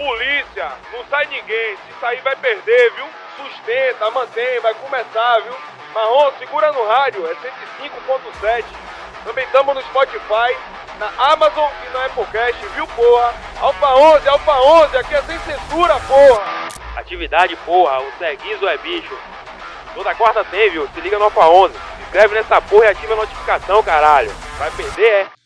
Polícia, não sai ninguém. Se sair vai perder, viu? Sustenta, mantém, vai começar, viu? Marrom, segura no rádio, é 105.7. Também estamos no Spotify, na Amazon e na Applecast, viu, porra? Alfa 11, Alfa 11, aqui é sem censura, porra! Atividade, porra, o Seguizo é bicho. Toda quarta tem, viu? Se liga no Alfa 11. Se inscreve nessa porra e ativa a notificação, caralho. Vai perder, é?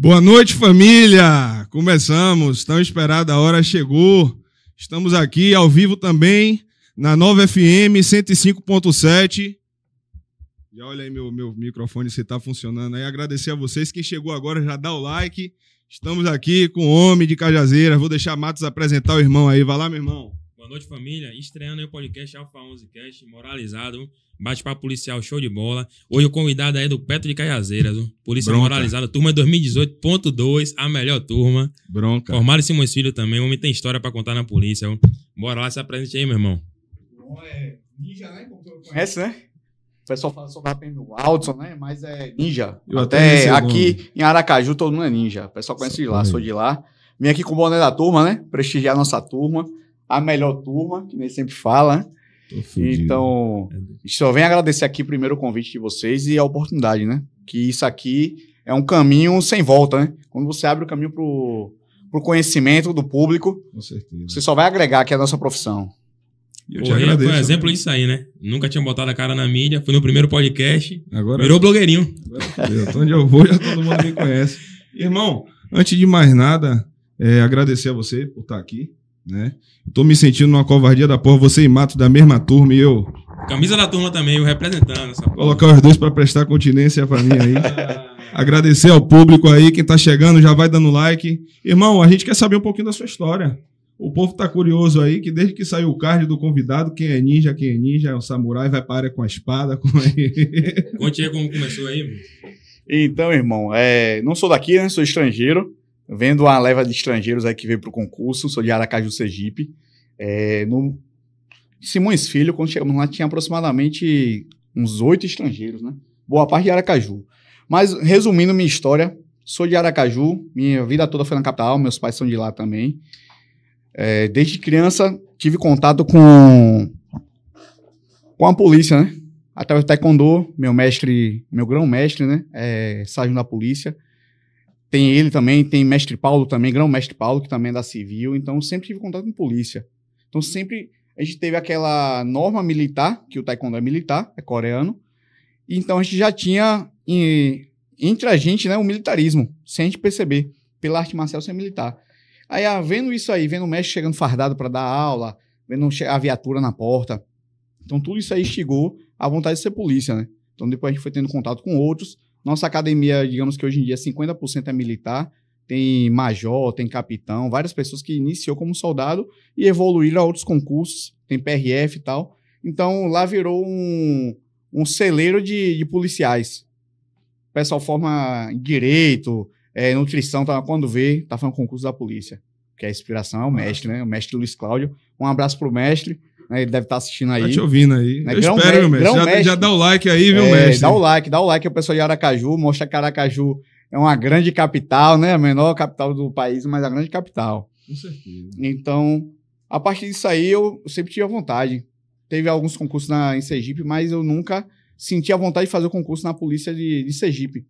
Boa noite, família! Começamos, tão esperada a hora chegou. Estamos aqui ao vivo também na Nova FM 105.7. Já olha aí meu, meu microfone se está funcionando aí. Agradecer a vocês. Quem chegou agora já dá o like. Estamos aqui com o homem de Cajazeiras. Vou deixar Matos apresentar o irmão aí. Vai lá, meu irmão. Boa noite, família. Estreando aí o podcast Alfa 11 Cast, moralizado. Bate-papo policial, show de bola. Hoje o convidado aí é do Petro de Cajazeiras, viu? Polícia Bronca. moralizada, turma 2018.2, a melhor turma. Bronca. Formado em Simões Filho também, o homem tem história pra contar na polícia, viu? Bora lá, se apresente aí, meu irmão. é ninja, né? Conhece, né? O pessoal fala só no Aldson, né? Mas é ninja. Eu até até aqui em Aracaju todo mundo é ninja. O pessoal conhece de lá, sou de lá. Vim aqui com o boné da turma, né? Prestigiar a nossa turma. A melhor turma, que nem sempre fala, né? Então, só venho agradecer aqui primeiro o convite de vocês e a oportunidade, né? Que isso aqui é um caminho sem volta, né? Quando você abre o caminho pro, pro conhecimento do público, Com certeza. você só vai agregar aqui a nossa profissão. Eu te Correia agradeço. foi um exemplo disso aí, né? Nunca tinha botado a cara na mídia, fui no primeiro podcast, Agora, virou blogueirinho. Eu, onde eu vou, já todo mundo me conhece. Irmão, antes de mais nada, é, agradecer a você por estar aqui, né? Tô me sentindo numa covardia da porra, você e Mato da mesma turma e eu Camisa da turma também, eu representando essa porra. colocar os dois pra prestar continência pra mim aí. Agradecer ao público aí, quem tá chegando já vai dando like. Irmão, a gente quer saber um pouquinho da sua história. O povo tá curioso aí, que desde que saiu o card do convidado, quem é ninja, quem é ninja, é um samurai, vai pra área com a espada. Com... Conte aí como começou aí, mano. Então, irmão, é, não sou daqui, né? Sou estrangeiro. Vendo uma leva de estrangeiros aí que veio pro concurso. Sou de Aracaju, Sergipe. É, no Simões Filho, quando chegamos lá, tinha aproximadamente uns oito estrangeiros, né? Boa parte de Aracaju. Mas, resumindo minha história, sou de Aracaju. Minha vida toda foi na capital. Meus pais são de lá também. É, desde criança, tive contato com, com a polícia, né? Através do taekwondo, meu mestre, meu grão-mestre, né? É sargento da polícia. Tem ele também, tem mestre Paulo também, grão-mestre Paulo, que também é da civil. Então, sempre tive contato com polícia. Então, sempre a gente teve aquela norma militar, que o taekwondo é militar, é coreano. Então, a gente já tinha em- entre a gente, né, o militarismo, sem a gente perceber, pela arte marcial ser militar. Aí, ah, vendo isso aí, vendo o mestre chegando fardado para dar aula, vendo a viatura na porta. Então, tudo isso aí instigou a vontade de ser polícia, né? Então, depois a gente foi tendo contato com outros. Nossa academia, digamos que hoje em dia 50% é militar. Tem major, tem capitão, várias pessoas que iniciou como soldado e evoluíram a outros concursos. Tem PRF e tal. Então, lá virou um, um celeiro de, de policiais. O pessoal forma direito, é, nutrição, tá, quando vê, tá fazendo concurso da polícia. Que a inspiração é o mestre, né? O mestre Luiz Cláudio. Um abraço pro mestre. Né? Ele deve estar assistindo aí. Tá te ouvindo aí. Né, Eu grão espero, meu me- mestre. Já, mestre. já dá o like aí, viu, É, mestre? Dá o like, dá o like ao pessoal de Aracaju, mostra que Aracaju é uma grande capital, né? A menor capital do país, mas a grande capital. Com certeza. Então, a partir disso aí, eu sempre tive a vontade. Teve alguns concursos na, em Sergipe, mas eu nunca senti a vontade de fazer o concurso na polícia de, de Sergipe.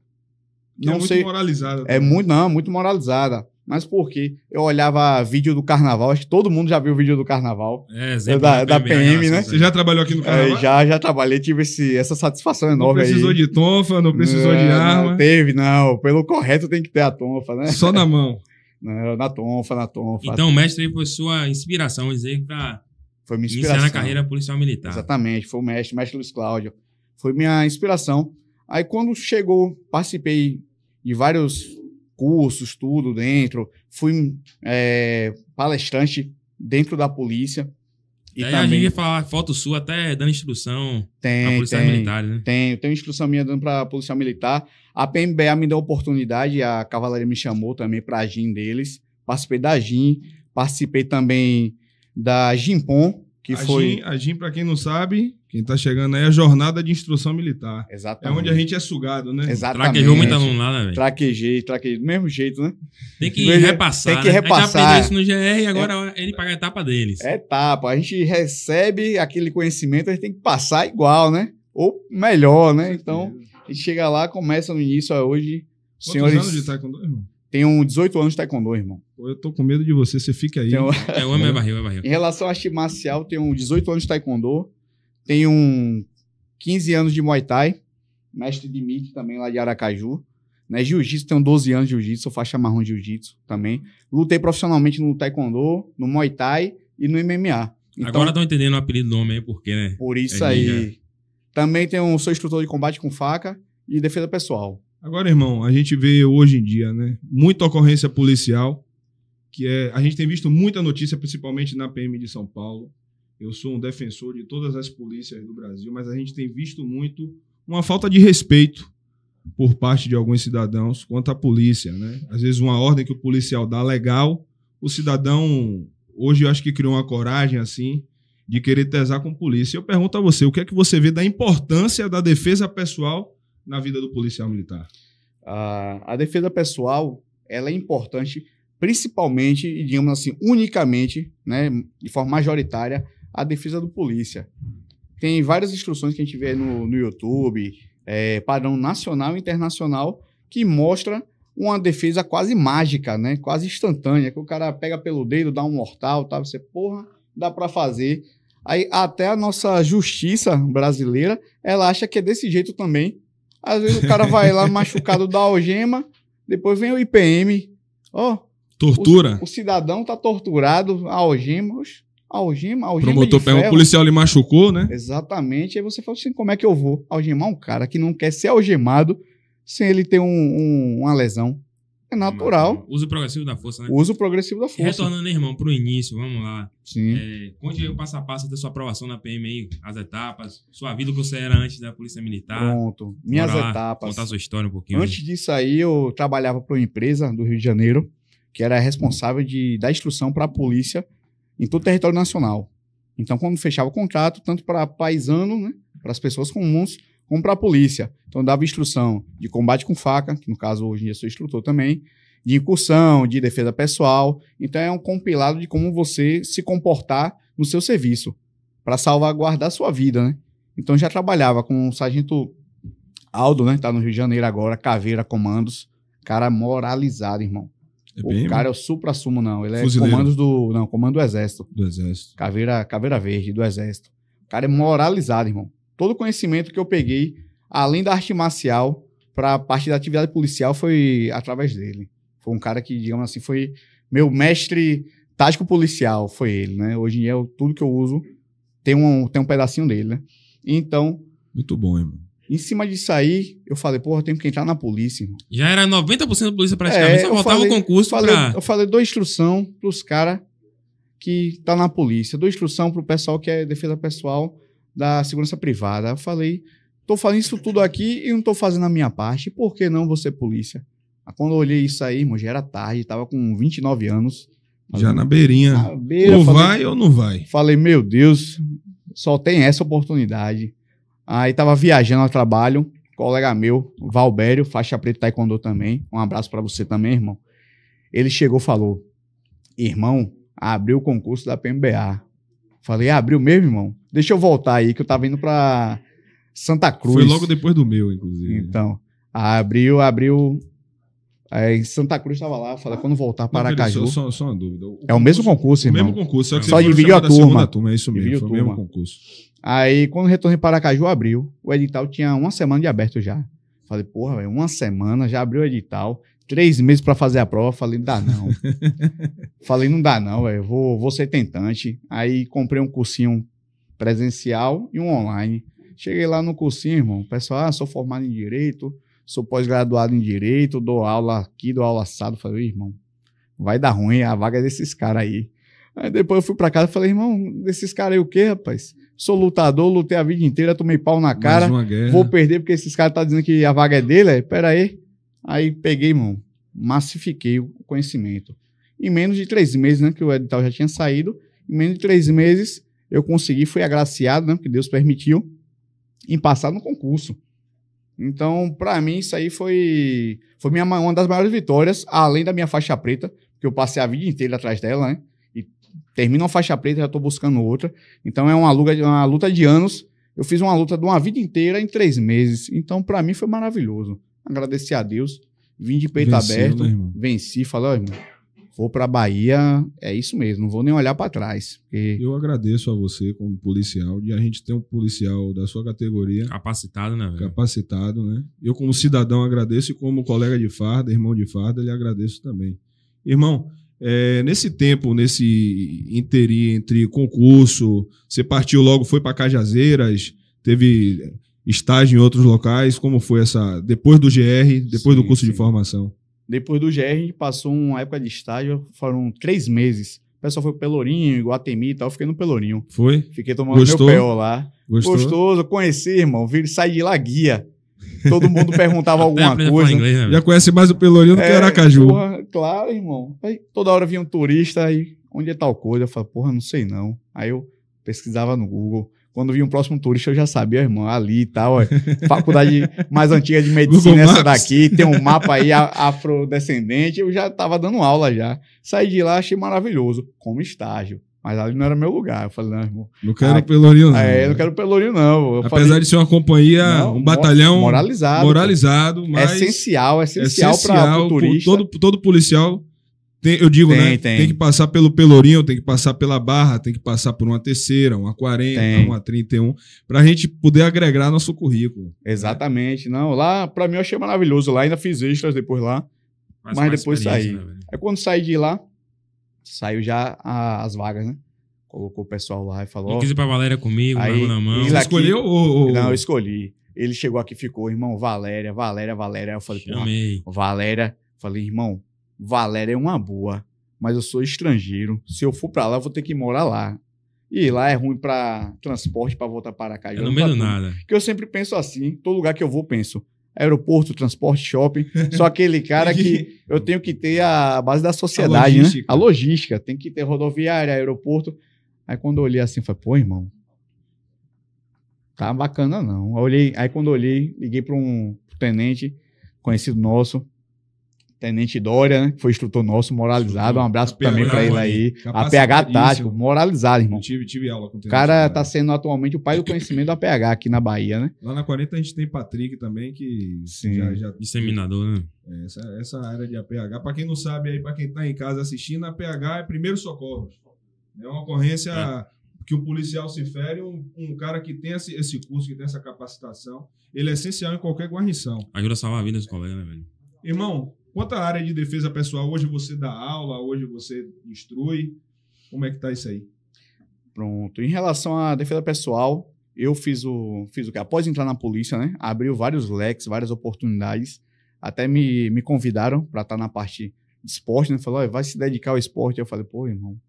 É Não muito sei. moralizada. É muito, não, muito moralizada. Mas por quê? Eu olhava vídeo do carnaval, acho que todo mundo já viu o vídeo do carnaval. É, exemplo Da- da PM, né? a Você já trabalhou aqui no É, carnaval? já, já trabalhei, tive esse, essa satisfação Não enorme precisou aí. de tonfa, não precisou de Não, arma. Não teve, não. Pelo correto tem que ter a tonfa, né? Só na mão. Não, na tonfa, na tonfa. Então, o mestre aí foi sua inspiração, dizer, pra foi minha iniciar inspiração. na carreira policial militar. Exatamente, foi o mestre, mestre Luiz Cláudio. Foi minha inspiração. Aí quando chegou, participei de vários cursos, tudo dentro. Fui é, palestrante dentro da polícia. E aí a gente também ia falar foto sua até dando instrução a tem, policiais tem, militares, né? Tenho, tenho instrução minha dando para policial militar. A PMBA me deu oportunidade, a Cavalaria me chamou também para a GIM deles. Participei da GIM, participei também da GIMPOM, que a foi... GIM, a GIM, pra quem não sabe, quem tá chegando aí, é a Jornada de Instrução Militar. É Exatamente. onde a gente é sugado, né? Exatamente. Traquejou muito aluno lá, né, velho? Traquejei, traquejei. Do mesmo jeito, né? Tem que repassar. tem que né? repassar. A gente já aprendeu isso no GR e agora ele paga a etapa deles. É etapa. A gente recebe aquele conhecimento, a gente tem que passar igual, né? Ou melhor, né? Então, a gente chega lá, começa no início, ó, hoje... Os Quantos senhores anos de taekwondo, irmão? Tenham 18 anos de taekwondo, irmão. Eu tô com medo de você, você fica aí. Tenho- É, o homem é barril, é barril. Em relação à arte marcial, tenho 18 anos de taekwondo, tenho 15 anos de muay thai, mestre de MIT também lá de Aracaju. Né, jiu-jitsu, tenho 12 anos de jiu-jitsu, sou faixa marrom de jiu-jitsu também. Lutei profissionalmente no taekwondo, no muay thai e no MMA. Então, Agora estão entendendo o apelido do homem aí, por quê, né? por isso é aí. ninja. Também tenho, sou instrutor de combate com faca e defesa pessoal. Agora, irmão, a gente vê hoje em dia, né? Muita ocorrência policial, que é. A gente tem visto muita notícia, principalmente na PM de São Paulo. Eu sou um defensor de todas as polícias do Brasil, mas a gente tem visto muito uma falta de respeito por parte de alguns cidadãos quanto à polícia, né? Às vezes uma ordem que o policial dá legal, o cidadão hoje eu acho que criou uma coragem assim de querer tesar com polícia. Eu pergunto a você, o que é que você vê da importância da defesa pessoal na vida do policial militar? A, a defesa pessoal, ela é importante, principalmente, e digamos assim, unicamente, né, de forma majoritária, a defesa do polícia. Tem várias instruções que a gente vê no, no YouTube, é, padrão nacional e internacional, que mostra uma defesa quase mágica, né, quase instantânea, que o cara pega pelo dedo, dá um mortal, tá, você, porra, dá para fazer. Aí até a nossa justiça brasileira, ela acha que é desse jeito também. Às vezes o cara vai lá machucado da algema, depois vem o IPM. Ó, Tortura? o, o cidadão tá torturado, a algema, algema, algema promotor de pega, o policial lhe machucou, né? Exatamente. Aí você fala assim, como é que eu vou algemar um cara que não quer ser algemado sem ele ter um- um- uma lesão? É natural. Uso progressivo da força, né? O uso progressivo da E força. Retornando, né, irmão, pro início, vamos lá. Sim. É, conte aí o passo a passo da sua aprovação na PM aí, as etapas, sua vida, o que você era antes da Polícia Militar. Pronto. Minhas lá, etapas. Contar sua história um pouquinho. Antes disso aí, eu trabalhava para uma empresa do Rio de Janeiro, que era responsável de dar instrução para a polícia em todo o território nacional. Então, quando fechava o contrato, tanto para paisano, né, para as pessoas comuns, como para a polícia. Então, dava instrução de combate com faca, que no caso hoje em dia sou instrutor também, de incursão, de defesa pessoal. Então, é um compilado de como você se comportar no seu serviço, para salvaguardar a sua vida, né? Então, já trabalhava com o sargento Aldo, né? Tá no Rio de Janeiro agora, Caveira Comandos. Cara moralizado, irmão. É o bem cara é o supra-sumo, não. Ele é Fuzileiro. comandos do. Não, comando do Exército. do exército. Caveira, Caveira Verde, do Exército. O cara é moralizado, irmão. Todo o conhecimento que eu peguei, além da arte marcial, para a parte da atividade policial, foi através dele. Foi um cara que, digamos assim, foi meu mestre tático policial, foi ele, né? Hoje em dia, eu- tudo que eu uso tem um, tem um pedacinho dele, né? Então, Muito bom, irmão. em cima disso aí, eu falei, porra, eu tenho que entrar na polícia, irmão. Já era 90% da polícia praticamente, É, só eu faltava falei- o concurso falei, pra... Eu falei, dou instrução pros caras que tá na polícia, dou instrução pro pessoal que é defesa pessoal da segurança privada. Eu falei, tô fazendo isso tudo aqui e não tô fazendo a minha parte, por que não você polícia? Quando eu olhei isso aí, irmão, já era tarde, tava com 29 anos. Já na beirinha. Na beira, ou falei- vai ou não vai. Falei, meu Deus, só tem essa oportunidade. Aí tava viajando ao trabalho, colega meu, Valbério, faixa preta taekwondo também. Um abraço pra você também, irmão. Ele chegou e falou: Irmão, abriu o concurso da PMBA. Falei, abriu mesmo, irmão? Deixa eu voltar aí, que eu tava indo pra Santa Cruz. Foi logo depois do meu, inclusive. Então, abriu, abriu. Aí Santa Cruz tava lá. Falei, quando voltar para Aracaju. Só, só, uma dúvida. O É o mesmo concurso, O irmão. mesmo concurso, só que Só dividiu a turma. turma. É isso mesmo, Dividiu foi o mesmo concurso. Aí, quando retornei para Aracaju, abriu. O edital tinha uma semana de aberto já. Falei, porra, velho, uma semana, já abriu o edital. Três meses para fazer a prova. Falei, não dá não. Falei, não dá não, velho. Vou, vou ser tentante. Aí comprei um cursinho presencial e um online. Cheguei lá no cursinho, irmão. O pessoal, ah, sou formado em Direito, sou pós-graduado em Direito, dou aula aqui, dou aula assado. Falei, irmão, vai dar ruim, a vaga é desses caras aí. Aí depois eu fui pra casa e falei, irmão, desses caras aí o quê, rapaz? Sou lutador, lutei a vida inteira, tomei pau na cara. Vou perder porque esses caras estão dizendo que a vaga é dele? É? Pera aí. Aí peguei, irmão, massifiquei o conhecimento. Em menos de três meses, né, que o edital já tinha saído, em menos de três meses eu consegui, fui agraciado, né? Porque Deus permitiu, em passar no concurso. Então, para mim, isso aí foi, foi minha, uma das maiores vitórias, além da minha faixa preta, que eu passei a vida inteira atrás dela, né? E termino uma faixa preta, já estou buscando outra. Então, é uma luta, uma luta de anos. Eu fiz uma luta de uma vida inteira em três meses. Então, para mim, foi maravilhoso. Agradecer a Deus. Vim de peito Venceu, aberto, né, venci, falei, ó, irmão, vou pra Bahia, é isso mesmo, não vou nem olhar para trás. Porque Eu agradeço a você, como policial, de a gente ter um policial da sua categoria Capacitado, né, velho? capacitado, né? Eu, como cidadão, agradeço e como colega de farda, irmão de farda, lhe agradeço também. Irmão, é, nesse tempo, nesse interim entre concurso, você partiu logo, foi para Cajazeiras, teve estágio em outros locais, como foi essa, depois do GR, depois do Sim, curso de sim. formação? Depois do GR, a gente passou uma época de estágio, foram três meses. O pessoal foi pro Pelourinho, Guatemi e tal, eu fiquei no Pelourinho. Foi? Fiquei tomando Gostou? meu PO lá. Gostou? Gostoso, conheci, irmão. Vi ele sair de lá guia. Todo mundo perguntava alguma coisa. inglês, né, Já conhece mais o Pelourinho do que Aracaju. É, Porra, claro, irmão. Aí, toda hora vinha um turista aí, onde é tal coisa? Eu falava, porra, não sei não. Aí eu pesquisava no Google. Quando vinha um próximo turista, eu já sabia, irmão, ali e tal. ó. Faculdade mais antiga de medicina, Google essa daqui. Tem um mapa aí afrodescendente. Eu já tava dando aula já. Saí de lá, achei maravilhoso, como estágio. Mas ali não era meu lugar. Eu falei, não, irmão. Não quero Ah, Pelourinho, não. é, eu não quero Pelourinho, não. Eu Apesar falei, de ser uma companhia, não, um batalhão moralizado. moralizado, mas essencial, essencial, essencial. para o turista. Todo, todo policial, tem, eu digo, Tem, né? tem. que passar pelo Pelourinho, tem que passar pela Barra, tem que passar por uma terceira, uma 40, Tem. uma 31, pra gente poder agregar nosso currículo. Exatamente. Não, lá, pra mim, eu achei maravilhoso. Lá ainda fiz extras depois lá. Mas parte depois saí. né? Aí quando saí de lá, saiu já a- as vagas, né? Colocou o pessoal lá e falou. Não quis ir pra Valéria comigo, Aí, na mão. Você escolheu ou... ou- Não, eu escolhi. Ele chegou aqui e ficou, irmão, Valéria, Valéria, Valéria. Aí eu falei, Chamei. Valéria. Falei, irmão, Valéria é uma boa, mas eu sou estrangeiro. Se eu for pra lá, eu vou ter que morar lá. E lá é ruim pra transporte, pra voltar para cá. É no meio do nada. Porque eu sempre penso assim, todo lugar que eu vou, penso. Aeroporto, transporte, shopping. Só aquele cara que eu tenho que ter a base da sociedade, né? logística. A logística. Tem que ter rodoviária, aeroporto. Aí quando eu olhei assim, falei, pô, irmão, tá bacana não. Eu olhei, aí quando eu olhei, liguei para um tenente conhecido nosso, Tenente Dória, né? que foi instrutor nosso, moralizado. Um abraço também para ele aí. A PH tático, moralizado, irmão. Eu tive, tive aula com O cara tá sendo atualmente o pai do conhecimento da PH aqui na Bahia, né? Lá na 40 a gente tem Patrick também, que Sim. já, já Disseminador, né? É, Essa, essa área de APH, para quem não sabe aí, para quem está em casa assistindo, APH é primeiro socorro. É uma ocorrência que um policial se fere, um, um cara que tem esse, esse curso, que tem essa capacitação, ele é essencial em qualquer guarnição. Ajuda a salvar a vida dos colegas, né, velho? Irmão, quanto à área de defesa pessoal, hoje você dá aula, hoje você instrui, como é que tá isso aí? Pronto. Em relação à defesa pessoal, eu fiz o, fiz o que? Após entrar na polícia, né? Abriu vários leques, várias oportunidades. Até me, me convidaram para estar na parte de esporte, né? Falou, "Ó, vai se dedicar ao esporte. Eu falei, pô, irmão,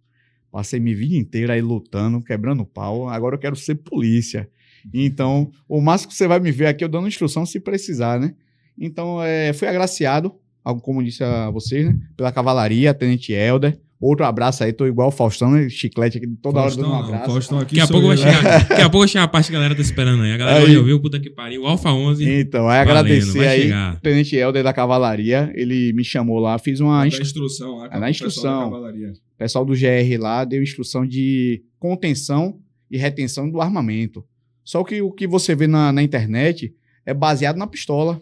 passei minha vida inteira aí lutando, quebrando pau. Agora eu quero ser polícia. Então, o máximo que você vai me ver aqui, eu dando instrução se precisar, né? Então, é, fui agraciado, algo como disse a vocês, né? Pela cavalaria, Tenente Helder. Outro abraço aí, tô igual o Faustão, né? Chiclete aqui toda hora dando um abraço. Faustão aqui Daqui a pouco vai eu. chegar. Daqui a pouco vai chegar a parte que a galera tá esperando aí. A galera Aí. vai ouvir o puta que pariu. O Alfa 11. Então, aí valendo, agradecer aí, o Tenente Helder da Cavalaria, ele me chamou lá, fiz uma instru- instrução. lá, É, na o pessoal instrução. o pessoal do GR lá deu instrução de contenção e retenção do armamento. Só que o que você vê na, na internet é baseado na pistola.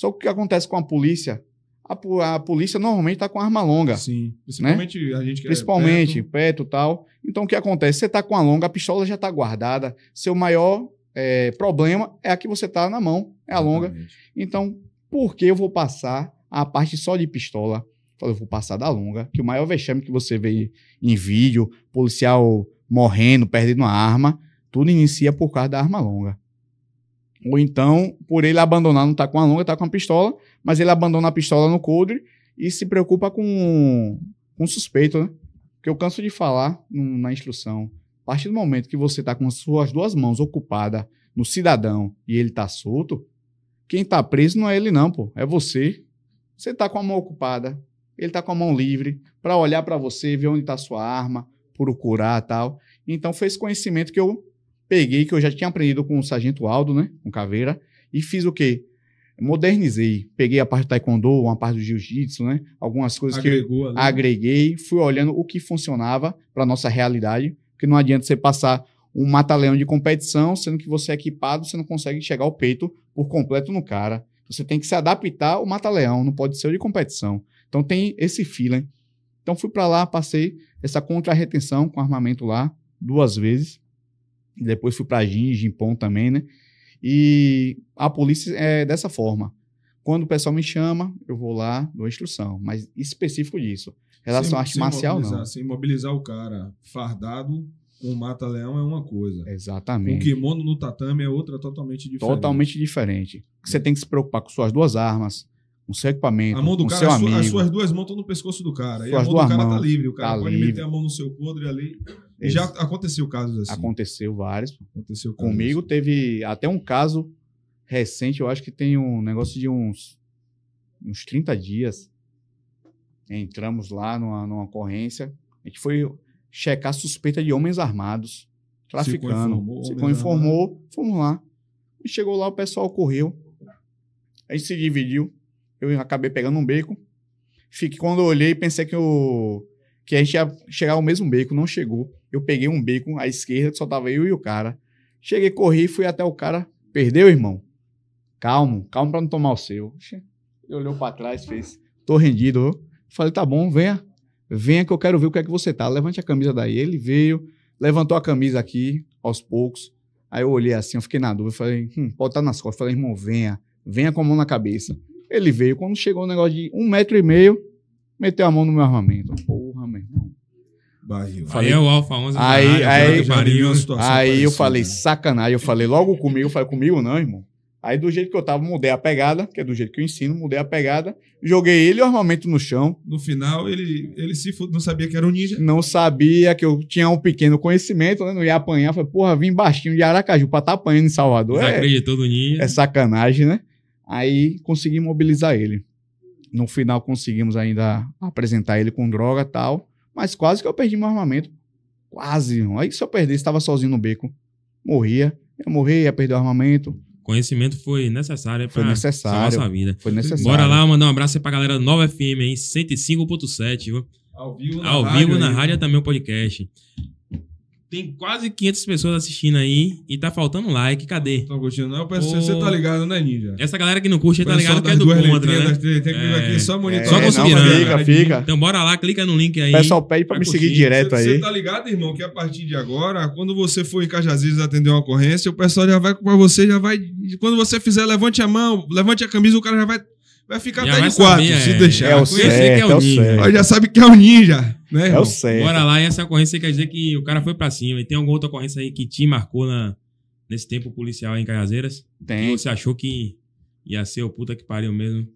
Só que o que acontece com a polícia? A, a polícia normalmente está com arma longa. Sim, principalmente a gente que é Principalmente, perto. perto e tal. Então, o que acontece? Você tá com a longa, a pistola já tá guardada. Seu maior é, problema é a que você tá na mão, é a longa. Exatamente. Então, por que eu vou passar a parte só de pistola? Falei, eu vou passar da longa, que o maior vexame que você vê em vídeo, policial morrendo, perdendo a arma, tudo inicia por causa da arma longa. Ou então, por ele abandonar, não tá com a longa, tá com a pistola, mas ele abandona a pistola no coldre e se preocupa com, o suspeito, né? Porque eu canso de falar na instrução. A partir do momento que você tá com as suas duas mãos ocupadas no cidadão e ele tá solto, quem tá preso não é ele não, pô, é você. Você tá com a mão ocupada, ele tá com a mão livre para olhar para você, ver onde tá sua arma, procurar tal. Então foi esse conhecimento que eu peguei, que eu já tinha aprendido com o Sargento Aldo, né? Com Caveira, e fiz o quê? Modernizei. Peguei a parte do taekwondo, uma parte do jiu-jitsu, né? Algumas coisas que Agregou ali. agreguei, fui olhando o que funcionava para nossa realidade, porque não adianta você passar um mata-leão de competição, sendo que você é equipado, você não consegue chegar ao peito por completo no cara. Você tem que se adaptar ao mata-leão, não pode ser o de competição. Então tem esse feeling. Então fui para lá, passei essa contra-retenção com armamento lá duas vezes. Depois fui para Gin, Gimpom também, né? E a polícia é dessa forma. Quando o pessoal me chama, eu vou lá, dou instrução, mas específico disso. Relação à arte marcial, não. Sem mobilizar o cara fardado com mata-leão é uma coisa. Com Exatamente. kimono no tatame é outra totalmente diferente. Totalmente diferente. Você tem que se preocupar com suas duas armas, com seu equipamento, A mão do com cara, seu amigo. as suas duas mãos estão no pescoço do cara. e a Suas mão do cara tá mãos. livre. O cara Tá pode livre. meter a mão no seu podre ali. E Ex- já aconteceu casos assim. Aconteceu vários. Aconteceu Comigo assim. teve até um caso recente, eu acho que tem um negócio de uns, uns 30 dias. Entramos lá numa, numa ocorrência. A gente foi checar suspeita de homens armados, traficando. Se informou, fomos lá. E chegou lá, o pessoal correu. A gente se dividiu. Eu acabei pegando um beco. Fiquei, quando eu olhei, pensei que, o, que a gente ia chegar ao mesmo beco. Não chegou. Eu peguei um beco à esquerda, só tava eu e o cara. Cheguei, corri, fui até o cara. Perdeu, irmão? Calmo, calmo pra não tomar o seu. Ele olhou pra trás, fez. Tô rendido. Falei, tá bom, venha. Venha que eu quero ver o que é que você tá. Levante a camisa daí. Ele veio, levantou a camisa aqui, aos poucos. Aí eu olhei assim, eu fiquei na dúvida. Falei, hum, pode estar nas costas. Falei, irmão, venha. Venha com a mão na cabeça. Ele veio. Quando chegou o negócio de um metro e meio, meteu a mão no meu armamento. Irmão. Barril. Aí Falei- é o Alfa 11 da Aí- aí- Aí eu falei, sacanagem. Eu falei logo comigo. Eu falei, comigo não, irmão. Aí do jeito que eu tava, mudei a pegada, que é do jeito que eu ensino, mudei a pegada. Joguei ele e o armamento no chão. No final, ele, ele se não sabia que era um ninja. Não sabia que eu tinha um pequeno conhecimento, né? Não ia apanhar. Falei, porra, vim baixinho de Aracaju pra estar apanhando em Salvador. É, Desacreditou do Ninja. é sacanagem, né? Aí consegui mobilizar ele. No final conseguimos ainda apresentar ele com droga e tal. Mas quase que eu perdi meu armamento. Quase. irmão. Aí se eu perdesse, estava sozinho no beco. Morria. Eu morria, ia perder o armamento. Conhecimento foi necessário Foi pra necessário. salvar sua vida. Foi necessário. Bora lá, mandar um abraço aí pra galera Nova FM aí, 105.7, viu? Ao vivo Ao rádio vivo na aí. rádio também o podcast. Tem quase 500 pessoas assistindo aí e tá faltando like. Cadê? Tô curtindo, não. Eu penso, Ô. você tá ligado, né, ninja? Essa galera que não curte tá ligado que é do contra, né? das três, tem que vir É. aqui só monitor. Só É, considerando. Não, fica, fica. Então bora lá, clica no link aí. O pessoal pede pra me seguir curtir. direto Você aí. tá ligado, irmão, que a partir de agora, quando você for em Cajazeiras atender uma ocorrência, o pessoal já vai pra você, já vai. Quando você fizer, levante a mão, levante a camisa, o cara já vai, vai ficar Já até de quatro, saber, se é. deixar. É o que certo, é é o ninja. certo. Já sabe que é o ninja, né, É o certo. Bora lá, e essa ocorrência quer dizer que o cara foi pra cima. E tem alguma outra ocorrência aí que te marcou na, nesse tempo policial aí em Cajazeiras? E Tem. você achou que ia ser o puta que pariu mesmo?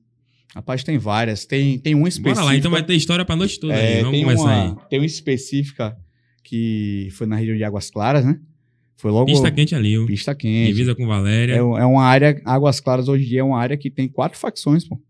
Rapaz, tem várias. Tem, tem uma específica. Bora lá, então vai ter história pra noite toda É, aí. Vamos tem começar uma, aí. Tem uma específica que foi na região de Águas Claras, né? Foi logo. Pista quente ali? Pista quente. Divisa com Valéria. É, é uma área. Águas Claras hoje em dia é uma área que tem quatro facções, pô.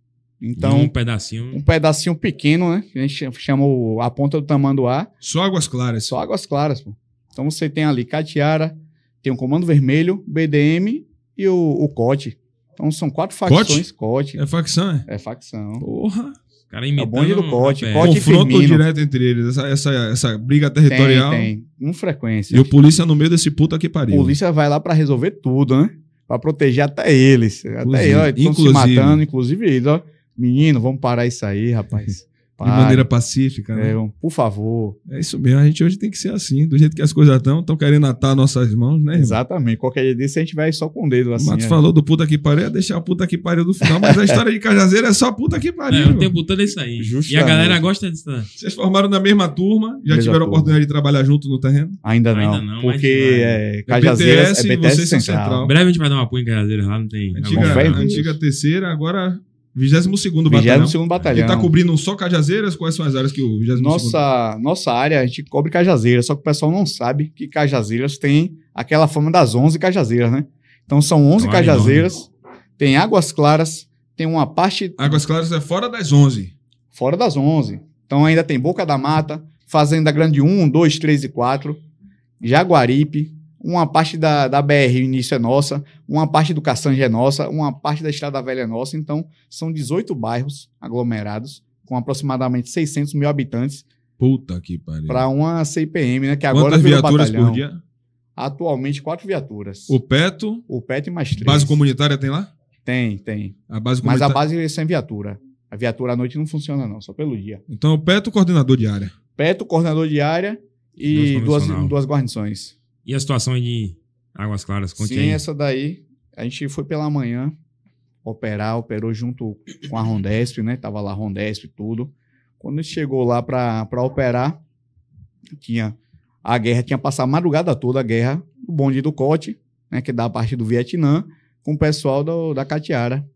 Então, um pedacinho. um pedacinho pequeno, né? Que a gente chama o- a ponta do tamanduá. Só águas claras. Só Águas Claras, pô. Então você tem ali Catiara, tem o Comando Vermelho, BDM e o, o COT. Então são quatro facções. COT. É facção, é? É facção. Porra. O cara É o bonde do Cote. Cote e Confronto Firmino. direto entre eles, essa, essa, essa briga Tem, territorial. tem. Com frequência. E o polícia no meio desse puta que pariu. polícia vai lá pra resolver tudo, né? Pra proteger até eles. Até Inclusive- eles, ó, estão se matando, inclusive eles, ó. Menino, vamos parar isso aí, rapaz. De maneira pacífica, né? É, por favor. É isso mesmo, a gente hoje tem que ser assim, do jeito que as coisas estão, estão querendo atar nossas mãos, né, irmão? Exatamente. Qualquer dia desse a gente vai só com o dedo assim. o Matos ó. falou do puta que pariu, ia deixar o puta que pariu do final, mas a história de Cajazeira é só puta que pariu. É, o tempo todo é isso aí. E a Justamente. galera gosta disso. né? Vocês formaram na mesma turma, já Mesma tiveram a oportunidade de trabalhar junto no terreno? Ainda não. Ainda não, mas porque é, É Cajazeiras BTS, é BTS vocês são Central. Central. Breve a gente vai dar uma apoio em Cajazeiras lá, não tem. Antiga, antiga terceira, agora 22º Batalhão. 22 Ele Batalhão. tá cobrindo só Cajazeiras? Quais são as áreas que o 22º... Nossa, nossa área, a gente cobre Cajazeiras, só que o pessoal não sabe que Cajazeiras tem aquela fama das 11 Cajazeiras, né? Então são 11 É uma área Cajazeiras, tem Águas Claras, tem uma parte Águas Claras é fora das 11. fora das 11. Então ainda tem Boca da Mata, Fazenda Grande 1, 2, 3 e 4. Jaguaripe, uma parte da, da BR, início é nossa, uma parte do Caçanga é nossa, uma parte da Estrada Velha é nossa. Então, são 18 bairros aglomerados, com aproximadamente 600 mil habitantes, Puta que pariu. para uma CPM, né? Que agora Quantas viaturas batalhão. por dia? Atualmente, quatro viaturas. O Peto, O PET mais três. base comunitária tem lá? Tem, tem. A base Mas a comunitária. base é sem viatura. A viatura à noite não funciona, não, só pelo dia. Então, o Peto, coordenador de área. Peto, coordenador de área e Duas duas guarnições. E a situação aí de Águas Claras? Conte Sim, aí. essa daí, a gente foi pela manhã operar, operou junto com a Rondesp, né? Tava lá a Rondesp e tudo. Quando a gente chegou lá pra pra operar, tinha a guerra, tinha passado a madrugada toda a guerra, o bonde do Cote, né? Que é da parte do Vietnã, com o pessoal do, da Catiara.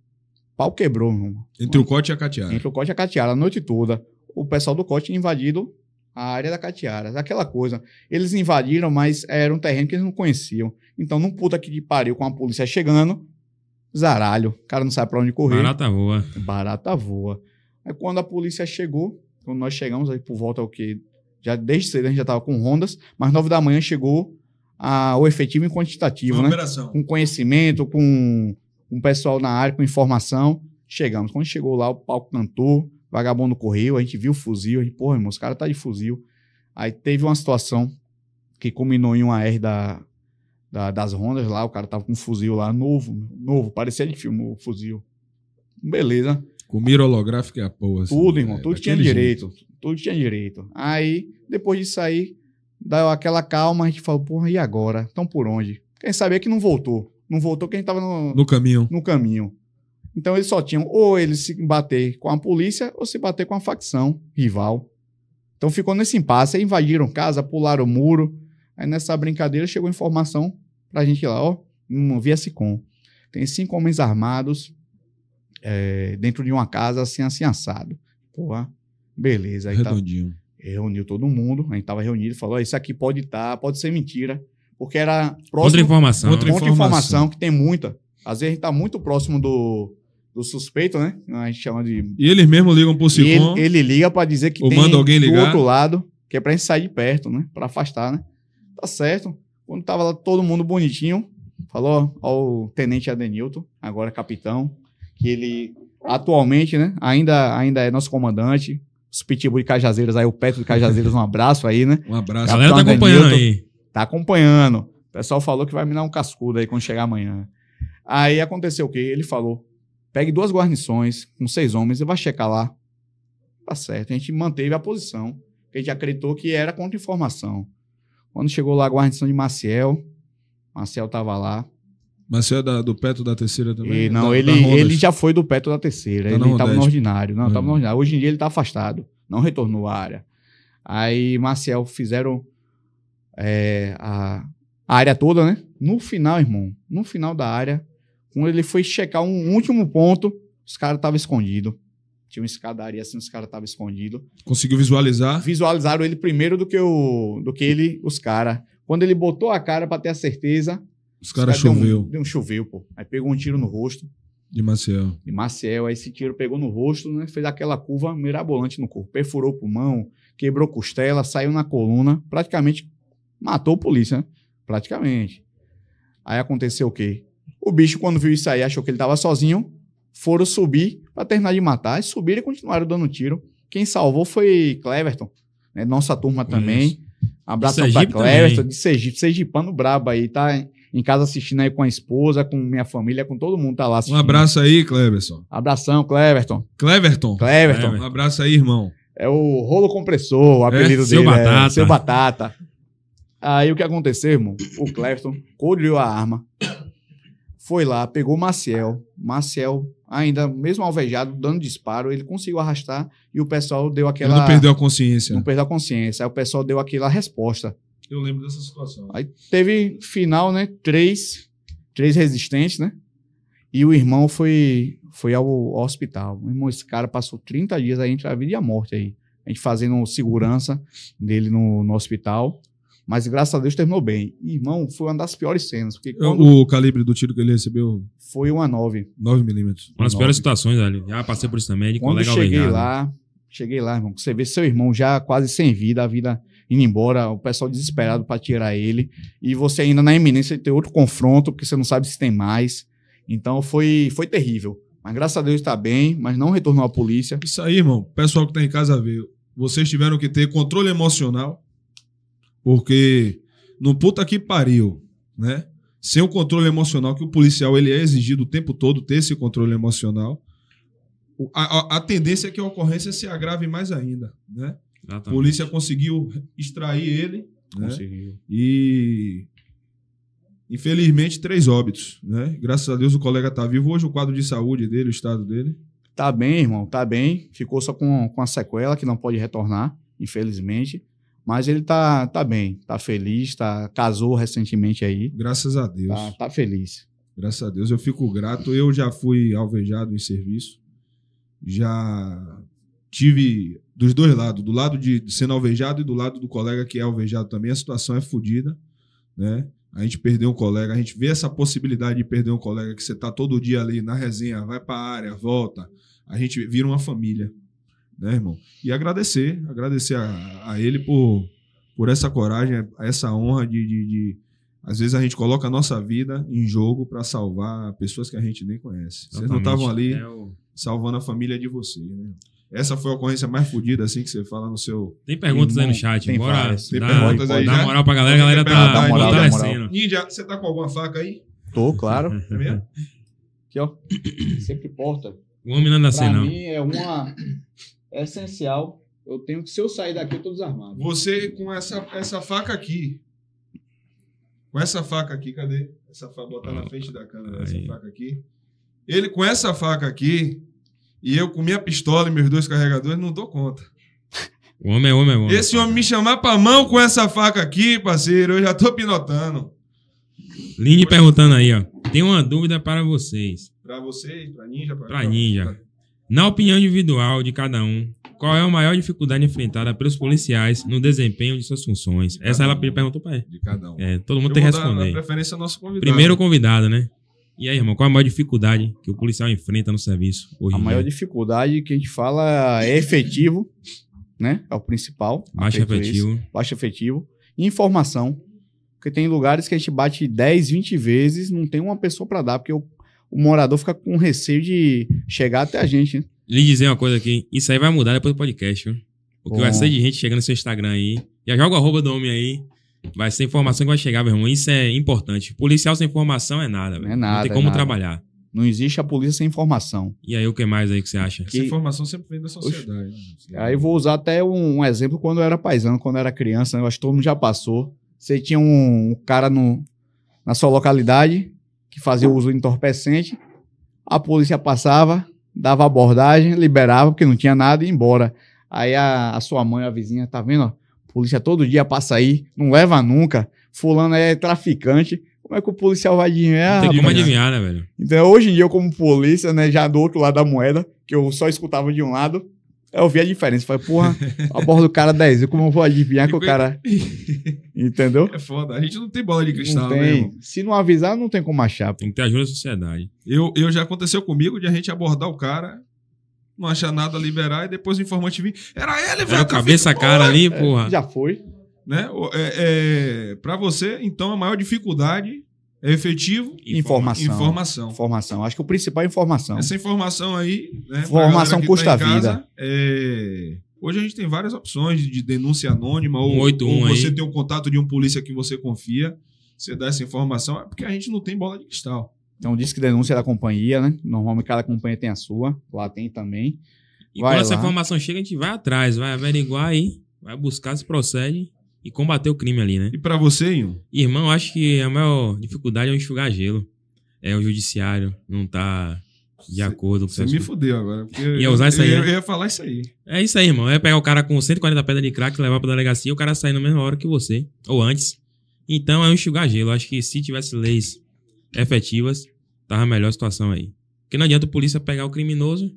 Pau quebrou, irmão. Entre o Cote e a Catiara. Entre o Cote e a Catiara, a noite toda. O pessoal do Cote tinha invadido a área da Catiara. Aquela coisa. Eles invadiram, mas era um terreno que eles não conheciam. Então, num puta que de pariu com a polícia chegando, zaralho. O cara não sabe pra onde correr. Barata voa. Barata voa. Aí quando a polícia chegou, quando nós chegamos aí por volta ao que já desde cedo a gente já tava com rondas, mas nove da manhã chegou a, o efetivo e quantitativo, né? operação. com conhecimento, com um pessoal na área, com informação. Chegamos. Quando chegou lá, o palco cantou, vagabundo correu, a gente viu o fuzil, a gente, porra, irmão, os caras tá de fuzil. Aí teve uma situação que culminou em uma R da, da- das rondas lá, o cara tava com um fuzil lá, novo, novo, parecia de filme o fuzil. Beleza. Com mira holográfica é a porra. assim. Tudo, irmão, É, tudo tinha direito. Tudo tinha direito. Aí, depois disso aí, deu aquela calma, a gente falou, porra, e agora? Então por onde? Quem sabia que não voltou. Não voltou quem tava no, jeito. No caminho. no caminho. Então eles só tinham ou eles se bater com a polícia ou se bater com a facção rival. Então ficou nesse impasse, aí invadiram casa, pularam o muro. Aí nessa brincadeira chegou informação pra gente lá, ó, no Via Sicom. Tem cinco homens armados é, dentro de uma casa assim, assim assado. Porra, beleza. Aí tá, Redondinho. reuniu todo mundo, a gente tava reunido, falou, ó, isso aqui pode estar, pode ser mentira, porque era Outra próximo informação. Outra Outra informação. informação que tem muita. Às vezes a gente tá muito próximo do, do suspeito, né? A gente chama de. E eles mesmos ligam pro Sicom. ele, ele liga pra dizer que Ou tem manda alguém do ligar. outro lado, que é pra gente sair de perto, né? Pra afastar, né? Tá certo. Quando tava lá todo mundo bonitinho, falou ao tenente Adenilton, agora capitão, que ele atualmente, né? Ainda, ainda é nosso comandante. Os pitbull de Cajazeiras aí, o Petro de Cajazeiras, um abraço aí, né? Um A abraço. galera tá Capitão acompanhando Adenilton. aí. Tá acompanhando. O pessoal falou que vai me dar um cascudo aí quando chegar amanhã. Aí aconteceu o quê? Ele falou: pegue duas guarnições com seis homens e vai checar lá. Tá certo. A gente manteve a posição. porque A gente acreditou que era contra-informação. Quando chegou lá a guarnição de Maciel, Maciel tava lá. Você é da- do Peto da terceira também? E, não, Da- ele, da ele já foi do Petro da terceira. Tá ele estava no ordinário. Não, estava no ordinário. Hoje em dia ele está afastado. Não retornou à área. Aí Marcel fizeram é, a, a área toda, né? No final, irmão, no final da área, quando ele foi checar um último ponto, os caras estavam escondidos. Tinha uma escadaria assim, os caras estavam escondidos. Conseguiu visualizar? Visualizaram ele primeiro do que, o, do que ele, os caras. Quando ele botou a cara para ter a certeza, Os caras deu um- choveu Deu um choveu, pô. Aí pegou um tiro no rosto de Maciel. de Maciel. Aí esse tiro pegou no rosto, né? Fez aquela curva mirabolante no corpo. Perfurou o pulmão, quebrou costela, saiu na coluna. Praticamente matou o polícia, né? Praticamente. Aí aconteceu o quê? O bicho, quando viu isso aí, achou que ele tava sozinho. Foram subir pra terminar de matar. E subiram e continuaram dando tiro. Quem salvou foi Cleverton, né? Nossa turma também. Abraço Sergipe Cleverton, também. de Sergipe. Sergipano brabo aí, tá em casa assistindo aí com a esposa, com minha família, com todo mundo tá lá Um assistindo. abraço aí, Cleverson. Abração, Cleverton. Cleverton. Cleverton. Um abraço aí, irmão. É o rolo compressor, o apelido seu dele. Batata. É, seu batata. Aí o que aconteceu, irmão? O Cleverton colheu a arma, foi lá, pegou o Maciel. Maciel, ainda, mesmo alvejado, dando disparo, ele conseguiu arrastar e o pessoal deu Ele aquela. não perdeu a consciência. não perdeu a consciência. Aí o pessoal deu aquela resposta. Eu lembro dessa situação. Aí teve final, né? Três, três resistentes, né? E o irmão foi, foi ao, ao hospital. O irmão, esse cara passou 30 dias aí entre a vida e a morte aí. A gente fazendo segurança dele no, no hospital. Mas graças a Deus terminou bem. Irmão, foi uma das piores cenas. Porque quando O calibre do tiro que ele recebeu, foi uma 9. 9mm. Uma das piores situações, ali. Já passei por isso também, de Quando cheguei alvejado. lá, cheguei lá, irmão. Você vê seu irmão já quase sem vida, a vida indo embora, o pessoal desesperado para tirar ele, e você ainda na iminência de ter outro confronto, porque você não sabe se tem mais. Então foi, foi terrível. Mas graças a Deus está bem, mas não retornou à polícia. Isso aí, irmão. Pessoal que tá em casa ver. Vocês tiveram que ter controle emocional, porque no puta que pariu, né? Sem o controle emocional, que o policial ele é exigido o tempo todo ter esse controle emocional, a, a- a tendência é que a ocorrência se agrave mais ainda, né? A Exatamente. polícia conseguiu extrair ele, né? Conseguiu. E infelizmente três óbitos, né? Graças a Deus o colega tá vivo hoje, o quadro de saúde dele, o estado dele. Tá bem, irmão, tá bem. Ficou só com, com a sequela, que não pode retornar, infelizmente. Mas ele tá, tá bem, tá feliz, tá, casou recentemente aí. Graças a Deus. Tá, tá feliz. Graças a Deus, eu fico grato. Eu já fui alvejado em serviço. Já tive dos dois lados, do lado de sendo alvejado e do lado do colega que é alvejado também. A situação é fodida, né? A gente perdeu um colega, a gente vê essa possibilidade de perder um colega que você tá todo dia ali na resenha, vai pra área, volta. A gente vira uma família, né, irmão? E agradecer, agradecer a, a ele por, por essa coragem, essa honra de, de, de às vezes a gente coloca a nossa vida em jogo para salvar pessoas que a gente nem conhece. Vocês não Exatamente. estavam ali É o- salvando a família de vocês, né? Essa foi a ocorrência mais fodida, assim, que você fala no seu. Tem perguntas aí no Irmão, chat. tem Bora. Tem dar, perguntas aí dar já? moral pra galera. A galera tá dá dá fortalecendo. Ninja, você tá com alguma faca aí? Tô, claro. É mesmo? Aqui, ó. Sempre porta. O homem não anda assim, Pra não. mim é uma. É essencial. Eu tenho que, se eu sair daqui, eu tô desarmado. Você com essa, essa faca aqui. Com essa faca aqui, cadê? Essa faca, botar na frente da câmera, essa faca aqui. Ele com essa faca aqui e eu com minha pistola e meus dois carregadores, não dou conta. O homem é homem, é homem. Esse homem me chamar pra mão com essa faca aqui, parceiro, eu já tô pinotando. Lindy perguntando aí, ó. Tem uma dúvida para vocês. Pra vocês, pra Ninja, pra, Pra Ninja. Na opinião individual de cada um, qual é a maior dificuldade enfrentada pelos policiais no desempenho de suas funções? Essa ela perguntou pra ele. De cada um. É, todo mundo Eu tem que responder. preferência ao nosso convidado. Primeiro convidado, né? E aí, irmão, qual a maior dificuldade que o policial enfrenta no serviço hoje A em maior dia? dificuldade que a gente fala é efetivo, né? É o principal. Baixo efetivo. isso. Baixo efetivo. E informação. Porque tem lugares que a gente bate 10, 20 vezes, não tem uma pessoa pra dar, porque o, o morador fica com receio de chegar até a gente, né? Lhe dizer uma coisa aqui, isso aí vai mudar depois do podcast, viu? Porque Bom. vai ser de gente chegando no seu Instagram aí. Já joga o arroba do homem aí. Vai ser informação que vai chegar, meu irmão. Isso é importante. Policial sem informação é nada, velho. É nada, Não tem é como nada. trabalhar. Não existe a polícia sem informação. E aí, o que mais aí que você acha? Essa que- informação sempre vem da sociedade. né? Aí eu vou usar até um, um exemplo quando eu era paisano, quando eu era criança, né? eu acho que todo mundo já passou. Você tinha um, um cara no, na sua localidade que fazia uso de entorpecente, a polícia passava, dava abordagem, liberava, porque não tinha nada e ia embora. Aí a, a sua mãe, a vizinha, tá vendo? ó? Polícia todo dia passa aí, não leva nunca. Fulano é traficante. Como é que o policial vai adivinhar? Não tem como adivinhar, né, velho? Então, hoje em dia, eu como polícia, né, já do outro lado da moeda, que eu só escutava de um lado, eu vi a diferença. Falei, porra, aborda o cara 10 vezes, como eu vou adivinhar que o cara. Entendeu? É foda. A gente não tem bola de Não cristal, né, tem. Se não avisar, não tem como achar. pô. Tem que ter ajuda da sociedade. Eu, eu já aconteceu comigo de a gente abordar o cara, não achar nada, liberar e depois o informante vir. Era ele, velho. Era cabeça a feito- cara ali, É, porra. já foi. Né? É, é, pra você, então, a maior dificuldade é efetivo Informação. informação. Informação. Acho que o principal é informação. Essa informação aí, né? Informação que custa tá casa, vida. é, Hoje a gente tem várias opções de denúncia anônima, ou, 181 ou você aí. tem um contato de um polícia que você confia, você dá essa informação, é porque a gente não tem bola de cristal. Então, diz que denúncia da companhia, né? Normalmente cada companhia tem a sua. Lá tem também. E Vai quando essa lá. informação chega, a gente vai atrás, vai averiguar aí, vai buscar se procede e combater o crime ali, né? E pra você, Ian? Irmão, acho que a maior dificuldade é o enxugar gelo. É o judiciário não tá de Cê- acordo com Você me fudeu agora. Porque Ia usar isso aí, eu, né? eu ia falar isso aí. É isso aí, irmão. É pegar o cara com 140 pedras de crack, levar pra delegacia e o cara sair na mesma hora que você. Ou antes. Então é um enxugar gelo. Acho que se tivesse leis efetivas, tava melhor a situação aí. Porque não adianta o polícia pegar o criminoso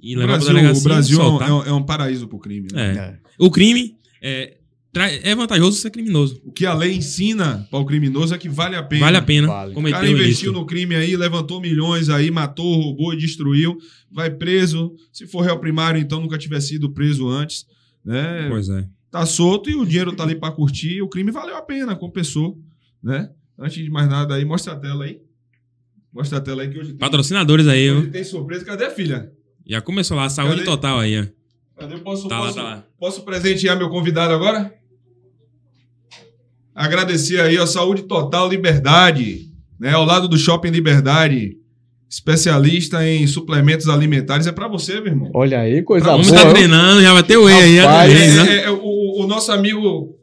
e levar Brasil, pra delegacia o Brasil e é, um, soltar. é um- é um paraíso pro crime. Né? É. É. O crime é, é vantajoso ser criminoso. O que a lei ensina para o criminoso é que vale a pena. Vale a pena Vale. O cara investiu no crime aí, levantou milhões aí, matou, roubou e destruiu, vai preso. Se for réu primário, então nunca tiver sido preso antes. Né? Pois é. tá solto e o dinheiro tá ali pra curtir. O crime valeu a pena, compensou, né? Antes de mais nada aí, mostra a tela aí. Mostra a tela aí que hoje tem, Patrocinadores aí, hoje tem surpresa. Cadê a filha? Já começou lá, saúde Cadê? total aí, ó. Cadê? Eu posso, Tá lá, posso, tá lá. posso presentear meu convidado agora? Agradecer aí a Saúde Total Liberdade, né? Ao lado do Shopping Liberdade, especialista em suplementos alimentares. É pra você, meu irmão. Olha aí, coisa O boa. homem tá treinando, já vai ter o whey aí, whey, né? É, é, é, o, o nosso amigo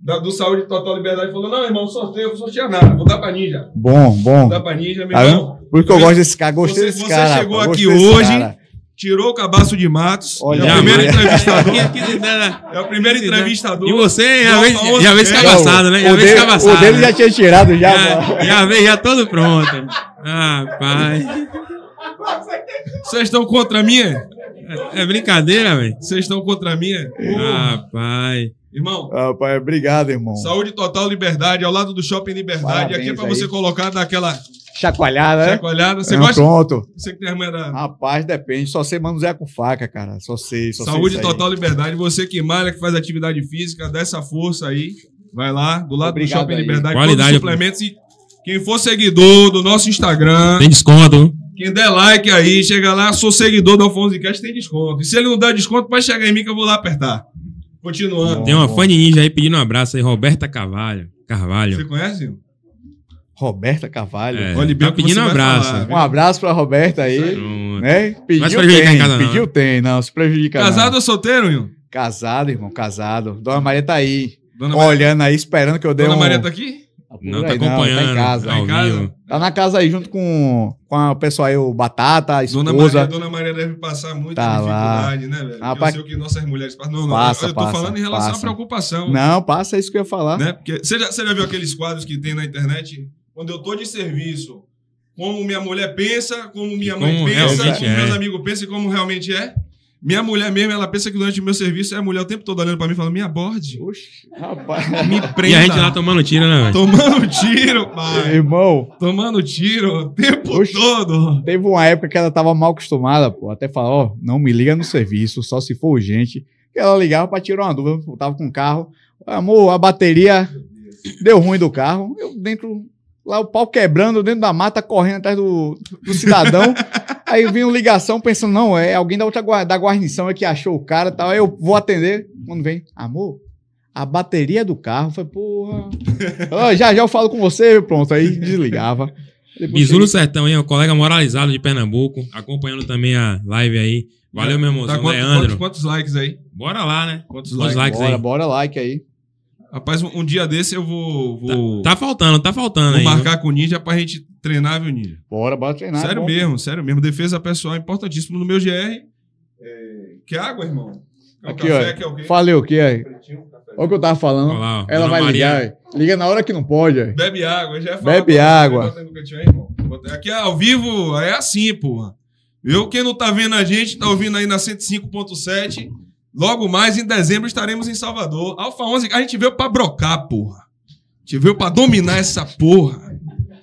da- do Saúde Total Liberdade falou: não, irmão, sorteio, eu vou sortear nada, vou dar pra ninja. Bom, bom. Vou dar pra ninja, meu irmão. Por isso que eu gosto desse cara, gostei Você- desse você cara. chegou rapaz, aqui hoje, cara. Tirou o cabaço de Matos. Olha é o primeiro entrevistador. Né? É o primeiro entrevistador. E você já do vez, Alfa 11 já vez Cast. cabaçado, né? Já o vez dele, cabaçado. o dele né? já tinha tirado já. Já, veio já todo pronto. Ah, pai. Vocês estão contra mim? é? É brincadeira, velho. Vocês estão contra mim? pai. Irmão, Rapaz, obrigado, irmão. saúde total, liberdade, ao lado do Shopping Liberdade. Parabéns Aqui é pra aí. você colocar daquela Chacoalhada, né? chacoalhada. Você Ah, gosta? Pronto. Você que tem da Rapaz, depende. Só sei manusear com faca, cara. Só sei. Só sei saúde aí. total, liberdade. Você que malha, que faz atividade física, dá essa força aí. Vai lá, do lado Obrigado do Shopping aí. Liberdade. Qualidade. Todos os suplementos. E quem for seguidor do nosso Instagram, Tem desconto. quem der like aí, chega lá, sou seguidor do Alfonso Cast, tem desconto. E se ele não der desconto, pode chegar em mim que eu vou lá apertar. Continuando. Bom. Tem uma fã de ninja aí pedindo um abraço aí, Roberta Carvalho. Carvalho. Você conhece? Roberta Carvalho. É, Olha bem tá o pedindo um abraço. falar, Um abraço pra Roberta aí. Pronto. Né? Pediu tem. em casa, não, Pediu tem. Não, se prejudica não. Casado ou solteiro, Will? Casado, irmão. Casado. Dona Maria tá aí. Dona, Maria- Olhando aí, esperando que eu dê Dona um... Maria tá aqui? Tá Não, tá aí, acompanhando. tá em casa. Tá em casa? Tá na casa aí junto com, com a pessoal aí, o Batata, a Dona esposa. Maria, Dona Maria deve passar muita Tá lá. dificuldade, né, velho? Rapaz- eu sei o que nossas mulheres passam. Não, não, Passa, eu tô passa, falando em relação passa. à preocupação. Não, passa isso que eu ia falar. Né? Porque você já, você já viu aqueles quadros que tem na internet? Quando eu tô de serviço, como minha mulher pensa, como minha mãe como pensa, como é. meus amigos pensam e como realmente é. Minha mulher mesmo, ela pensa que durante o meu serviço é a mulher o tempo todo olhando pra mim e falando: me aborde, Oxe, rapaz. me prenda. E a gente lá tomando tiro, né, velho? Tomando tiro, pai. Irmão, Tomando tiro o tempo Oxe. todo. teve uma época que ela tava mal acostumada, pô. Até falar, ó, não me liga no serviço, só se for urgente. E ela ligava pra tirar uma dúvida. Eu tava com o carro. Amor, a bateria deu ruim do carro. Eu dentro, lá o pau quebrando, dentro da mata, correndo atrás do, do cidadão. Aí eu vim uma ligação pensando, não, é alguém da outra da guarnição é que achou o cara e tal. Aí eu vou atender. Quando vem, amor, a bateria do carro. Foi, porra. Ó, já já eu falo com você, pronto. Aí desligava. Bizu no Sertão aí, o colega moralizado de Pernambuco, acompanhando também a live aí. Valeu, meu irmão. Tá quantos, Leandro. quantos, quantos likes aí? Bora lá, né? Quantos Quantos likes? likes Bora, aí? bora, like aí. Rapaz, um, um dia desse eu vou, vou, Tá faltando, tá faltando vou aí. marcar com o Ninja pra gente treinar, viu, Ninja? Bora, bora treinar. sério bom. mesmo, sério mesmo. Defesa pessoal é importantíssimo no meu GR. É... Quer água, irmão? Quer um Aqui, café? ó. Quer quê? Falei o quê aí? Olha o que eu tava falando. Olha lá, ó, Ela vai Maria. ligar. aí. Liga na hora que não pode. aí. Bebe água, já falar Bebe água. cantinho aí. Aqui é ao vivo, é assim, porra. Eu, quem não tá vendo a gente, tá ouvindo aí na 105.7. Logo mais, em dezembro, estaremos em Salvador. Alfa 11, a gente veio pra brocar, porra. A gente veio pra dominar essa porra,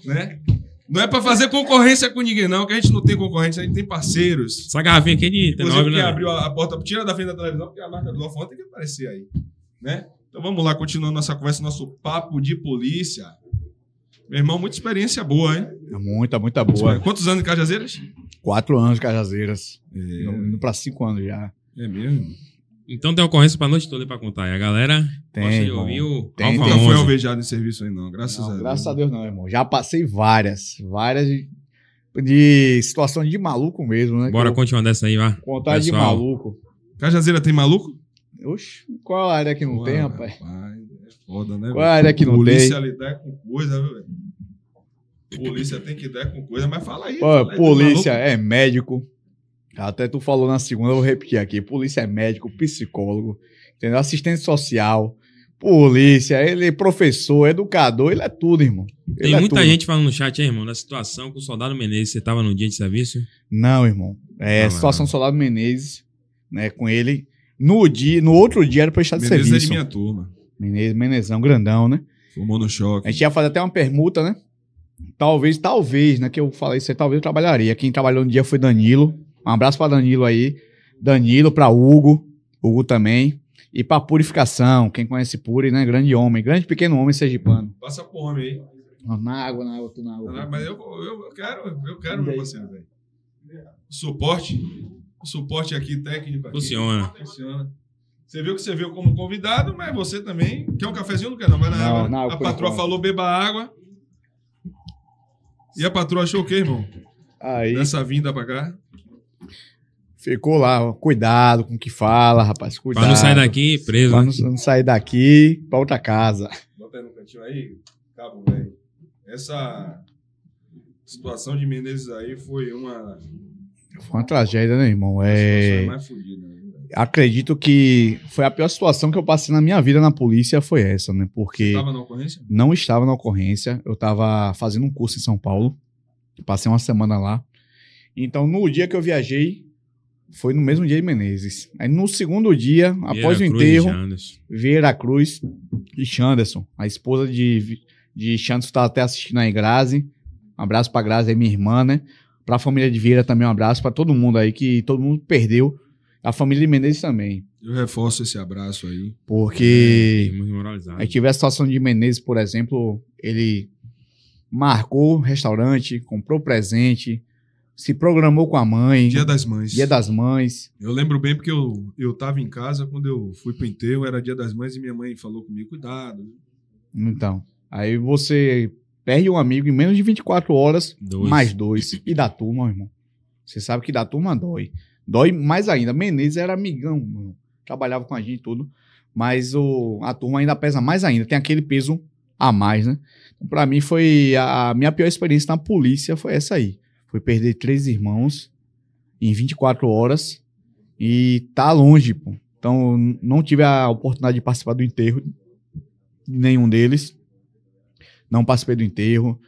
né? Não é pra fazer concorrência com ninguém, não, que a gente não tem concorrência, a gente tem parceiros. Essa garrafinha aqui é de Inclusive, 19, quem né? abriu a, a porta, tira da frente da televisão, porque a marca do Alfa 11 tem que aparecer aí, né? Então vamos lá, continuando nossa conversa, nosso papo de polícia. Meu irmão, muita experiência boa, hein? É Muita, muita boa. Quantos anos de Cajazeiras? Quatro anos de Cajazeiras. É, Indo pra cinco anos já. é mesmo. Então tem ocorrência pra noite toda pra contar. E a galera Tem, gosta de ouvir o Tem, Alfa Nunca 11. foi alvejado em serviço aí, não. Graças a Não, Deus. graças a Deus não, irmão. Já passei várias. Várias de, de situação de maluco mesmo, né? Bora continuar dessa aí, vá. Contar de maluco. Cajazeira tem maluco? Oxe, qual a área que não tem, Ué, rapaz? É foda, né? Qual a área que não Polícia tem? lidar com coisa, viu, velho? Polícia tem que lidar com coisa, mas fala aí. Pô, fala aí do polícia é médico. Até tu falou na segunda, eu vou repetir aqui. Polícia é médico, psicólogo, entendeu? Assistente social, polícia, ele é professor, educador, ele é tudo, irmão. Ele Tem é muita tudo. gente falando no chat aí, irmão, da situação com o soldado Menezes. Você tava no dia de serviço? Não, irmão. É, Não, situação não. do Soldado Menezes, né, com ele. No dia, no outro dia era pra estar de Menezes é de serviço. minha turma. Menezes, Menezão, grandão, né? Fumou no choque. A gente ia fazer até uma permuta, né? Talvez, talvez, né? Que eu falei isso aí, talvez eu trabalharia. Quem trabalhou no dia foi Danilo. Um abraço pra Danilo aí. Danilo, pra Hugo. Hugo também. E pra purificação, quem conhece Puri, né? Grande homem, grande pequeno homem sergipano. Passa pro homem aí. Na água, na água, tu na água. Mas eu, eu, eu quero, eu quero, meu parceiro, velho. Suporte, o suporte aqui técnico aqui. Funciona. Funciona. Você viu que você veio como convidado, mas você também. Quer um cafezinho? Não quer, não. Vai na Não, água. na água, a por patroa enquanto. falou beba água. E a patroa achou o quê, irmão? Aí Nessa vinda pra cá? Ficou lá, ó, cuidado com o que fala, rapaz, cuidado. Pra não sair daqui preso. Pra né? não, não sair daqui pra outra casa. Bota aí no cantinho aí, cabo, velho. Essa situação de Menezes aí foi uma. Foi uma tragédia, né, irmão? É... mais fodidas. né? Acredito que foi a pior situação que eu passei na minha vida na polícia, foi essa, né? Porque Tava na ocorrência? não estava na ocorrência, eu estava fazendo um curso em São Paulo, passei uma semana lá. Então, no dia que eu viajei, foi no mesmo dia de Menezes. Aí, no segundo dia, após o Cruz e enterro. Vieira Cruz e Chanderson, a esposa de, de Chanderson está até assistindo aí, Grazi. Um abraço pra Grazi, é minha irmã, né? Pra família de Vieira também um abraço pra todo mundo aí, que todo mundo perdeu. A família de Menezes também. Eu reforço esse abraço aí. Porque Muito moralizado. aí tive a situação de Menezes, por exemplo, ele marcou restaurante, comprou presente, se programou com a mãe, Dia das Mães. Dia das Mães. Eu lembro bem porque eu, eu tava em casa quando eu fui pro enterro, era dia das mães e minha mãe falou comigo, cuidado. Então, aí você perde um amigo em menos de 24 horas, Dois. mais dois. E da turma, irmão. Você sabe que da turma dói. Dói mais ainda. Menezes era amigão, mano. Trabalhava com a gente e tudo. Mas o, a turma ainda pesa mais ainda. Tem aquele peso a mais, né? Então, pra mim, foi. A, a minha pior experiência na polícia foi essa aí. Foi perder três irmãos em 24 horas. E tá longe, pô. Então, não tive a oportunidade de participar do enterro de nenhum deles. Não participei do enterro.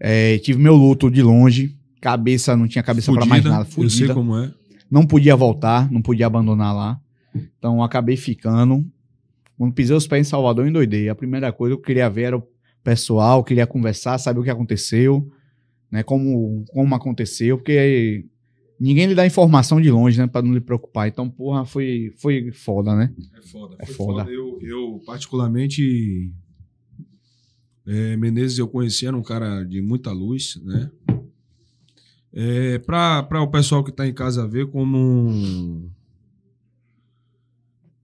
É, tive meu luto de longe. Cabeça, não tinha cabeça pra mais nada. eu sei Fudida como é. não podia voltar, não podia abandonar lá. Então acabei ficando. Quando pisei os pés em Salvador, eu endoidei. A primeira coisa que eu queria ver era o pessoal, queria conversar, saber o que aconteceu, né? Como, como aconteceu, porque ninguém lhe dá informação de longe, né? Pra não lhe preocupar. Então, porra, foi, foi foda, né? É foda. É foi foda. Eu, eu, particularmente, é, Menezes eu conheci, era um cara de muita luz, né? É, para o pessoal que está em casa ver como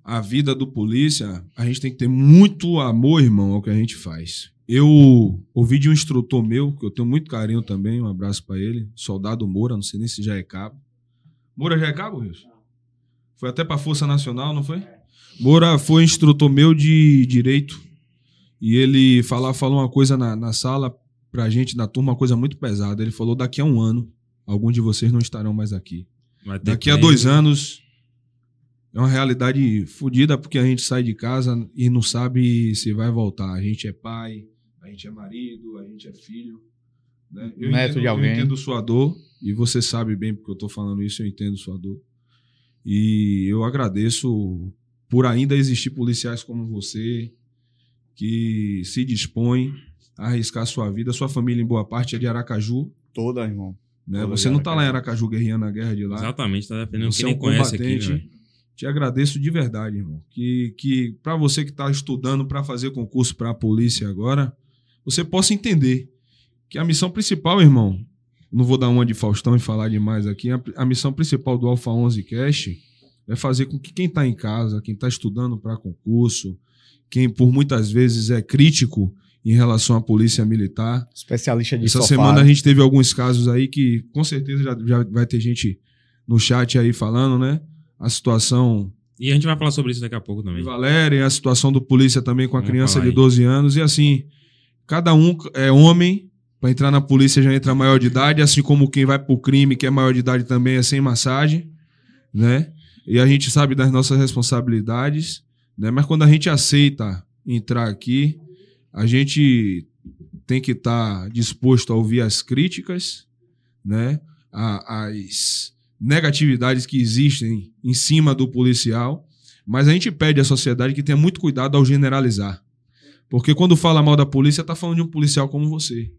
a vida do polícia, a gente tem que ter muito amor, irmão, ao que a gente faz. Eu ouvi de um instrutor meu, que eu tenho muito carinho também, um abraço para ele, soldado Moura, não sei nem se já é cabo. Moura já é cabo, Wilson? Foi até para Força Nacional, não foi? Moura foi instrutor meu de direito e ele falou uma coisa na, na sala pra gente, na turma, uma coisa muito pesada. Ele falou: daqui a um ano, alguns de vocês não estarão mais aqui. Daqui a dois anos é uma realidade fodida porque a gente sai de casa e não sabe se vai voltar. A gente é pai, a gente é marido, a gente é filho. né? Eu Neto entendo, de alguém. Eu entendo sua dor e você sabe bem porque eu tô falando isso, eu entendo sua dor. E eu agradeço por ainda existir policiais como você que se dispõem a arriscar sua vida. Sua família, em boa parte, é de Aracaju. Toda, irmão. Né? Toda Você não tá lá em Aracaju. Guerreando a guerra de lá. Exatamente, tá defendendo Você quem é um conhece aqui, combatente. né, velho? Te agradeço de verdade, irmão. Que, que para você que está estudando para fazer concurso para a polícia agora, você possa entender que a missão principal, irmão, não vou dar uma de Faustão e falar demais aqui, a, a missão principal do Alpha 11 Cast é fazer com que quem está em casa, quem está estudando para concurso, quem por muitas vezes é crítico em relação à polícia militar, Especialista de essa sofá. semana a gente teve alguns casos aí que com certeza já, já vai ter gente no chat aí falando, né? A situação E a gente vai falar sobre isso daqui a pouco também. Valéria, a situação do polícia também com a Vamos criança de aí. 12 anos. E assim, cada um é homem, para entrar na polícia já entra maior de idade, assim como quem vai pro crime, que é maior de idade também, é sem massagem, né? E a gente sabe das nossas responsabilidades, né? Mas quando a gente aceita entrar aqui, a gente tem que estar disposto a ouvir as críticas, né? A- as negatividades que existem em cima do policial, mas a gente pede à sociedade que tenha muito cuidado ao generalizar. Porque quando fala mal da polícia, tá falando de um policial como você.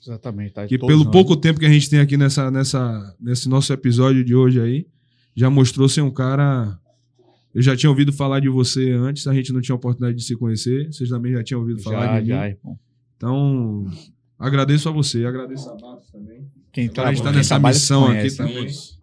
Exatamente. Tá Que pelo nós. pouco tempo que a gente tem aqui nessa, nessa, nesse nosso episódio de hoje aí, já mostrou ser um cara Eu já tinha ouvido falar de você antes, a gente não tinha oportunidade de se conhecer. Vocês também já tinham ouvido falar Já, de já, mim. irmão. Então, agradeço a você, agradeço a Matos também. Quem Agora a gente tá nessa trabalha missão aqui conhece, né? também. Vamos.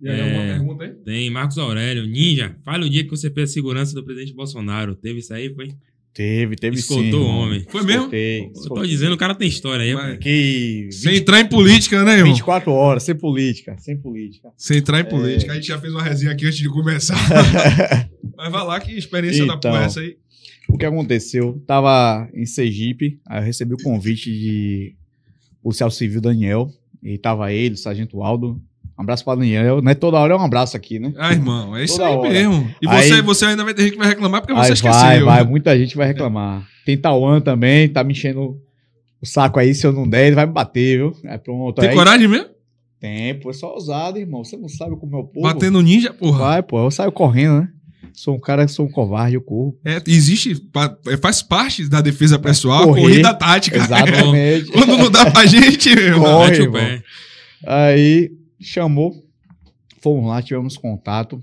E aí, É. alguma pergunta aí? Tem Marcos Aurélio. Ninja, fale o dia que você fez a segurança do presidente Bolsonaro. Teve isso aí? Foi? Teve, teve Escoltou sim. o irmão. homem. Foi mesmo? Escoltei, Eu tô escoltei. dizendo, o cara tem história aí. Que Sem 20, entrar em política, né, irmão? 24 horas, sem política, sem política. Sem entrar É. em política. A gente já fez uma resenha aqui antes de começar. Mas vai lá, que experiência da Então. porra é essa aí? O que aconteceu? Tava em Sergipe, aí eu recebi o convite de policial civil Daniel, e tava ele, o sargento Aldo. Um abraço pra Daniel. Não é toda hora é um abraço aqui, né? Ah, irmão, é isso aí hora. mesmo. E Aí- você, você ainda vai ter gente que vai reclamar porque você esqueceu. vai, vai, muita gente vai reclamar. Tem Tauan também, tá me enchendo o saco aí, se eu não der, ele vai me bater, viu? É pronto. Tem aí, coragem mesmo? Tem, pô, é só ousado, irmão. Você não sabe como é o povo. Batendo ninja, porra. Vai, pô, eu saio correndo, né? Sou um cara, sou um covarde, eu corro. É, existe, é, faz parte da defesa pessoal, a correr. corrida tática. Exatamente. Quando não dá pra gente. Corre, Mete o irmão. pé. Aí chamou, fomos lá, tivemos contato.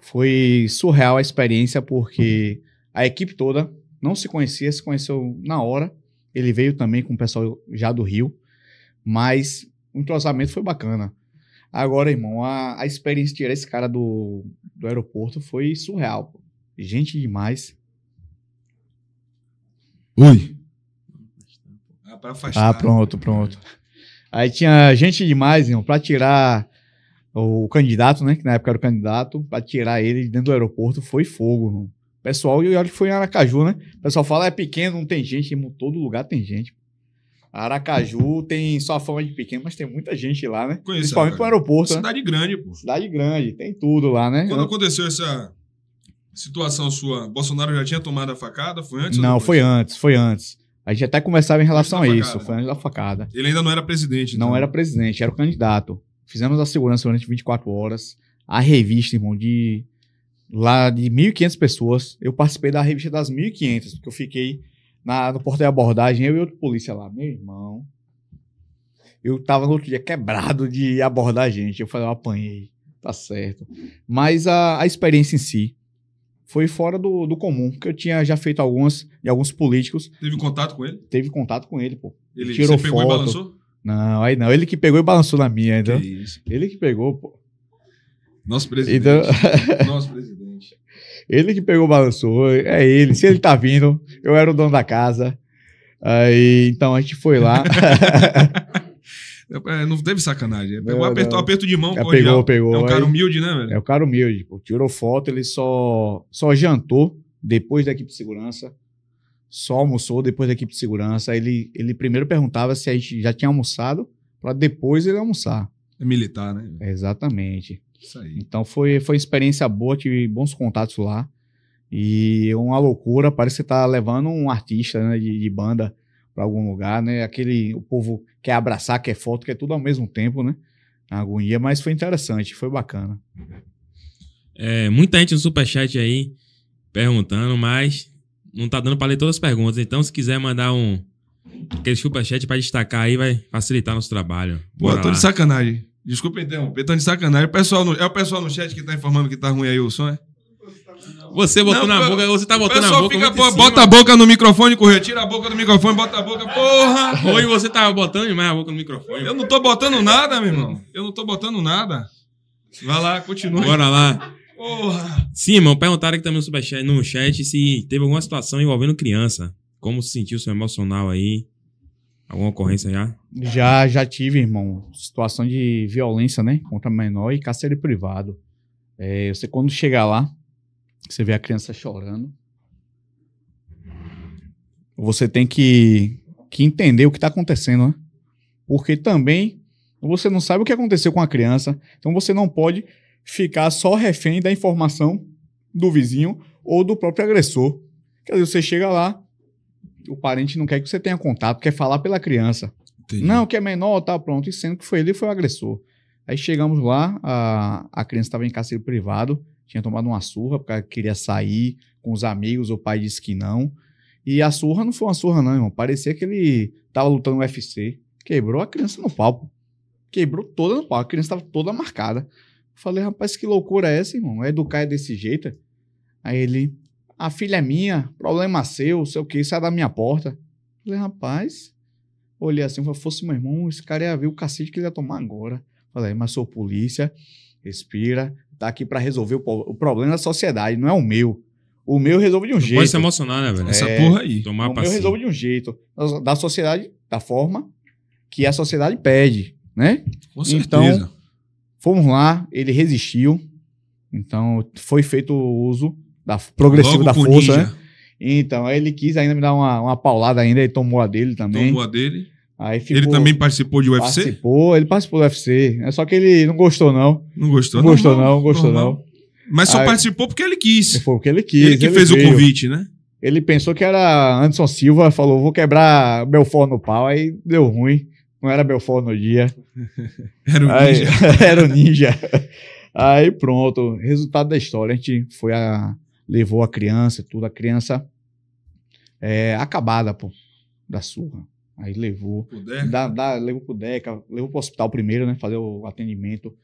Foi surreal a experiência, porque a equipe toda não se conhecia, se conheceu na hora. Ele veio também com o pessoal já do Rio, mas o entrosamento foi bacana. Agora, irmão, a, a experiência de tirar esse cara do, do aeroporto foi surreal. Gente demais. Ui. Ah, pra afastar. Ah, pronto, pronto. Aí tinha gente demais, irmão, pra tirar o candidato, né? Que na época era o candidato, pra tirar ele de dentro do aeroporto foi fogo, irmão. Pessoal, e olha que foi em Aracaju, né? O pessoal fala, é pequeno, não tem gente, irmão. Todo lugar tem gente. Aracaju tem só a fama de pequeno, mas tem muita gente lá, né? Conheço Principalmente pro Aracaju. aeroporto, né? Cidade grande, pô. Cidade grande, tem tudo lá, né? Quando aconteceu essa situação sua, Bolsonaro já tinha tomado a facada? Foi antes Não, foi antes, foi antes. A gente até conversava em relação a isso, foi antes da facada. Ele ainda não era presidente. Não então. era presidente, era o candidato. Fizemos a segurança durante 24 horas. A revista, irmão, de lá de 1.500 pessoas. Eu participei da revista das 1.500, porque eu fiquei na, no porto de abordagem, eu e outro polícia lá. Meu irmão, eu tava no outro dia quebrado de abordar gente. Eu falei, eu apanhei, tá certo. Mas a, a experiência em si foi fora do, do comum, porque eu tinha já feito algumas, e alguns políticos, Teve contato com ele? teve contato com ele, pô. Ele Tirou você pegou e foto. balançou? Não, aí não. Ele que pegou e balançou na minha, então. Que isso. Ele que pegou, pô. Nosso presidente. Então- Nosso presidente. Ele que pegou, balançou. É ele. Se ele tá vindo, eu era o dono da casa. Aí, então a gente foi lá. É, não teve sacanagem. Pegou Não, aperto, não. aperto de mão, É, pegou, pegou. É um cara humilde, né, velho? é o cara humilde, pô. Tirou foto, ele só, só jantou depois da equipe de segurança. Só almoçou depois da equipe de segurança. Ele, ele primeiro perguntava se a gente já tinha almoçado, pra depois ele almoçar. É militar, né? Exatamente. Isso aí. Então foi, foi experiência boa, tive bons contatos lá. E é uma loucura, parece que você tá levando um artista né, de, de banda para algum lugar, né? Aquele, o povo quer abraçar, quer foto, quer tudo ao mesmo tempo, né? Na agonia, mas foi interessante, foi bacana. É, muita gente no superchat aí perguntando, mas não tá dando pra ler todas as perguntas. Então, se quiser mandar um aquele superchat pra destacar aí, vai facilitar nosso trabalho. Pô, Bora eu tô lá. de sacanagem. Desculpa interromper, tô de sacanagem. O pessoal no- é o pessoal no chat que tá informando que tá ruim aí o som, é? Você botou Não, na boca, você tá botando na boca. fica, pô, bota a boca no microfone, correr. Tira a boca do microfone, bota a boca. Porra! Oi, você tava botando demais a boca no microfone. Eu não tô botando nada, meu irmão. Eu não tô botando nada. Vai lá, continua. Bora lá. Porra! Sim, irmão, perguntaram aqui também no, superchat, no chat se teve alguma situação envolvendo criança. Como se sentiu seu emocional aí? Alguma ocorrência já? Já, já tive, irmão, situação de violência, né? Contra menor e cárcere privado. É, você quando chega lá, você vê a criança chorando. Você tem que, que entender o que está acontecendo, né? Porque também você não sabe o que aconteceu com a criança. Então você não pode ficar só refém da informação do vizinho ou do próprio agressor. Quer dizer, você chega lá, o parente não quer que você tenha contato, quer falar pela criança. Entendi. Não, que é menor, tá pronto. E sendo que foi ele foi o agressor. Aí chegamos lá, a, a criança estava em cárcere privado, tinha tomado uma surra porque queria sair com os amigos, o pai disse que não. E a surra não foi uma surra, não, irmão. Parecia que ele tava lutando no UFC. Quebrou a criança no palco. Quebrou toda no palco. A criança estava toda marcada. Falei, rapaz, que loucura é essa, irmão? Educar é desse jeito? Aí ele, a filha é minha, problema seu, sei o que, sai da minha porta. Falei, rapaz, olhei assim, falei, fosse meu irmão, esse cara ia ver o cacete que ele ia tomar agora. Falei, mas sou polícia, respira, tá aqui pra resolver o, o problema da sociedade, não é o meu. O meu resolve de um Não jeito. pode se emocionar, né, velho? Essa É, porra aí. Tomar o meu resolve de um jeito. Da sociedade, da forma que a sociedade pede, né? Com Então, certeza. Fomos lá, ele resistiu. Então, foi feito o uso da progressivo Logo da força, né? Então, aí ele quis ainda me dar uma, uma paulada ainda, ele tomou a dele também. Tomou a dele. Ficou, Ele também participou de UFC? participou, ele participou do UFC. É só que ele não gostou, não. Não gostou? Não gostou, Normal, não, gostou, normal. Mas só Aí- participou porque ele quis. Foi o que ele quis. ele que fez o veio. convite, né? Ele pensou que era Anderson Silva, falou, vou quebrar Belfort no pau. Aí deu ruim. Não era Belfort no dia. Era o Aí, Ninja. era o ninja. Aí pronto, resultado da história. A gente foi a. levou a criança, tudo. A criança é, acabada, pô, da surra. Aí levou. Dá, dá, levou pro DECA, levou pro hospital primeiro, né? Fazer o atendimento.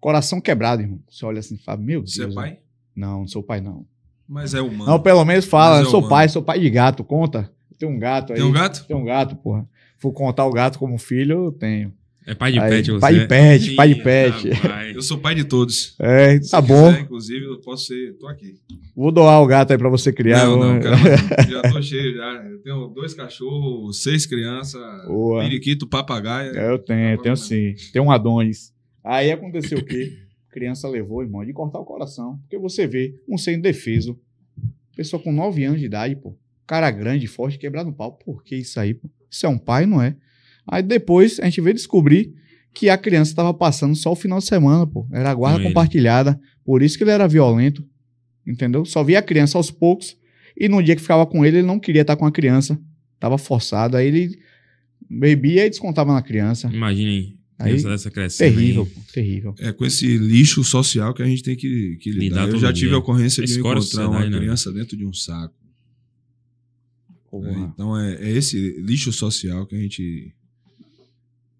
Coração quebrado, irmão. Você olha assim e fala, meu Deus. Você é pai? Não, não sou pai, não. Mas é humano. Não, pelo menos fala, é eu sou humano. pai, sou pai de gato, conta. Tem um gato aí. Tem um gato? Tem um gato, porra. Vou contar o gato como filho, eu tenho. É pai de Aí, pet, você. pai de pet, pai de Ih, pet. rapaz. Eu sou pai de todos. É, Se tá bom. quiser, inclusive, eu posso ser. Tô aqui. Vou doar o gato aí pra você criar. não, vou- não, cara, já tô cheio já. Eu tenho dois cachorros, seis crianças, Boa. periquito, papagaio. É, eu tenho, tenho sim. Tem um Adonis. Aí aconteceu o quê? A criança levou, irmão, de cortar o coração. Porque você vê um ser indefeso. Pessoa com 9 anos de idade, pô. Cara grande, forte, quebrado no pau. Por que isso aí, pô? Isso é um pai, não é? Aí depois a gente veio descobrir que a criança estava passando só o final de semana, pô. Era a guarda Com ele. compartilhada. Por isso que ele era violento. Entendeu? Só via a criança aos poucos. E no dia que ficava com ele, ele não queria estar com a criança. Tava forçado. Aí ele bebia e descontava na criança. Imaginem, Aí, criança dessa crescendo. terrível, aí. pô, terrível. É com esse lixo social que a gente tem que, que lidar. Lidar Eu já tive dia. a ocorrência de Escora a encontrar uma né? criança dentro de um saco. É, então é, é esse lixo social que a gente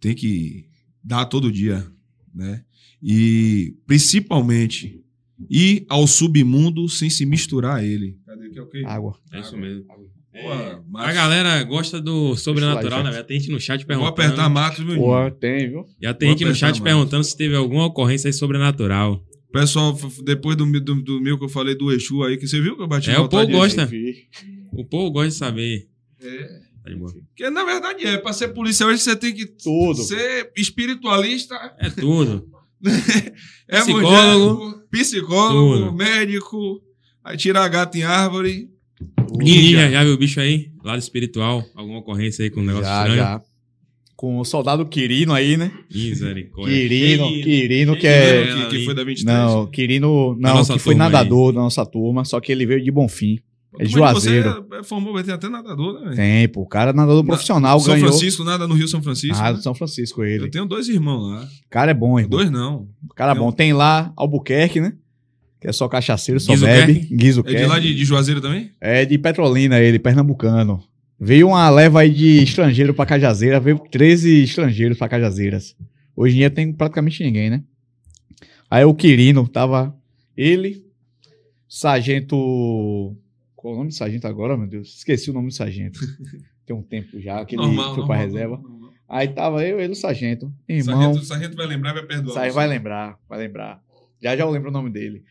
tem que dar todo dia, né? E principalmente ir ao submundo sem se misturar a ele. Cadê que é o quê? Água. É isso mesmo. Pô, A Marcos, galera gosta do sobrenatural, né? Tem gente no chat Vou perguntando. apertar Marcos, meu irmão. Porra, tem, viu? Já tem Vou gente no chat mais. perguntando se teve alguma ocorrência aí sobrenatural. Pessoal, depois do, do, do meu que eu falei do Exu aí, que você viu que eu bati É, o povo gosta. O povo gosta de saber. É. Porque na verdade é, pra ser policial hoje você tem que Tudo. ser espiritualista, É tudo. é Psicólogo. psicólogo, Tudo. médico, aí tirar gato em árvore. Ninja, já viu o bicho aí? Lado espiritual. Alguma ocorrência aí com um negócio Já, estranho? já. Com o soldado Quirino aí, né? Misericórdia. Quirino, Cheio- Quirino que é... que, que foi da 23. Não, Quirino, não, que foi nadador da nossa turma, só que ele veio de Bonfim. É Juazeiro. Você é- formou, vai ter até nadador, né? Tem, pô, o cara nadador profissional, São ganhou. Francisco, nada no Rio São Francisco. Ah, né? São Francisco Eu ele. tenho dois irmãos lá. O cara é bom, irmão. Dois não. O cara é Tem um- bom. Tem lá Albuquerque, né? Que é só cachaceiro, só Guizuquerque? bebe. Guizo É de lá de, de Juazeiro também? É de Petrolina ele, pernambucano. Veio uma leva aí de estrangeiro pra Cajazeira, veio 13 estrangeiros pra Cajazeiras. Hoje em dia tem praticamente ninguém, né? Aí o Quirino tava ele, sargento. Qual o nome do sargento agora, meu Deus? Esqueci o nome do sargento. tem um tempo já que ele foi pra reserva. Aí tava eu e ele, o sargento. Irmão. Sargento, sargento vai lembrar e vai perdoar. Você. vai lembrar, vai lembrar. Já já eu lembro o nome dele.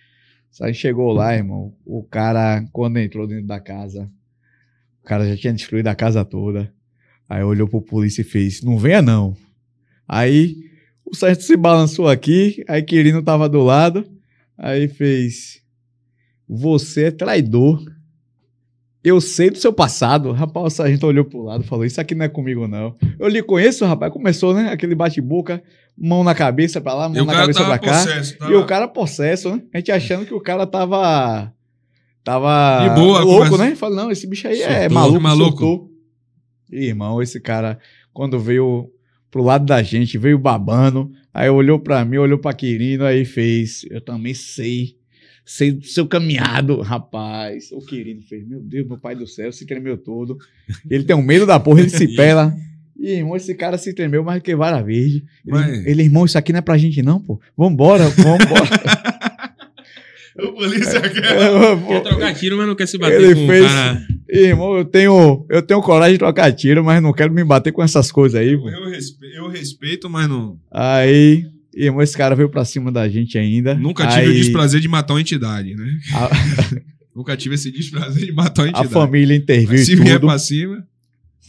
Sai chegou lá, irmão. O cara, quando entrou dentro da casa, o cara já tinha destruído a casa toda. Aí olhou pro polícia e fez: Não venha não. Aí o sargento se balançou aqui, aí Quirino tava do lado. Aí fez: Você é traidor. Eu sei do seu passado. Rapaz, o sargento olhou pro lado e falou: Isso aqui não é comigo, não. Eu lhe conheço, rapaz. Começou, né? Aquele bate-boca, mão na cabeça pra lá, mão na cabeça pra cá. possesso. Tava... E o cara possesso, né? A gente achando que o cara tava. Tava De boa, louco, começa- né? Fala, não, esse bicho aí é maluco, maluco. irmão, esse cara, quando veio pro lado da gente, veio babando, aí olhou pra mim, olhou pra Quirino, aí fez, eu também sei, sei do seu caminhado, rapaz. O Quirino fez, meu Deus, meu pai do céu, se tremeu todo. Ele tem um medo da porra, ele se pela. E, irmão, esse cara se tremeu mais que vara verde. Ele, Mas- ele, irmão, isso aqui não é pra gente não, pô. Vambora, vambora. O polícia quer. Quer trocar tiro, mas não quer se bater Ele com o fez- cara. irmão, eu tenho, eu tenho coragem de trocar tiro, mas não quero me bater com essas coisas aí, pô. Eu respeito, eu respeito, mas não. Aí, irmão, esse cara veio pra cima da gente ainda. Nunca tive aí, o desprazer de matar uma entidade, né? A, Nunca tive esse desprazer de matar uma a entidade. família interviu Mas e se vier tudo. pra cima.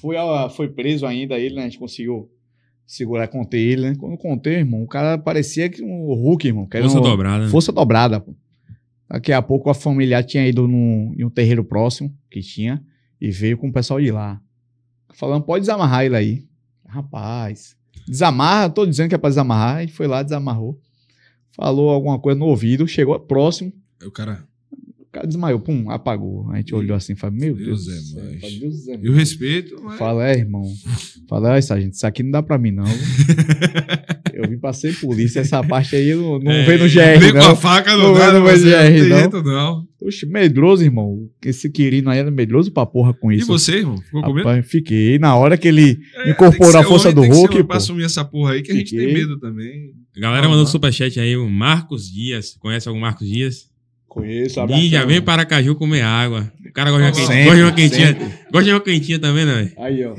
Foi, a- foi preso ainda ele, né? A gente conseguiu segurar, conter ele, né? Quando contei, irmão, o cara parecia que um Hulk, irmão. que era Força um- dobrada. Força dobrada, pô. Daqui a pouco a familiar tinha ido num, em um terreiro próximo que tinha e veio com o pessoal de lá. Falando, pode desamarrar ele aí. Rapaz, desamarra, tô dizendo que é pra desamarrar. A gente foi lá, desamarrou. Falou alguma coisa no ouvido, chegou próximo, Aí O cara. o cara desmaiou, pum, apagou. A gente olhou assim e falou, meu Deus Deus, é céu. mais. Deus é Eu respeito, mas. Fala, é, irmão. Fala, é, sargento, isso aqui não dá pra mim, não. eu vim pra ser polícia, essa parte aí não, não É, veio no Vem GR, com a não. faca Não no vai nada, no você não tem não. jeito, não. Oxe, medroso, irmão. Esse Quirino aí era medroso pra porra com E isso. você, irmão? Ficou com medo? Fiquei. Na hora que ele É, incorporou a força homem, do tem que ser Hulk, homem Pra pô. assumir essa porra aí que a gente tem Fiquei. medo também. A galera Não, mandou não. superchat aí, o Marcos Dias. Conhece algum Marcos Dias? Conheço, Ninja, vem para Caju comer água. O cara gosta de uma Sempre. Gosta de uma quentinha. sempre. Gosta de uma quentinha também, né? Aí, ó.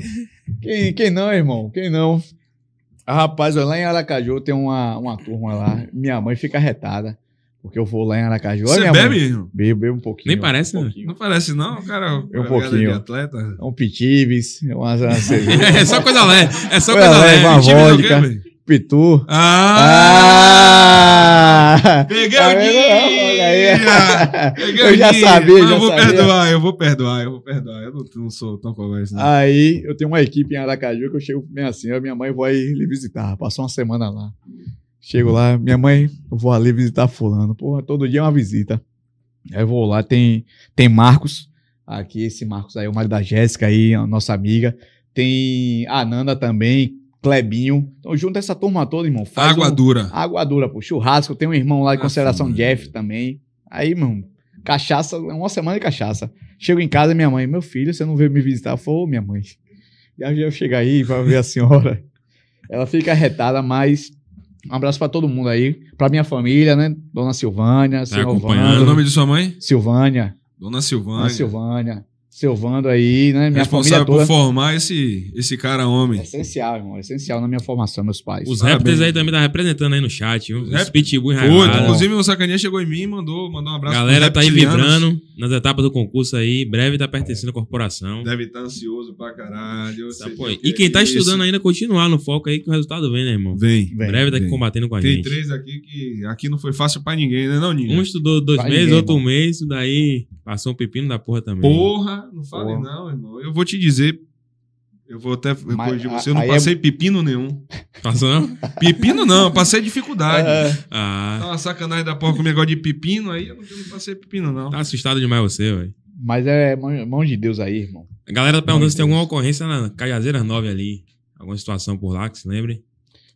Quem, quem não, irmão? Quem não? Rapaz, lá em Aracaju tem uma, uma turma lá. Minha mãe fica retada. Porque eu vou lá em Aracaju. Olha Você minha bebe, mãe. Bebo, bebo um pouquinho. Nem parece, um né? pouquinho. Não parece, não, cara. Um pegada pouquinho. De atleta. Um pitives, uma, uma cerveja, É só coisa leve. É só Coisa coisa leve, uma quê, vodka. pitu. Ah! Ah! Peguei Tá o dia! Peguei Eu já sabia, mas já eu vou sabia. perdoar, eu vou perdoar, eu vou perdoar. Eu não, não sou tão conversa. não. Aí eu tenho uma equipe em Aracaju que eu chego bem assim, minha mãe vai lhe visitar, passou uma semana lá. Chego lá, minha mãe, eu vou ali visitar fulano. Porra, todo dia é uma visita. Aí eu vou lá, tem, tem Marcos, aqui esse Marcos aí, o marido da Jéssica aí, a nossa amiga. Tem a Nanda também, Clebinho. Então junta essa turma toda, irmão. Faz Água um- dura. Água dura, pô. Churrasco, tem um irmão lá de Ah, consideração. Jeff também. Aí, mano, cachaça, uma semana de cachaça. Chego em casa, minha mãe, meu filho, você não veio me visitar? Eu falo, "Ô, minha mãe. Já eu chego aí pra ver a senhora. Ela fica arretada, mas um abraço pra todo mundo aí. Pra minha família, né? Dona Silvânia, Tá acompanhando. É o nome de sua mãe? Silvânia, Dona Silvânia. Dona Silvânia, Silvando aí, né? Minha família Responsável por formar esse, esse cara homem. É essencial, irmão. É essencial na minha formação, meus pais. Os. Raptors aí também tá representando aí no chat? Os Rap- Pitbull Puta, inclusive, o Sacaninha chegou em mim e mandou, mandou um abraço. Galera tá aí vibrando nas etapas do concurso aí. Breve tá pertencendo à corporação. Deve estar ansioso pra caralho. Tá, que e quem tá isso. estudando ainda, continuar no foco aí que o resultado vem, né, irmão? Vem. Vem, Breve tá aqui vem. combatendo com a Tem gente. três aqui que aqui não foi fácil pra ninguém, né, não, Ninho? Um estudou dois Vai meses, ninguém, outro um mês, daí passou um pepino da porra também. Porra, não fale Porra. não, irmão. Eu vou te dizer. Eu vou até corrigir você. Eu não é- passei pepino nenhum. Passou não? Pepino não, eu passei dificuldade. É, Ah, Tá uma sacanagem da porra com o negócio de pepino aí, eu não, eu não passei pepino, não. tá assustado demais você, velho. mas é mão, mão de Deus aí, irmão. A galera tá perguntando se tem alguma ocorrência na Cajazeiras 9 ali. Alguma situação por lá que se lembre.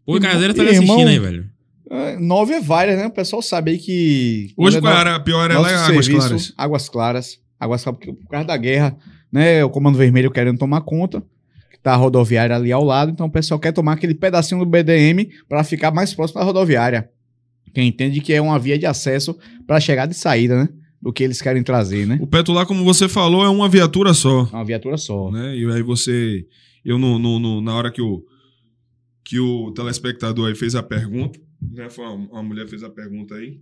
Pô, Cajazeiras tá me irmão- assistindo aí, velho. É, Nove é várias, né? O pessoal sabe aí que. Hoje qual é era a pior é Águas serviço, Claras. Águas Claras. Águas Claras, porque por causa da guerra, né? O Comando Vermelho querendo tomar conta. Que tá a rodoviária ali ao lado. Então o pessoal quer tomar aquele pedacinho do BDM para ficar mais próximo da rodoviária. Quem entende que é uma via de acesso para chegada e saída, né? Do que eles querem trazer, né? O Peto lá, como você falou, é uma viatura só. É uma viatura só. né? E aí você. Eu, no, no- no- na hora que o, que o telespectador aí fez a pergunta, né? Foi uma, uma mulher fez a pergunta aí.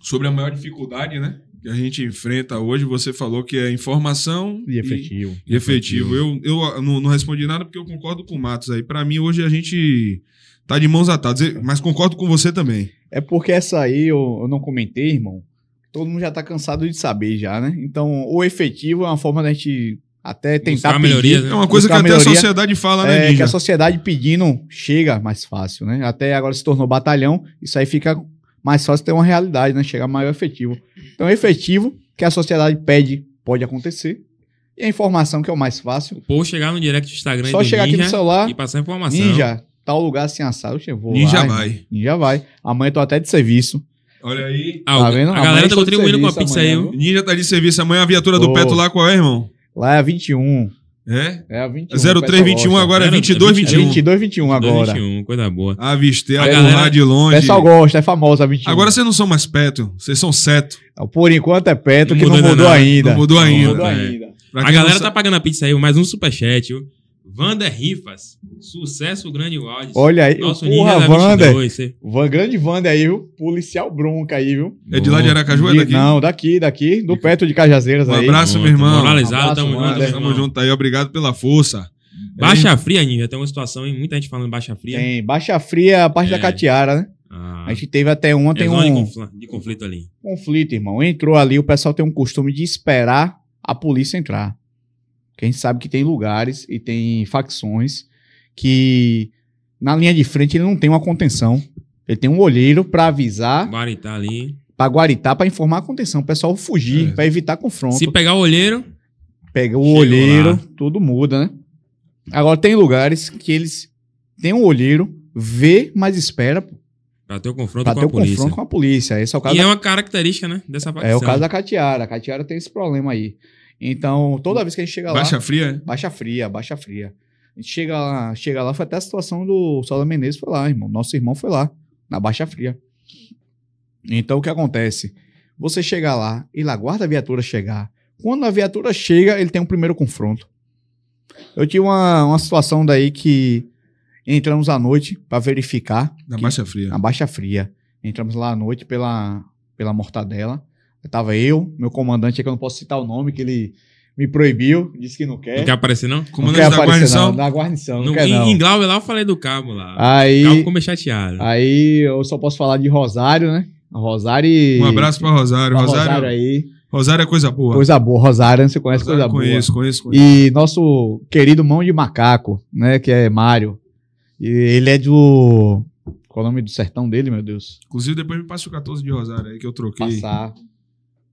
Sobre a maior dificuldade, né? Que a gente enfrenta hoje, você falou que é informação E efetivo. e efetivo. Eu, eu não, não respondi nada porque eu concordo com o Matos aí. Pra mim, hoje a gente tá de mãos atadas. Mas concordo com você também. É porque essa aí eu, eu não comentei, irmão. Todo mundo já tá cansado de saber já, né? Então, o efetivo é uma forma da gente até tentar Buscar pedir. né? É uma coisa que até a melhoria. sociedade fala, né, É, que Ninja? a sociedade pedindo chega mais fácil, né? Até agora se tornou batalhão, isso aí fica mais fácil ter uma realidade, né? Chegar maior efetivo. Então, efetivo que a sociedade pede pode acontecer. E a informação que é o mais fácil. Ou chegar no direct do Instagram Só do chegar aqui Ninja no celular, e passar informação. ninja, tal lugar assim assado, eu vou Ninja lá, vai. Ninja vai. Amanhã eu tô até de serviço. Olha aí. Ah, Tá o- vendo? A Amanhã galera tá contribuindo com a serviço pizza aí, amanhã, viu? Ninja tá de serviço amanhã. A viatura do Ô. Peto lá, qual é, irmão? Lá é 21. É? É a 21. 0321 agora é Era- 22, é 21. 22, 21 agora. 21, coisa boa. Avistei a A galera- de O longe. pessoal gosta, é famosa a 21. Agora vocês não são mais Petro, vocês são Seto. Por enquanto é Petro Não que não mudou mudou ainda não. ainda. Não mudou Não ainda. mudou é. ainda. A galera não tá pagando a pizza aí, mais um superchat, viu? Vander Rifas, sucesso grande Waldes. Olha aí, Nosso porra, Ninja da Wander. 22, cê- Van, grande Wander aí, viu? Policial bronca aí, viu? É de lá de Aracaju, é daqui? Não, daqui, daqui, do perto de Cajazeiras Um aí. abraço, Pronto, meu irmão. Moralizado, Abraço, tamo junto, Tamo junto aí, obrigado pela força. Baixa Fria, Ninja, tem uma situação aí, muita gente falando Baixa Fria. Tem Baixa Fria, a parte É. da Catiara, né? Ah, A gente teve até ontem é um confl- de conflito ali. conflito, irmão. Entrou ali, o pessoal tem um costume de esperar a polícia entrar. Porque a gente sabe que tem lugares e tem facções que na linha de frente ele não tem uma contenção. Ele tem um olheiro pra avisar, Guaritá ali. pra guaritar, pra informar a contenção. O pessoal fugir, É. pra evitar confronto. Se pegar o olheiro, Pega o olheiro, lá. tudo muda, né? Agora tem lugares que eles têm um olheiro, vê, mas espera pra ter o confronto pra com ter a o polícia. confronto com a polícia. Esse é o caso E da é uma característica, né, dessa facção. É o caso da Catiara. A Catiara tem esse problema aí. Então, toda vez que a gente chega Baixa lá. fria, é? Baixa fria, baixa fria. A gente chega lá, chega lá, foi até a situação do Saulo Menezes foi lá, irmão. Nosso irmão foi lá, na Baixa Fria. Então, o que acontece? Você chega lá e lá aguarda a viatura chegar. Quando a viatura chega, ele tem um primeiro confronto. Eu tive uma, uma situação daí que entramos à noite para verificar Da que- Baixa Fria. na Baixa Fria. Entramos lá à noite pela, pela Mortadela. Tava eu, meu comandante, é que eu não posso citar o nome, que ele me proibiu, disse que não quer. Não quer aparecer, não? Não Comandante quer da aparecer, guarnição. Não, da guarnição, não, No, quer em, não. em Glauber lá eu falei do cabo lá. Aí, O cabo ficou meio chateado. aí eu só posso falar de Rosário, né? Rosário e... Um abraço pra Rosário. pra Rosário, Rosário aí. Rosário é coisa boa. Coisa boa. Rosário, você conhece Rosário, coisa boa. conheço, conheço, conheço. E nosso querido mão de macaco, né? Que é Mário. E ele é do... Qual é o nome do sertão dele, meu Deus? Inclusive, depois me passa o 14 de Rosário aí, que eu troquei. Passar.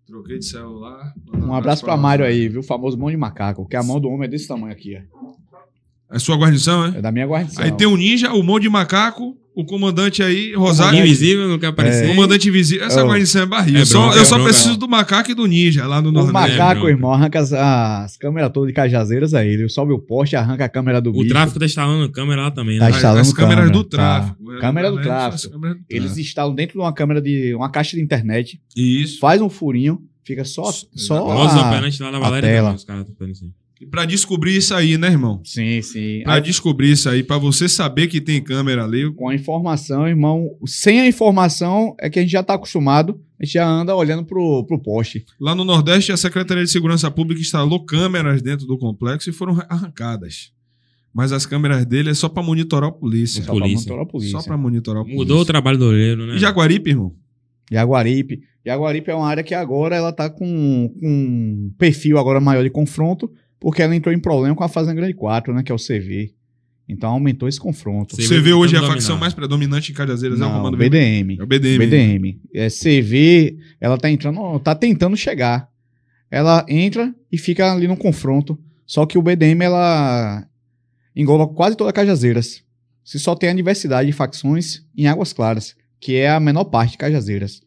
Troquei de celular. Um abraço pra Mário aí, viu? O famoso mão de macaco. Que a mão do homem é desse tamanho aqui, ó. É sua guarnição, é? É da minha guarnição. Aí tem o ninja, o mão de macaco, o comandante aí, O Rosário. Invisível, não quer aparecer. O comandante invisível. Essa Oh. guarnição é barril. É Eu só- bronca, eu é só preciso do macaco e do ninja lá no O Nordeste. macaco, bronca. irmão, arranca as, as câmeras todas de cajazeiras aí. Ele sobe o poste, arranca a câmera do O bicho. tráfico tá instalando câmera lá também, Tá né? As- instalando As câmeras câmera, do tá. tráfico. Câmera do Galera, tráfico. as câmeras do Eles tráfico. instalam dentro de uma câmera de. uma caixa de internet, Isso. faz um furinho, fica só. só Rosa a- a Valéria tela. os caras estão assim. E pra descobrir isso aí, né, irmão? Sim, sim. Pra Aí, descobrir isso aí, pra você saber que tem câmera ali. com a informação, irmão. Sem a informação é que a gente já tá acostumado, a gente já anda olhando pro, pro poste. Lá no Nordeste, a Secretaria de Segurança Pública instalou câmeras dentro do complexo e foram arrancadas. Mas as câmeras dele é só pra monitorar a polícia. Só pra polícia. monitorar a polícia. Só pra monitorar a polícia. Mudou o trabalho do olheiro, né? E Jaguaripe, irmão? Jaguaripe. Jaguaripe é uma área que agora ela tá com, com um perfil agora maior de confronto, porque ela entrou em problema com a Fazenda Grande 4, né? Que é o CV. Então aumentou esse confronto. Você vê hoje a tentando facção mais predominante em Cajazeiras é o Não, Comando BDM. É o BDM. BDM. É, CV, ela tá entrando, tá tentando chegar. Ela entra e fica ali no confronto. Só que o BDM, ela engloba quase toda Cajazeiras. Se só tem a diversidade de facções em Águas Claras, que é a menor parte de Cajazeiras.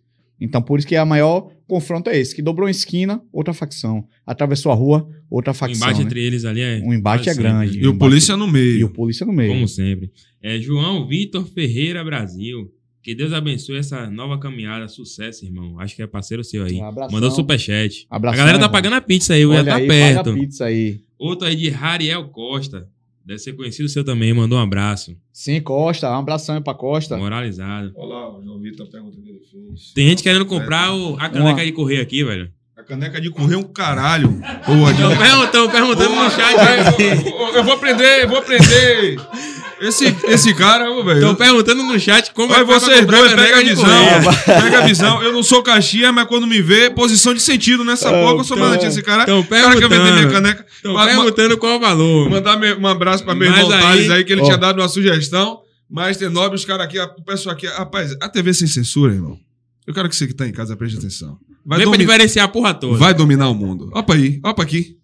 Então, por isso que a maior confronto é esse, que dobrou uma esquina, outra facção. Atravessou a rua, outra O facção. embate né? entre eles ali é. Um embate é grande. E o embate- polícia no meio. E o polícia no meio. Como sempre. É João Vitor Ferreira Brasil. Que Deus abençoe essa nova caminhada. Sucesso, irmão. Acho que é parceiro seu aí. Um abração. Mandou superchat. Abração, a galera tá irmão. pagando a pizza aí, ia Olha tá aí, perto. paga a pizza aí. Outro aí de Rariel Costa. Deve ser conhecido seu também. Mandou um abraço. Sim, Costa. Um abração aí pra Costa. Moralizado. Olha lá, o João Vitor pergunta que ele fez. Tem gente querendo comprar o- a caneca Uma- de correr aqui, velho. A caneca de correr é um caralho. Boa, Estão perguntando, perguntando no chat aqui. eu, eu vou aprender, eu vou aprender. Esse, esse cara, velho. Estão perguntando no chat como Olha é pra vocês dois, pega a visão. correr. Pega a visão. Eu não sou caixinha, mas quando me vê, posição de sentido nessa Ah, porra, eu sou então- mandante. Esse cara, Estão o cara quer vender minha perguntando. caneca. Estão perguntando qual o valor. Mandar me- um abraço pra meu Mas irmão aí- Thales aí, que ele Ó. tinha dado uma sugestão. Master Nobre, os caras aqui, a- o pessoal aqui. Rapaz, a TV sem censura, irmão. Eu quero que você que tá em casa preste atenção. Vai, Vem pra domi- diferenciar a porra toda. vai dominar o mundo. Opa aí, opa aqui.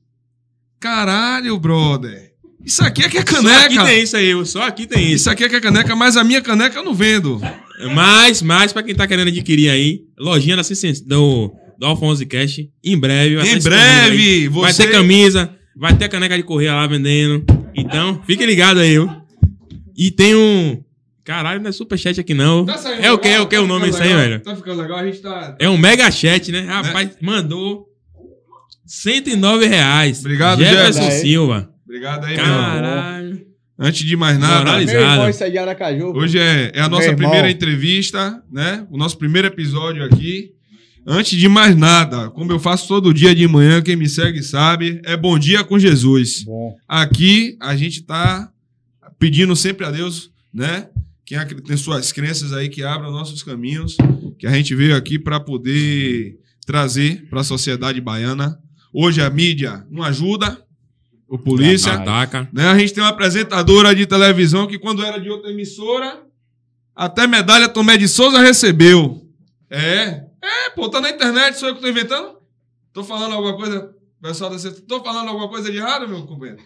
Caralho, brother. Isso aqui é que é Só aqui caneca. tem isso aí, só aqui tem isso. Isso aqui é que é caneca, mas a minha caneca eu não vendo. Mas, mas, pra quem tá querendo adquirir aí, lojinha da Assistência- do, do Alfonso Cash, em breve. vai Em breve, Vai você, ter camisa, Vai ter caneca de correr lá vendendo. Então, fique ligado aí, viu? E tem um. Caralho, não é superchat aqui não. Tá saindo é o que? É o que Tá o nome disso aí, velho? Tá ficando legal, a gente tá. É um mega chat, né? Rapaz, mandou 109 reais. Obrigado, Jefferson Jefferson. Silva. Obrigado aí, meu irmão. Caralho. Antes de mais nada. Meu irmão, isso aí de Aracaju. hoje é, é a nossa Meu primeira entrevista, né? O nosso primeiro episódio aqui. Antes de mais nada, como eu faço todo dia de manhã, quem me segue sabe, é bom dia com Jesus. Bom. Aqui a gente tá pedindo sempre a Deus, né? Quem tem suas crenças aí que abram nossos caminhos, que a gente veio aqui para poder trazer para a sociedade baiana. Hoje a mídia não ajuda, o polícia, Ataca. né? A gente tem uma apresentadora de televisão que quando era de outra emissora, até medalha Tomé de Souza recebeu. É, é, pô, tá na internet, sou eu que tô inventando? Tô falando alguma coisa, pessoal da tô falando alguma coisa de errado, meu companheiro?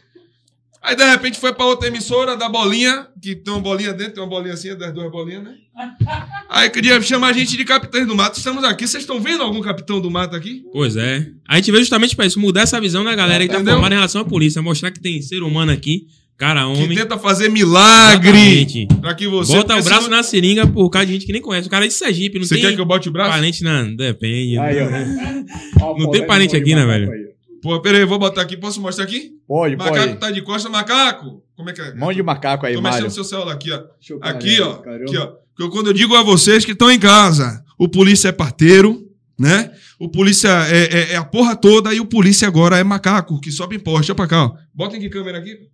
Aí, de repente, foi pra outra emissora da bolinha, que tem uma bolinha dentro, tem uma bolinha assim, das duas bolinhas, né? Aí queria chamar a gente de Capitães do Mato. Estamos aqui. Vocês estão vendo algum Capitão do Mato aqui? Pois é. A gente veio justamente pra isso, mudar essa visão da galera que tá Entendeu? formada em relação à polícia, mostrar que tem ser humano aqui, cara, Que homem. tenta fazer milagre Exatamente. pra que você... Bota o braço senão- na seringa por causa de gente que nem conhece. O cara é de Sergipe, não Você tem quer que eu bote o braço? parente na... Depende. Aí, né? ó. Ó, Não pô, tem tá parente aqui, né, velho? Pô, peraí, vou botar aqui. Posso mostrar aqui? Pode, Macaco pode. tá de costa, macaco. Como é que é? Mão de macaco aí, Tô mexendo Mário. no seu celular aqui, ó. Deixa eu Aqui, ó. caramba. Aqui, ó. Porque quando eu digo a vocês que estão em casa, o polícia é parteiro, né? O polícia é, é- é a porra toda e o polícia agora é macaco, que sobe em poste. Olha pra cá, ó. Bota em que câmera aqui?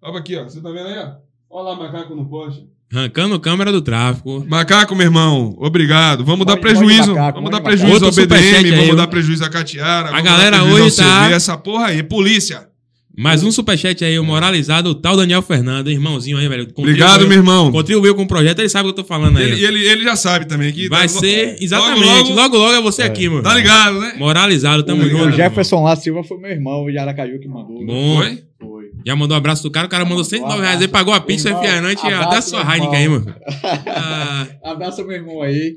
Olha aqui, ó. Você tá vendo aí, ó? Olha lá, macaco no poste. Arrancando câmera do tráfico. Macaco, meu irmão, obrigado. Vamos dar prejuízo. macaco, vamos dar prejuízo ao BDM, aí, vamos dar prejuízo à Catiara. dar galera hoje tá- Essa porra aí, polícia. Mais um superchat aí, o moralizado, o tal Daniel Fernando, irmãozinho aí, velho. Obrigado, meu irmão. Contribuiu com o projeto, ele sabe o que eu tô falando aí. Ele, ele, ele já sabe também que Vai tá- ser, exatamente, Logo, logo logo, logo, é você aqui, mano. tá ligado, né? Moralizado, tamo Tá O junto. Jefferson lá Silva foi meu irmão de Aracaju que mandou. Bom. Foi? Foi. Já mandou um abraço do cara, o cara mandou 109 reais, ele pagou a pizza Irmão, e até a abraço, sua Heineken aí, mano. Ah, Abraço meu irmão aí.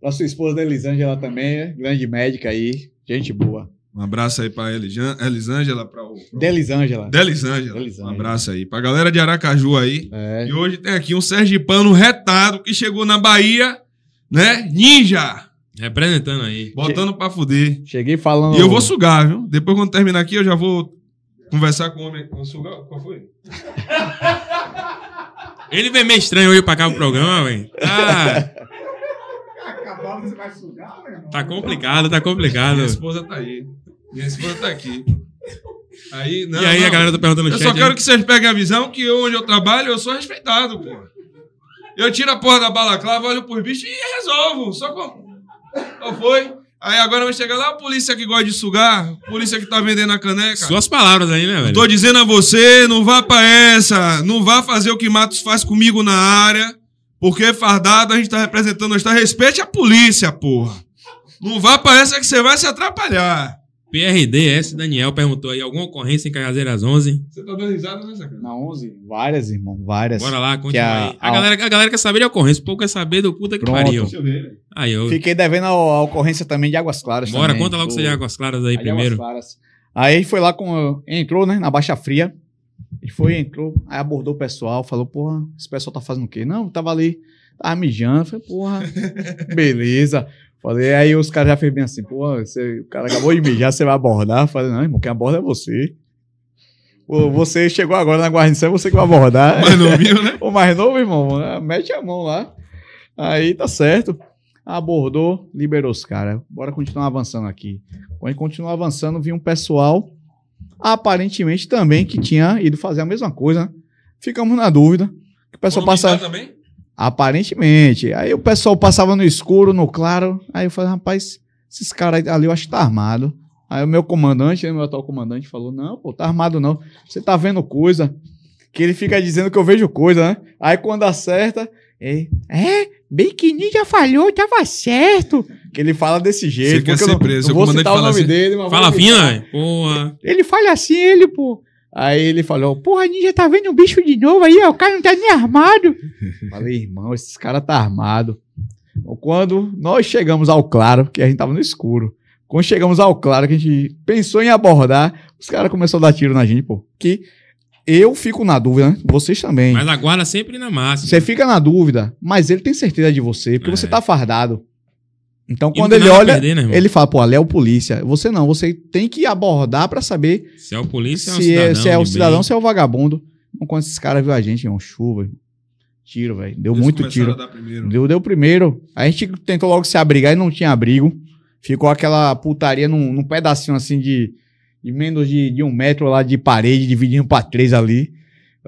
Pra sua esposa da Elisângela também, grande médica aí. Gente boa. Um abraço aí pra Elijan- Elisângela, pra o. pra Delisângela. Delisângela. Delisângela. Um abraço aí. Pra galera de Aracaju aí. É. E hoje tem aqui um sergipano retado que chegou na Bahia, né? Ninja! representando aí. Botando pra fuder. Cheguei falando. E eu vou sugar, viu? Depois, quando terminar aqui, eu já vou conversar com o homem. Vou sugar? Qual foi? Ele vem meio estranho hoje pra cá pro programa, velho. Ah, Acabar, você vai sugar, meu irmão? tá complicado, tá complicado. Minha esposa tá aí. Minha esposa tá aqui. Aí, não, e aí não. a galera tá perguntando no Eu chat. só quero aí. que vocês peguem a visão que eu, onde eu trabalho, eu sou respeitado, pô. Eu tiro a porra da balaclava, olho pros bichos e resolvo. Só com. Qual foi? Aí agora vai chegar lá a polícia que gosta de sugar, polícia que tá vendendo a caneca. Suas palavras aí, né, velho? Tô dizendo a você, não vá pra essa. Não vá fazer o que Matos faz comigo na área. Porque fardado a gente tá representando, nós tá respeite a polícia, porra. Não vá pra essa que você vai se atrapalhar. PRDS Daniel perguntou aí, alguma ocorrência em Cajazeiras 11? Você tá dando risada nessa cara? Na 11, várias, irmão, várias. Bora lá, continua a- aí. A, a- galera, a galera quer saber de ocorrência, o povo quer saber do puta que Pronto. pariu. Deixa eu ver. velho. Aí, eu... Fiquei devendo a, a ocorrência também de Águas Claras. Bora, também, conta logo do- você de Águas Claras aí a de Águas primeiro. Claras. Aí foi lá com. Entrou, né, na Baixa Fria. Ele foi, entrou, aí abordou o pessoal, falou, porra, esse pessoal tá fazendo o quê? Não, tava ali, tava mijando. Falei, porra, beleza. Falei, aí os caras já fez bem assim, porra, você, o cara acabou de mijar, você vai abordar? Falei, não, irmão, quem aborda é você. Pô, você chegou agora na guarnição, é você que vai abordar. Mas não viu, né? O mais novo, irmão, mete a mão lá. Aí tá certo. Abordou, liberou os caras. Bora continuar avançando aqui. Quando a gente continuar avançando, vi um pessoal, aparentemente também, que tinha ido fazer a mesma coisa. né? Ficamos na dúvida. Que o pessoal passa. também? Aparentemente. Aí o pessoal passava no escuro, no claro. Aí eu falei, rapaz, esses caras ali eu acho que tá armado. Aí o meu comandante, meu atual comandante, falou: Não, pô, tá armado não. Você tá vendo coisa. Que ele fica dizendo que eu vejo coisa, né? Aí quando acerta, é, é bem que ninja falhou, tava certo. Que ele fala desse jeito. Você quer eu ser preso, não seu vou citar o fala nome assim. dele, mas Fala velho. Porra. Ele fala assim, ele, pô. Aí ele falou, porra, ninja, tá vendo o bicho de novo aí, ó, o cara não tá nem armado. Falei, irmão, esses caras tá armado. Quando nós chegamos ao claro, porque a gente tava no escuro, quando chegamos ao claro, que a gente pensou em abordar, Os caras começaram a dar tiro na gente, pô. Que eu fico na dúvida, né? Vocês também. Mas a guarda sempre na massa. Você fica na dúvida, mas ele tem certeza de você, porque É. você tá fardado. Então, E quando ele olha, perder, né, ele fala, pô, ali é o polícia. Você não, você tem que abordar pra saber Se é o polícia, é se é, cidadão. se é o cidadão, bem. se é o vagabundo. Então, quando esses caras viu a gente, irmão, chuva, irmão. tiro, velho. Deu Eles muito tiro. a dar primeiro. Deu, deu primeiro. A gente tentou logo se abrigar e não tinha abrigo. Ficou aquela putaria num, num pedacinho assim de, de menos de, de um metro lá de parede, dividindo pra três ali.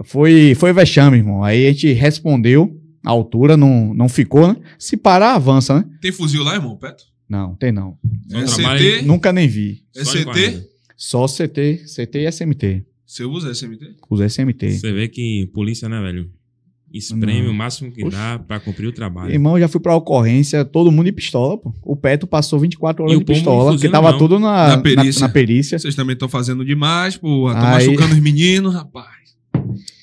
Foi, foi vexame, irmão. Aí a gente respondeu. A altura não, não ficou, né? Se parar, avança, né? Tem fuzil lá, irmão, Peto? Não, tem não. É CT? Nunca nem vi. É Só CT? CT, CT e SMT. Você usa SMT? Usa SMT. Você vê que polícia, né, velho? Espreme Não. o máximo que Oxe. dá pra cumprir o trabalho. Irmão, eu já fui pra ocorrência, todo mundo de pistola, pô. O Peto passou 24 horas E de pistola, porque tava não. tudo na, Na na- perícia. na perícia. Vocês também estão fazendo demais, porra. Estão Aí- machucando os meninos, rapaz.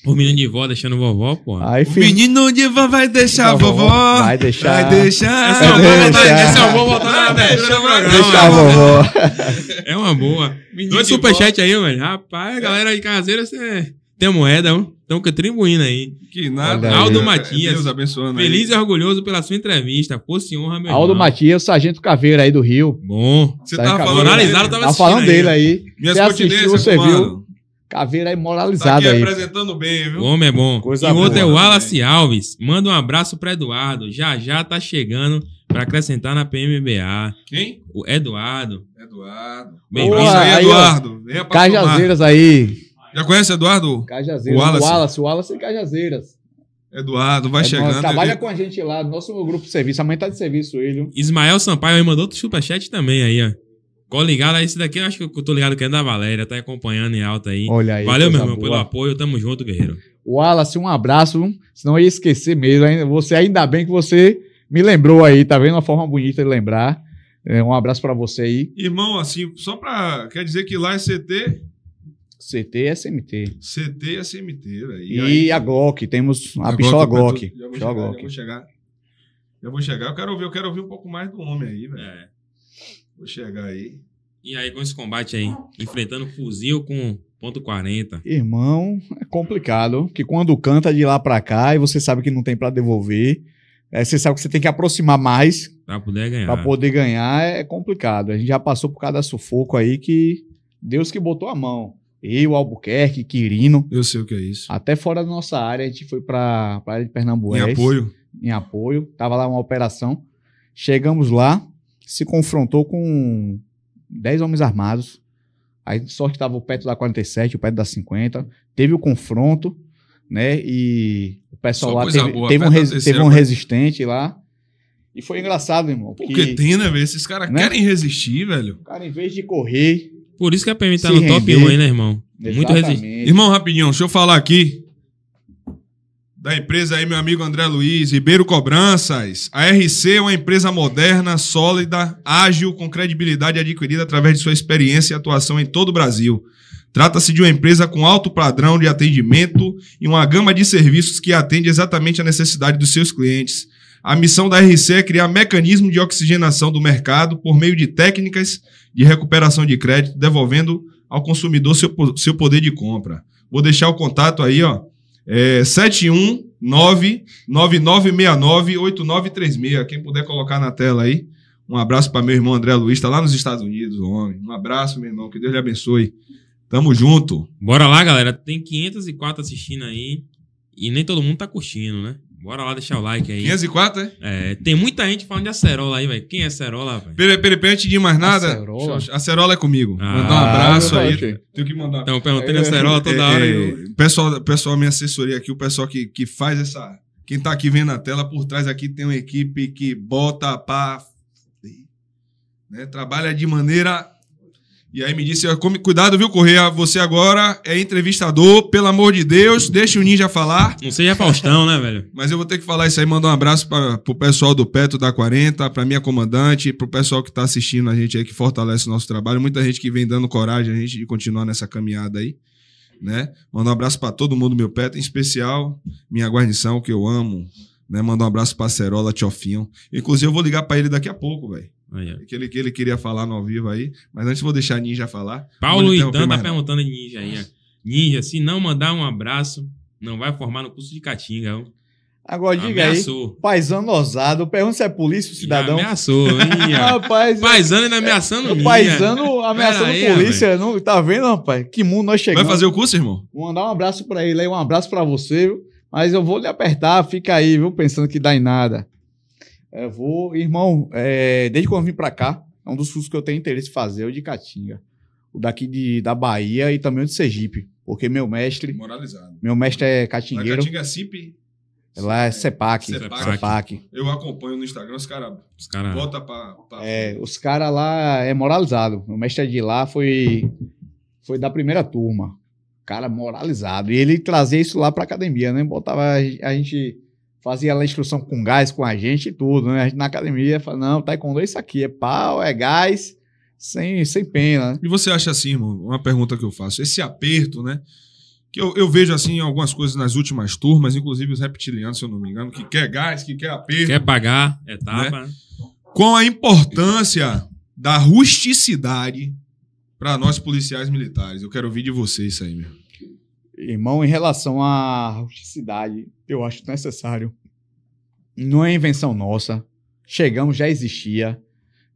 O menino de vó deixando vovó, pô. Aí, O menino de vó vai deixar a Vovó, vovó. vai deixar. Vai deixar. Esse é o Vai deixar. esse é o vou voltar na abertura do programa. deixa a vovó. É uma boa. Menino Dois de superchat aí, velho. Rapaz, a galera aí caseira, você tem moeda, ó. Estão contribuindo aí. Que nada. Olha aí. Aldo É, Matias. Deus abençoando. aí. Feliz e orgulhoso pela sua entrevista. Fosse honra, meu Aldo irmão. Matias, Sargento Caveira aí do Rio. Bom. Você Tá tava em falando. Dele? tava Tá falando aí, dele aí. Minhas Você assistiu, você viu. Caveira aí Tá moralizado aqui aí. apresentando bem, O viu? homem é bom. Coisa e o outro é o Wallace Alves. Manda um abraço pra Eduardo. Já já tá chegando pra acrescentar na PMBA. Quem? O Eduardo. Eduardo. Bem-vindo. Aí, Aí, ó. Eduardo. Somar. Cajazeiras aí. Já conhece Eduardo? Cajazeiras. O Wallace. O Wallace, o Wallace e Cajazeiras. Eduardo, vai É, chegando. Trabalha Ele- com a gente lá, no nosso grupo de serviço. Amanhã tá de serviço ele. viu? Ismael Sampaio aí mandou outro superchat também aí, ó. Cola ligado aí, esse daqui eu acho que eu tô ligado que é da Valéria, tá acompanhando em alta aí. Olha aí. Valeu, meu irmão, pelo apoio. Tamo junto, guerreiro. Wallace, um abraço, senão eu ia esquecer mesmo. Você ainda bem que você me lembrou aí, tá vendo? Uma forma bonita de lembrar. É, um abraço pra você aí. Irmão, assim, só pra. Quer dizer que lá é CT, CT e SMT. CT e SMT, velho. E, aí- a Glock, temos a, Agora pistola tô- Glock. Já vou, chegar, já Glock. vou chegar. Já vou chegar. Eu quero ouvir, eu quero ouvir um pouco mais do homem aí, velho. É. Vou chegar aí. E aí, com esse combate aí, enfrentando fuzil com ponto .40. Irmão, é complicado. Que quando canta de lá pra cá e você sabe que não tem pra devolver, é, você sabe que você tem que aproximar mais Pra poder ganhar. pra poder ganhar, é complicado. A gente já passou por cada sufoco aí que Deus que botou a mão. Eu, Albuquerque, Quirino, Eu sei o que é isso. até fora da nossa área, a gente foi pra pra área de Pernambués. Em apoio. em apoio. Tava lá uma operação. Chegamos lá, se confrontou com 10 homens armados. Aí, sorte que tava o perto da 47, o perto da 50. Teve o confronto, né? E o pessoal Só lá teve, boa, teve um, teve um mas- resistente lá. E foi engraçado, irmão. Porque Porque tem, né, velho? Esses caras Né? querem resistir, velho. o cara, em vez de correr. Por isso que a PM tá no top render. 1 aí, né, irmão? Muito resistente. exatamente, Irmão, rapidinho, deixa eu falar aqui. Da empresa aí, meu amigo André Luiz, Ribeiro Cobranças. A RC é uma empresa moderna, sólida, ágil, com credibilidade adquirida através de sua experiência e atuação em todo o Brasil. Trata-se de uma empresa com alto padrão de atendimento e uma gama de serviços que atende exatamente à necessidade dos seus clientes. A missão da RC é criar mecanismo de oxigenação do mercado por meio de técnicas de recuperação de crédito, devolvendo ao consumidor seu, seu poder de compra. Vou deixar o contato aí, ó. É 719-9969-8936. Quem puder colocar na tela aí. Um abraço para meu irmão André Luiz, tá lá nos Estados Unidos, homem. Um abraço, meu irmão. Que Deus lhe abençoe. Tamo junto. Bora lá, galera. Tem 504 assistindo aí. E nem todo mundo tá curtindo, né? Bora lá deixar o like aí. 504, é? É, tem muita gente falando de acerola aí, velho. Quem é acerola, velho? Peraí, peraí, peraí, antes de mais nada. Acerola? A Acerola é comigo. Ah. Mandar um abraço Ah, aí. oxe. Tenho que mandar. Então, perguntando acerola toda É, hora. é, eu- pessoal, pessoal, minha assessoria aqui, o pessoal que, que faz essa. Quem tá aqui vendo na tela, por trás aqui tem uma equipe que bota pra. Né, trabalha de maneira. E aí me disse, come- cuidado, viu, Correia? Você agora é entrevistador, pelo amor de Deus, deixa o Ninja falar. Não seja Faustão, né, velho? Mas eu vou ter que falar isso aí, mandar um abraço para pro pessoal do Petro da 40, pra minha comandante, pro pessoal que tá assistindo a gente aí, que fortalece o nosso trabalho. Muita gente que vem dando coragem a gente de continuar nessa caminhada aí, né? Mandar um abraço para todo mundo, meu Petro, em especial minha guarnição, que eu amo, né? Mandar um abraço pra Cerola, Tiofinho. Inclusive, eu vou ligar para ele daqui a pouco, velho. Aí, ó. que ele, que ele queria falar no ao vivo aí. Mas antes vou deixar a Ninja falar. Paulo interromper tá perguntando a Ninja aí, ó. Ninja, se não mandar um abraço, não vai formar no curso de Caatinga. ó. Agora diga Ameaçou. aí, paisano ousado, pergunta se é polícia ou cidadão. Já Ameaçou, hein? Rapaz, Paisano ainda ameaçando o Ninja. paisano ameaçando aí, polícia. Não, tá vendo, rapaz? Que mundo nós Vai chegamos. fazer o curso, irmão? Vou mandar um abraço pra ele aí, um abraço pra você, viu? Mas eu vou lhe apertar, fica aí, viu? Pensando que dá em nada. Eu vou, irmão, é, desde quando eu vim pra cá, é um dos cursos que eu tenho interesse em fazer, é o de Caatinga. O daqui de, da Bahia e também o de Sergipe. Porque meu mestre, Moralizado. meu mestre é catingueiro, Caatinga é CIP. lá é CEPAC. Cepac. CEPAC. Eu acompanho no Instagram, os caras Os caras. botam pra. pra- É, os caras lá é moralizado. O mestre de lá foi, foi da primeira turma. Cara moralizado. E ele trazia isso lá pra academia, né? Botava a gente fazia lá a instrução com gás com a gente e tudo, né? A gente na academia falava, não, taekwondo é isso aqui, é pau, é gás, sem, sem pena, né? E você acha assim, irmão? Uma pergunta que eu faço. Esse aperto, né? Que eu, eu vejo assim algumas coisas nas últimas turmas, inclusive os reptilianos, se eu não me engano, que quer gás, que quer aperto. Quer pagar etapa. Com a importância da rusticidade para nós policiais militares. Eu quero ouvir de vocês isso aí, meu. Irmão, em relação à rusticidade, eu acho necessário. Não é invenção nossa. Chegamos, já existia.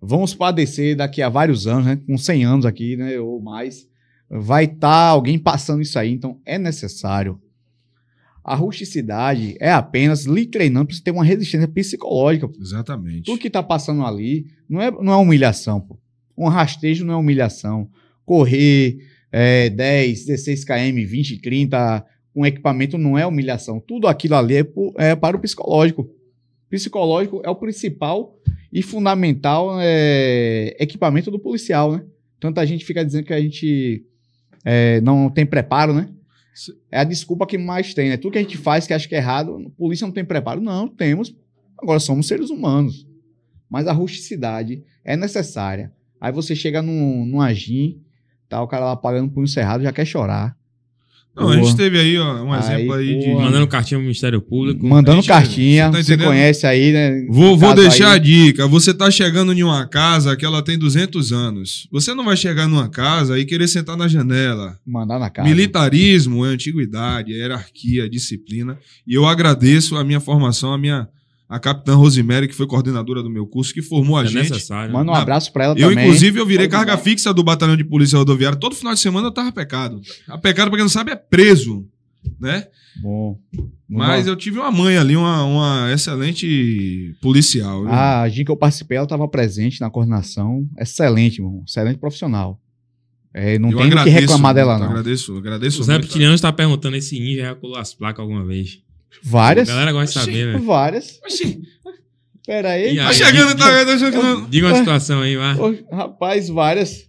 Vamos padecer daqui a vários anos, né? Com 100 anos aqui, né? Ou mais. Vai estar alguém passando isso aí, então é necessário. A rusticidade é apenas lhe treinando para você ter uma resistência psicológica. Exatamente. Tudo que tá passando ali não é, não é humilhação, pô. Um rastejo não é humilhação. Correr é, 10, 16 km, 20, 30 com equipamento não é humilhação. Tudo aquilo ali é, é para o psicológico. Psicológico é o principal e fundamental é, equipamento do policial, né? Tanta gente fica dizendo que a gente é, não tem preparo, né? É a desculpa que mais tem, né? Tudo que a gente faz que acha que é errado, a polícia não tem preparo. Não, temos. Agora somos seres humanos. Mas a rusticidade é necessária. Aí você chega num, num agim, tá o cara lá pagando punho cerrado, já quer chorar. Não, a gente teve aí ó, um Aí, exemplo aí de. Mandando cartinha pro Ministério Público. Mandando gente- cartinha, você tá você conhece aí, né? Vou, vou deixar aí. a dica. Você tá chegando em uma casa que ela tem 200 anos. Você não vai chegar numa casa e querer sentar na janela. Mandar na casa. Militarismo é antiguidade, é hierarquia, é disciplina. E eu agradeço a minha formação, a minha a capitã Rosemary, que foi coordenadora do meu curso, que formou a É gente. necessário. Manda um abraço pra ela Eu, também. inclusive, eu virei carga fixa do batalhão de polícia rodoviária. Todo final de semana eu tava pecado. A pecado, pra quem não sabe, é preso. Né? Bom. Mas Não- eu tive uma mãe ali, uma, uma excelente policial. viu? A agir que eu participei, ela estava presente na coordenação. Excelente, irmão. Excelente profissional. É, não eu tem o que agradeço reclamar dela, muito, não. Agradeço, agradeço. Os muito. reptilianos estão perguntando esse ninja já colou as placas alguma vez. Várias. A galera gosta de saber, velho. Várias. Oxi, Pera aí. E tá aí, chegando, diga- tá, tá chegando. Diga uma situação aí, vai. Rapaz, várias.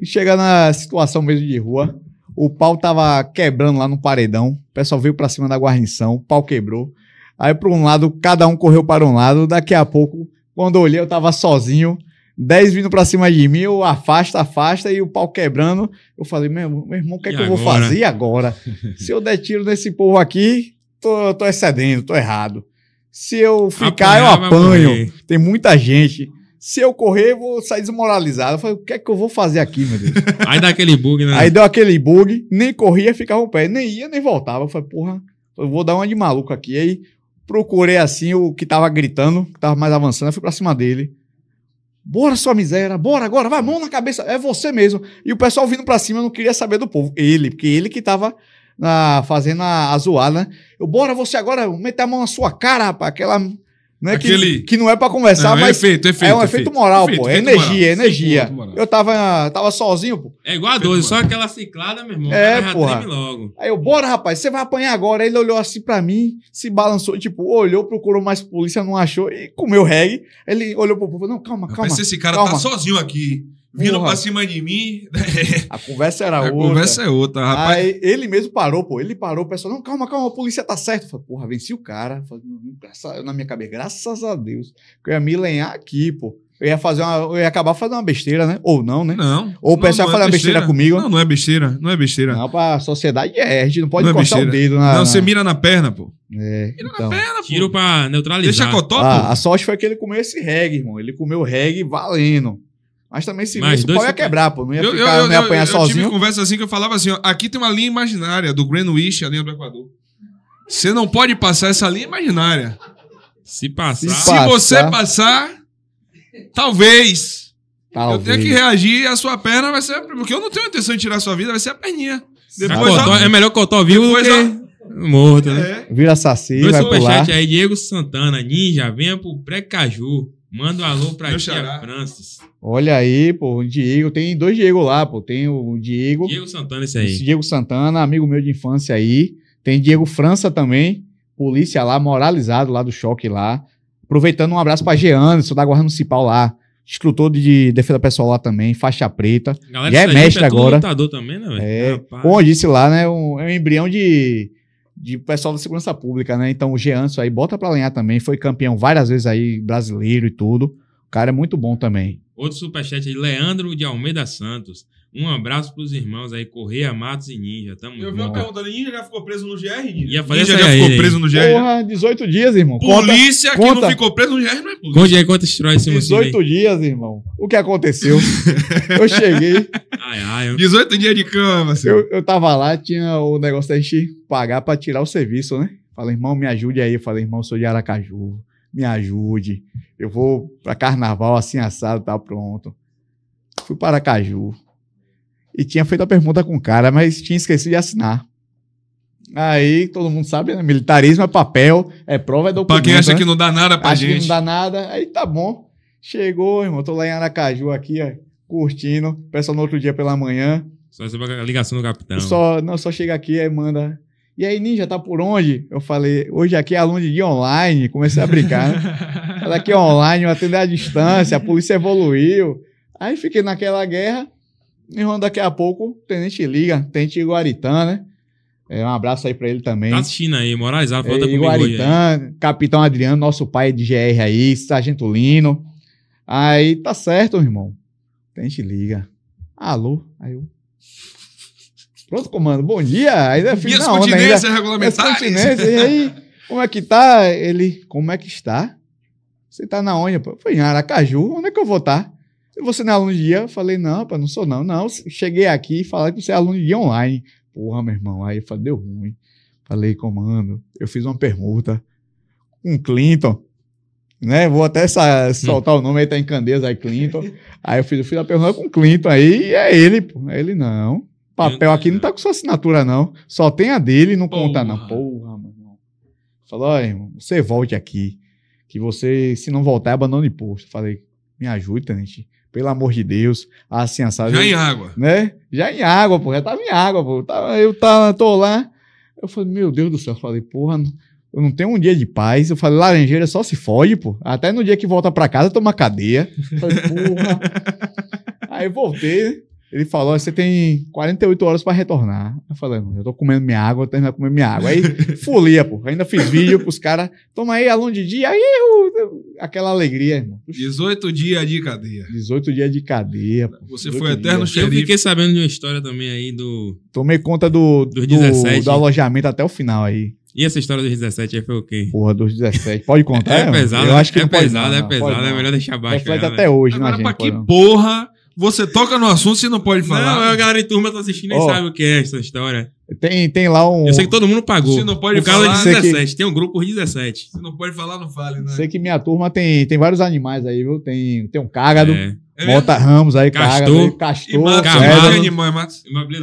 E chega na situação mesmo de rua. O pau tava quebrando lá no paredão. O pessoal veio pra cima da guarnição. O pau quebrou. Aí, por um lado, cada um correu para um lado. Daqui a pouco, quando eu olhei, eu tava sozinho. Dez vindo pra cima de mim. Eu afasta, afasta. E o pau quebrando. Eu falei, meu, meu irmão, o que é E que eu vou agora? fazer agora? Se eu der tiro nesse povo aqui, tô, tô excedendo, tô errado. Se eu ficar, eu Apanhar, vai apanho. Tem muita gente. Se eu correr, eu vou sair desmoralizado. Eu falei, o que é que eu vou fazer aqui, meu Deus? Aí dá aquele bug, né? Aí deu aquele bug, nem corria, ficava o pé, nem ia, nem voltava. Eu falei, porra, eu vou dar uma de maluco aqui. Aí procurei assim o que tava gritando, que tava mais avançando, eu fui pra cima dele. Bora, sua miséria, bora agora, vai, mão na cabeça, é você mesmo. E o pessoal vindo pra cima, eu não queria saber do povo. Ele, porque ele que tava na, fazendo a, a zoada, né? Eu, bora você agora, meter a mão na sua cara, rapaz, aquela. Né, Aquele- que, que não é pra conversar, Não, é mas efeito, efeito. é um efeito moral, Efeito, pô. É efeito energia, é energia. Efeito moral. Eu tava, tava sozinho, pô. É igual a 12, só aquela ciclada, meu irmão. É, logo. Aí eu, bora, rapaz, você vai apanhar agora. Aí ele olhou assim pra mim, se balançou, tipo, olhou, procurou mais polícia, não achou, e comeu reggae. Ele olhou pro povo, não, calma, calma. Se esse cara calma. tá sozinho aqui, vindo Porra. pra cima de mim, A conversa era a outra. conversa é outra, rapaz. Aí ele mesmo parou, pô. Ele parou, o pessoal, não, calma, calma, a polícia tá certa. Eu falei, porra, venci o cara. Eu falei, "Não, graças- na minha cabeça, graças a Deus. Que eu ia me lenhar aqui, pô. Eu ia fazer uma. Eu ia acabar fazendo uma besteira, né? Ou não, né? Não. Ou o pessoal não fala besteira comigo. Não, não é besteira. Não é besteira. Não, pra sociedade é. A gente não pode Não é encostar o dedo na. não, na- você mira na perna, pô. É, então. Perna, pô. Tiro pra neutralizar. Deixa cotó, Ah, pô. a sorte foi que ele comeu esse reggae, irmão. Ele comeu reggae valendo. Mas também se Mas esse dois pau ia super- quebrar, pô. Não ia Eu, ficar, eu, eu, não ia eu, apanhar eu tive sozinho. conversa assim que eu falava assim: ó, aqui tem uma linha imaginária do Greenwich, a linha do Equador. Você não pode passar essa linha imaginária. Se passar. Se Se você passar, talvez eu tenha Talvez. que reagir e a sua perna vai ser. Porque eu não tenho intenção de tirar a sua vida, vai ser a perninha. a Depois cotó- a- é melhor cotó vivo do Depois que morto, né? É. Vira saci, Dois vai pular. aí, Diego Santana, Ninja, venha pro Pré-Caju. Manda um alô pra Meu tia. Francis. Olha aí, pô, o Diego. Tem dois Diego lá, pô. Tem o Diego. Diego Santana, esse Esse aí. Diego Santana, amigo meu de infância aí. Tem Diego França também. Polícia lá, moralizado lá do choque lá. Aproveitando um abraço pra Jean, sou da Guarda Municipal lá. Instrutor de defesa pessoal lá também, faixa preta. Galera, Já é mestre tudo agora. lutador também, né, velho? É, Rapaz. como eu disse lá, né? Um, é um embrião de, de pessoal da segurança pública, né? Então o Jeanso aí, bota pra lenhar também. Foi campeão várias vezes aí, brasileiro e tudo. O cara é muito bom também. Outro superchat aí, Leandro de Almeida Santos. Um abraço pros irmãos aí, Correia, Matos e Ninja. Tamo Eu vi uma pergunta ali: Ninja já ficou preso no GR? Ninja, Ia fazer Ninja já ficou aí. preso no GR? Porra, 18 dias, irmão. Conta, Polícia que conta. não ficou preso no GR não é polícia. Conte aí quantas histórias em cima disso aí. 18 dias, irmão. O que aconteceu? eu cheguei, Ai, ai. eu- 18 dias de cama, seu. eu, eu tava lá, tinha o negócio da gente pagar pra tirar o serviço, né? Falei, irmão, me ajude aí. Eu falei, irmão, eu sou de Aracaju. Me ajude. Eu vou pra carnaval assim assado, tá pronto. Fui para Aracaju. E tinha feito a pergunta com o cara, mas tinha esquecido de assinar. Aí, todo mundo sabe, né? Militarismo é papel, é prova, é documento. Pra quem acha né? que não dá nada pra que gente. não dá nada. Aí tá bom. Chegou, irmão. Tô lá em Aracaju aqui, ó, curtindo. O pessoal no outro dia pela manhã. Só recebeu a ligação do capitão. Só, não, só chega aqui aí manda. E aí, Ninja, tá por onde? Eu falei, hoje aqui é aluno de dia online. Comecei a brincar, né? Ela aqui é online, eu atender à distância, a polícia evoluiu. Aí fiquei naquela guerra. Irmão, daqui a pouco, o tenente liga, tenente Iguaritã, né? É, um abraço aí pra ele também. Tá assistindo aí, moralizado, É, falta comigo hoje. aí. Iguaritã, Capitão Adriano, nosso pai de GR aí, Sargento Lino. Aí tá certo, irmão. A gente liga. Alô? Aí eu. Pronto, comando. Bom dia. Ainda fiz Minhas na onda ainda. continências Minhas regulamentares. continências. E aí, como é que tá? Ele, como é que está? Você tá na onde? pô? Eu falei, em Aracaju. Onde é que eu vou estar? Você não é aluno de dia? Eu falei, não, pá, não sou não. Não, cheguei aqui e falaram que você é aluno de dia online. Porra, meu irmão. Aí eu falei, deu ruim. Falei, comando, eu fiz uma permuta com o Clinton, né? Vou até sa- soltar o nome aí, tá em Candeias aí, Clinton. Aí eu fiz, eu fiz a permuta com o Clinton aí, é ele, pô. Ele não. Papel aqui não tá com sua assinatura, não. Só tem a dele e não conta, não. Porra. Porra, meu irmão. Falou, irmão, você volte aqui. Que você, se não voltar, abandona o posto. Falei, me ajude, tenente. Pelo amor de Deus. Assim, assado. Já em água. né? Já em água, pô. Já tava em água, pô. Tava- eu tava, tô lá. Eu falei, meu Deus do céu. Eu falei, porra, eu não tenho um dia de paz. Eu falei, laranjeira só se fode, pô. Até no dia que volta pra casa, toma cadeia. Eu falei, porra. Aí eu voltei, né? Ele falou, você tem 48 horas pra retornar. Eu falei, eu tô comendo minha água, eu termino comendo minha água. Aí, folia, pô. Ainda fiz vídeo pros caras. Toma aí, aluno de dia. Aí, eu- aquela alegria, irmão. 18 dias de cadeia. 18 dias de cadeia. pô. Você 18 foi eterno dias. Eu fiquei sabendo de uma história também aí do. Tomei conta do, Dos do, 17. do alojamento até o final aí. E essa história dos 17 aí foi o quê? Porra, dos 17. Pode contar? É mano? pesado, Eu acho que é pesado, não, é pesado, é não. melhor deixar baixo. Reflete até né? hoje, Agora, né, pra gente? que porra você toca no assunto se não pode Não, falar? a galera de turma tá assistindo nem Ó. sabe o que é essa história. Tem, tem lá um. Eu sei que todo mundo pagou. Se não pode Por causa falar, de sei que- 17. Tem um grupo por 17. Se não pode falar, não fale, né? Sei que minha turma tem, tem vários animais aí, viu? Tem, tem um cágado, É. É? Mota Ramos aí, Castor. E castor, é?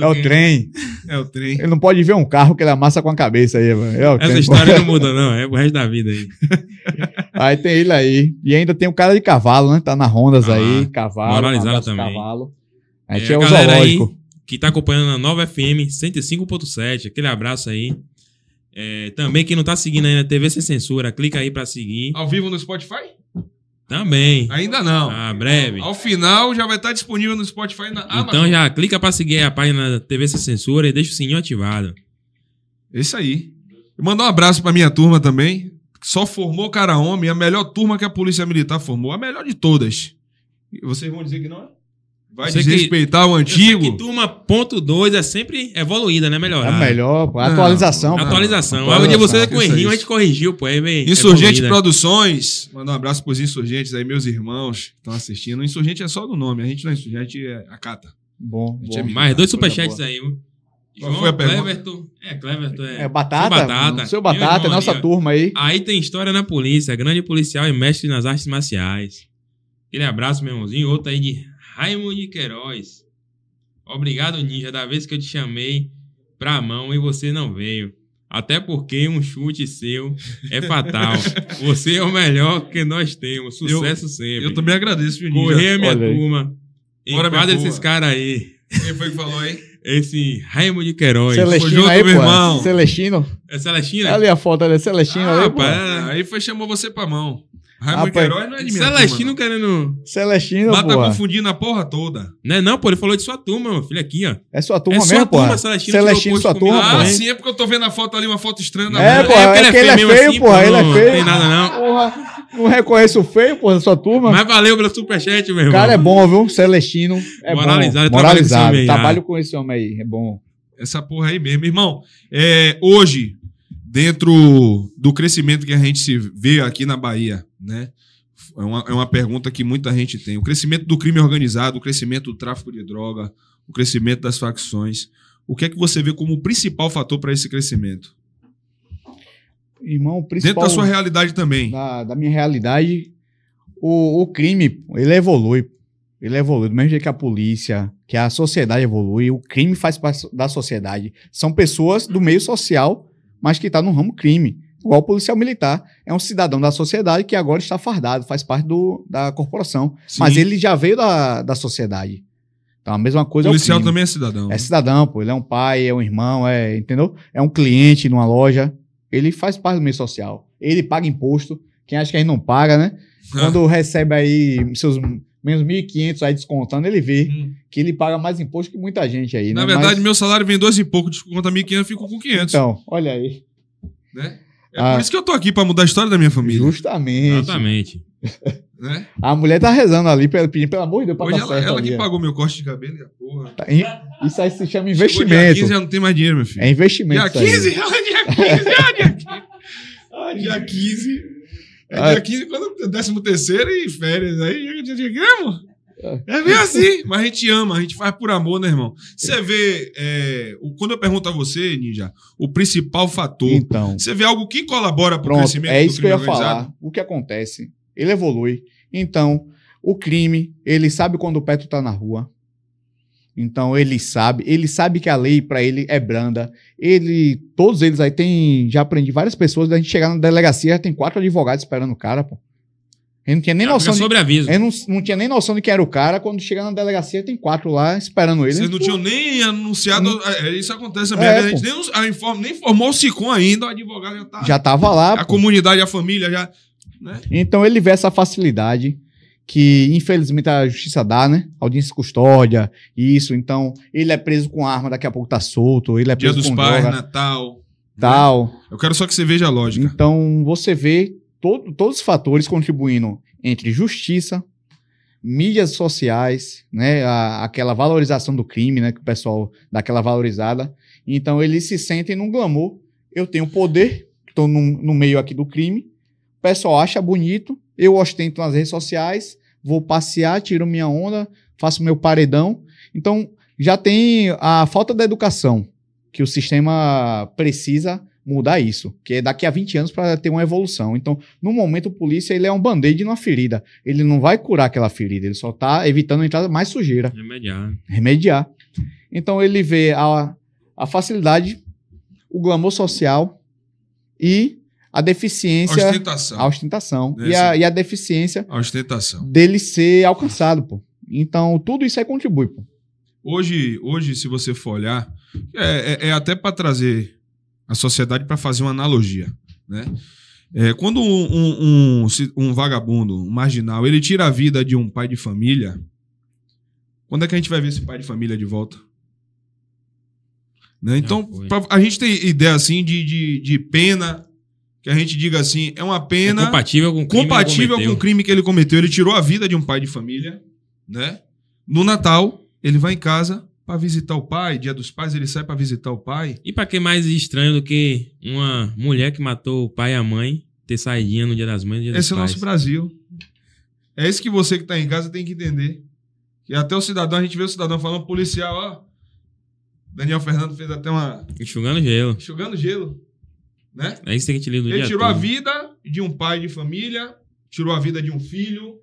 É o trem. É o trem. Ele não pode ver um carro que ele amassa com a cabeça aí, mano. É o Essa trem. história não muda, não. É o resto da vida aí. Aí tem ele aí. E ainda tem o cara de cavalo, né? Tá na Rondas Ah, aí, cavalo. moralizado também. Cavalo. Aí É, tinha a o galera aí- zoológico. Que tá acompanhando a nova FM 105.7. Aquele abraço aí. É, também quem não tá seguindo aí na TV Sem Censura, clica aí pra seguir. Ao vivo no Spotify? Também. Ainda não. Ah, breve. Ao final já vai estar disponível no Spotify e na Então Amazon. já clica pra seguir a página da TV Sem Censura e deixa o sininho ativado. Isso aí. E mandar um abraço pra minha turma também. Só formou cara homem, a melhor turma que a Polícia Militar formou. A melhor de todas. Vocês vão dizer que não é? Vai desrespeitar o antigo? que turma ponto 2 é sempre evoluída, né? É Melhorar. melhor, pô. Não, Atualização. pô. Atualização. Atualização, Aí um dia você com errinho, aí. a gente corrigiu, pô. Aí vem Insurgente evoluída. Produções, manda um abraço pros insurgentes aí, meus irmãos que estão assistindo. Insurgente é só do nome, a gente não é insurgente, é a cata. Bom, Gente, é bom. Mais dois superchats aí, viu? Qual João foi a pergunta? Cleverton. É, Cleverton é. É batata? Seu batata. Seu batata, é nossa turma aí. Aí tem história na polícia, grande policial e mestre nas artes marciais. Aquele abraço, meu irmãozinho. Outro aí de Raimundo de Queiroz. Obrigado, Ninja, da vez que eu te chamei pra mão e você não veio. Até porque um chute seu é fatal. você é o melhor que nós temos. Sucesso sempre. Eu também agradeço, Ninja? Correr, minha Olha aí. turma. Enquadra esses caras aí. Quem foi que falou aí? Esse Raimundo de Queiroz. Celestino junto, aí, meu pô. irmão. Celestino. É Celestina? Ali a foto ali, é Celestino Ah, pô. rapaz. Aí foi chamou você pra mão. Raimundo Rapaz, Queiroz não é de minha Celestino turma, querendo. Celestino, não. Mas tá pô. confundindo a porra toda. Não é não, pô. Ele falou de sua turma, meu filho, aqui, ó. É sua turma É sua mesmo, pô. turma, Celestino, Celestino, sua turma, Ah, pô. hein? sim, é porque eu tô vendo a foto ali, uma foto estranha. na É, pô, É é porque que ele é é feio feio, assim, pô. pô, Ele é não feio. tem nada, não. Porra, não reconhece o feio, pô, da sua turma. Mas valeu pelo superchat, meu O irmão. cara é bom, viu? Celestino. É Moralizado, bom. trabalho com esse Moralizado. homem aí, Trabalho com esse homem aí. É bom. Essa porra aí mesmo. Irmão, é, hoje, dentro do crescimento que a gente se vê aqui na Bahia, né? É uma, é uma pergunta que muita gente tem. O crescimento do crime organizado, o crescimento do tráfico de droga, o crescimento das facções. O que é que você vê como o principal fator para esse crescimento? Irmão, o Dentro principal da sua realidade também. da, da minha realidade, o, o crime, ele evolui. Ele evolui. Do mesmo jeito que a polícia, que a sociedade evolui, o crime faz parte da sociedade. São pessoas do meio social, mas que estão no ramo crime. Igual o policial militar. É um cidadão da sociedade que agora está fardado, faz parte do, da corporação. Sim. Mas ele já veio da, da sociedade. Então a mesma O coisa policial é o crime. também é cidadão. É cidadão, pô. Ele é um pai, é um irmão, é, entendeu? É um cliente numa loja. Ele faz parte do meio social. Ele paga imposto. Quem acha que a gente não paga, né? Quando recebe aí seus menos 1.500 aí descontando, ele vê Hum. que ele paga mais imposto que muita gente aí, Na né? verdade, Mas- meu salário vem dois e pouco, desconta 1.500, eu fico com 500. Então, olha aí. né? É Ah. por isso que eu tô aqui, pra mudar a história da minha família. Justamente. Exatamente. Né? A mulher tá rezando ali, pe- pedindo, pelo amor de Deus, pra Hoje dar ela, certo ela ali, que ó. pagou meu corte de cabelo e a porra. Tá, Isso aí se chama Chegou dia investimento. 15 já não tem mais dinheiro, meu filho. É investimento. Dia isso aí. 15? Ah, dia 15, ah, dia 15. Ah, dia 15. É Ah. dia 15 quando décimo terceiro e férias. Aí dia de grama. É bem assim. Mas a gente ama, a gente faz por amor, né, irmão? Você vê, é, quando eu pergunto a você, Ninja, o principal fator, Então. você vê algo que colabora para o crescimento é do isso que eu crime ia organizado? falar. O que acontece? Ele evolui. Então, o crime, ele sabe quando o Petro tá na rua. Então, ele sabe. Ele sabe que a lei pra ele é branda. Ele, todos eles aí tem, já aprendi várias pessoas, da gente chegar na delegacia, já tem quatro advogados esperando o cara, pô. Ele não tinha nem Já noção fica de, sobre aviso. ele não, não tinha nem noção de quem era o cara. Quando chega na delegacia, tem quatro lá esperando ele. Vocês não tinham nem anunciado. é, isso acontece também. É, a gente pô. nem, a inform, nem formou o SICOM ainda, o advogado já tá. Já tava lá. a pô. comunidade, a família já. Né? Então ele vê essa facilidade que infelizmente a justiça dá, né? Audiência de custódia, isso. Então ele é preso com arma, daqui a pouco tá solto. Ele é Dia preso dos com pais, droga, Natal. tal. Eu quero só que você veja a lógica. Então você vê todo- todos os fatores contribuindo entre justiça, mídias sociais, né? a- aquela valorização do crime, né? Que o pessoal dá aquela valorizada. Então eles se sentem num glamour. Eu tenho poder, estou no meio aqui do crime. O pessoal acha bonito, eu ostento nas redes sociais, vou passear, tiro minha onda, faço meu paredão. Então já tem a falta da educação que o sistema precisa mudar isso, que é daqui a 20 anos para ter uma evolução. Então, no momento, o polícia ele é um band-aid numa ferida. Ele não vai curar aquela ferida, ele só está evitando a entrada mais sujeira, Remediar. remediar. Então, ele vê a, a facilidade, o glamour social e a deficiência, Ostentação. a ostentação e, a, e a deficiência A ostentação. dele ser alcançado, pô. Então, tudo isso aí contribui, pô. Hoje, hoje, se você for olhar, é, é- é até para trazer a sociedade para fazer uma analogia, né? É, quando um, um- um um vagabundo, um marginal, ele tira a vida de um pai de família, quando é que a gente vai ver esse pai de família de volta? Né? Então, pra- a gente tem ideia assim de, de, de pena, que a gente diga assim, é uma É pena compatível com o crime que compatível com o crime que ele cometeu. Ele tirou a vida de um pai de família, né? No Natal, ele vai em casa pra visitar o pai. Dia dos pais, ele sai pra visitar o pai. E pra que mais estranho do que uma mulher que matou o pai e a mãe ter saidinha no dia das mães e dia Esse é dos o pais? nosso Brasil. É isso que você que tá em casa tem que entender. E até o cidadão, a gente vê o cidadão falando, policial, ó. Daniel Fernando fez até uma. Enxugando gelo. enxugando gelo. Né? É isso que a gente lida no Ele dia tirou a todo. vida de um pai de família, tirou a vida de um filho.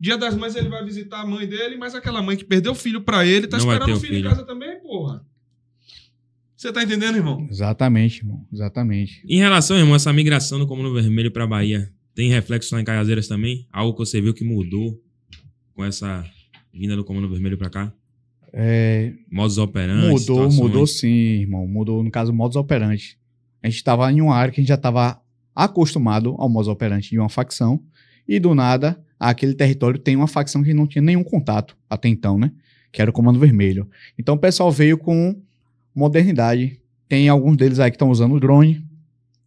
Dia das mães ele vai visitar a mãe dele, mas aquela mãe que perdeu o filho pra ele tá Não esperando o filho, filho. em casa também, porra. Você tá entendendo, irmão? Exatamente, irmão. Exatamente. Em relação, irmão, a essa migração do Comando Vermelho pra Bahia, tem reflexo lá em Cajazeiras também? Algo que você viu que mudou com essa vinda do Comando Vermelho pra cá? É, Modos operantes, mudou, situações? mudou sim, irmão. Mudou, no caso, modus operandi. A gente tava em uma área que a gente já tava acostumado ao modus operandi de uma facção. E do nada, aquele território tem uma facção que não tinha nenhum contato até então, né? Que era o Comando Vermelho. Então o pessoal veio com modernidade. Tem alguns deles aí que estão usando drone.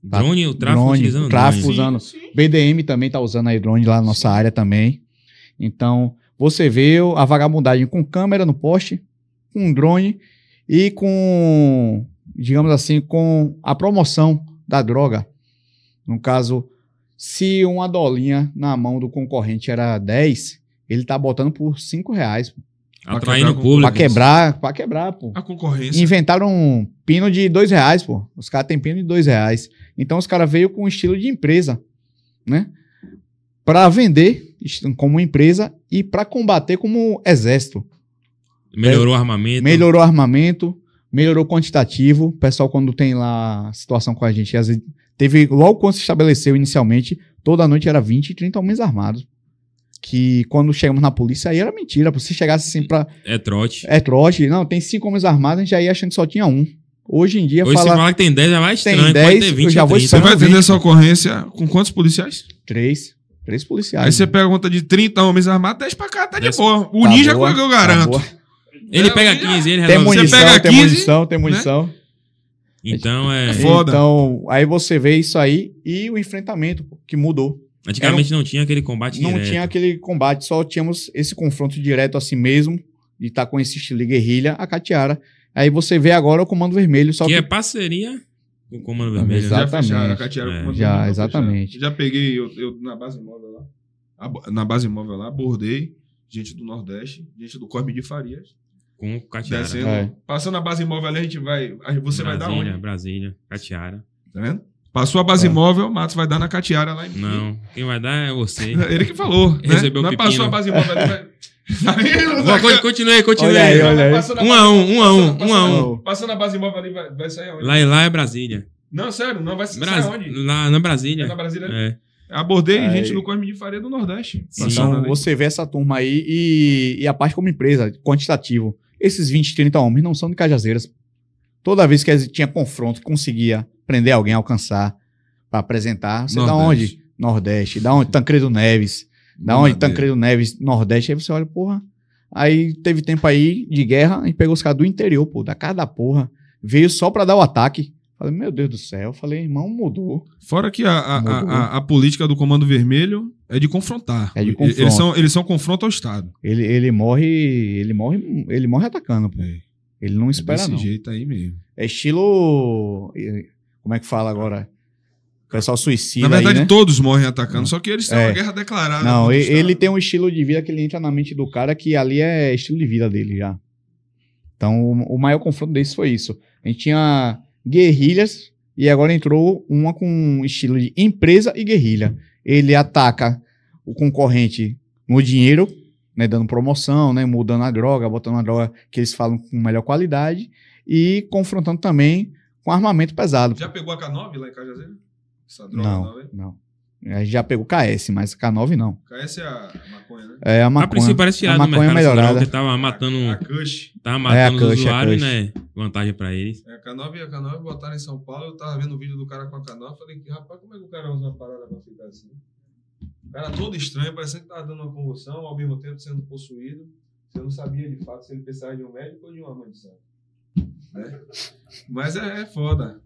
Drone, o tráfico Drone, utilizando o tráfico drone. usando. Sim, sim. BDM também tá usando aí drone lá na nossa Sim. área também. Então, você vê a vagabundagem com câmera no poste, com drone e com, digamos assim, com a promoção da droga. No caso, se uma dolinha na mão do concorrente era 10, ele tá botando por 5 reais. Atraindo Pra o público. Pra quebrar, pra quebrar, pô. A concorrência. Inventaram um pino de dois reais, pô. Os caras têm pino de dois reais. Então os caras veio com um estilo de empresa, né? Pra vender como empresa e pra combater como exército. Melhorou o armamento. Melhorou o armamento, melhorou o quantitativo. O pessoal, quando tem lá a situação com a gente, às vezes, teve, logo quando se estabeleceu inicialmente, toda noite era 20 30 homens armados. Que quando chegamos na polícia, aí era mentira. Se chegasse assim pra. É trote. É trote, não, tem cinco homens armados, a gente já ia achando que só tinha um. Hoje em dia, Hoje você fala fala que tem 10, já vai Tem estranho. 10, pode ter 20 eu já ou vou 30. Você vai atender essa ocorrência com quantos policiais? três. Três policiais. Aí você né? pega a conta de 30 homens armados, 10 pra cá, tá de Dez- boa. O Tá ninja boa, que eu tá garanto. boa. Ele É, pega o ninja- 15 e ele Tem resolve. Você munição, pega tem 15, munição, tem munição. Então, é... É foda. Então, aí você vê isso aí e o enfrentamento que mudou. Antigamente não tinha aquele combate Não direto. tinha aquele combate, só tínhamos esse confronto direto assim mesmo, de estar com esse estilo de guerrilha, a Catiara. Aí você vê agora o Comando Vermelho, só Que que, é parceria com o Comando Vermelho. Né? Já fecharam, Exatamente. a Catiara É. com o Já, controle, exatamente. fecharam. Já peguei eu, eu na base móvel lá. Na base móvel lá, abordei gente do Nordeste, gente do Corme de Farias. Com o Catiara. Descendo. É. Passando a base móvel ali, a gente vai. Você vai dar Brasília, onde? Brasília, Catiara. Tá vendo? Passou a base É. móvel, Matos vai dar na Catiara lá em Não, quem vai dar é você. Ele que falou. Né? Recebeu o Não é pepino. passou a base móvel ali, vai. Continue, continue. Olha aí, olha aí. Um a um, um a um, um a um. Passando a base móvel ali, vai, vai sair aonde? Lá e lá é Brasília. Não, sério, não vai sair Bras... onde? Lá na Brasília. É na Brasília? É. Abordei Aí. gente do Corme de Faria do Nordeste. Sim. Então, ali. você vê essa turma aí e, e a parte como empresa, quantitativo. Esses 20, 30 homens não são de Cajazeiras. Toda vez que tinha confronto, conseguia prender alguém, alcançar, pra apresentar. Você da Nordeste. onde? Nordeste. Da onde? Tancredo Neves. Da onde? Tancredo Neves, Nordeste. Aí você olha, porra. Aí teve tempo aí de guerra e pegou os caras do interior, pô, da casa da porra. Veio só pra dar o ataque. Falei, meu Deus do céu. Falei, irmão, mudou. Fora que a, a, a, a- política do Comando Vermelho é de confrontar. É de confronto. Eles são, eles são confronto ao Estado. Ele, ele morre. Ele morre. Ele morre atacando, pô. É. Ele não É espera, desse não. jeito aí mesmo. É estilo. Como é que fala agora? O pessoal suicida. Na verdade, aí, né? todos morrem atacando, só que eles têm É. uma guerra declarada. Não, ele Estado. tem um estilo de vida que ele entra na mente do cara que ali é estilo de vida dele já. Então, o, o maior confronto desse foi isso. A gente tinha guerrilhas e agora entrou uma com estilo de empresa e guerrilha. Ele ataca o concorrente no dinheiro, né, dando promoção, né, mudando a droga, botando a droga que eles falam com melhor qualidade e confrontando também com armamento pesado. Já pegou a K9 lá em Cajazeiro? Essa droga Não, não. A gente já pegou KS, mas K9 não. KS é a maconha, né? É a A maconha. princípio parece a tirado do maconha mercado essa droga, melhorada. porque tava matando, A, a Kush. tava É, a matando os Kush, a usuários, né? Vantagem pra eles. É, a K9 e a K9 botaram em São Paulo. Eu tava vendo o vídeo do cara com a K9. Falei, rapaz, como é que o cara usa uma parada pra ficar assim? O cara todo estranho, parecendo que tava dando uma convulsão, ao mesmo tempo sendo possuído. Você não sabia de fato se ele precisava de um médico ou de uma mãe de santo. Né? Mas é, é foda.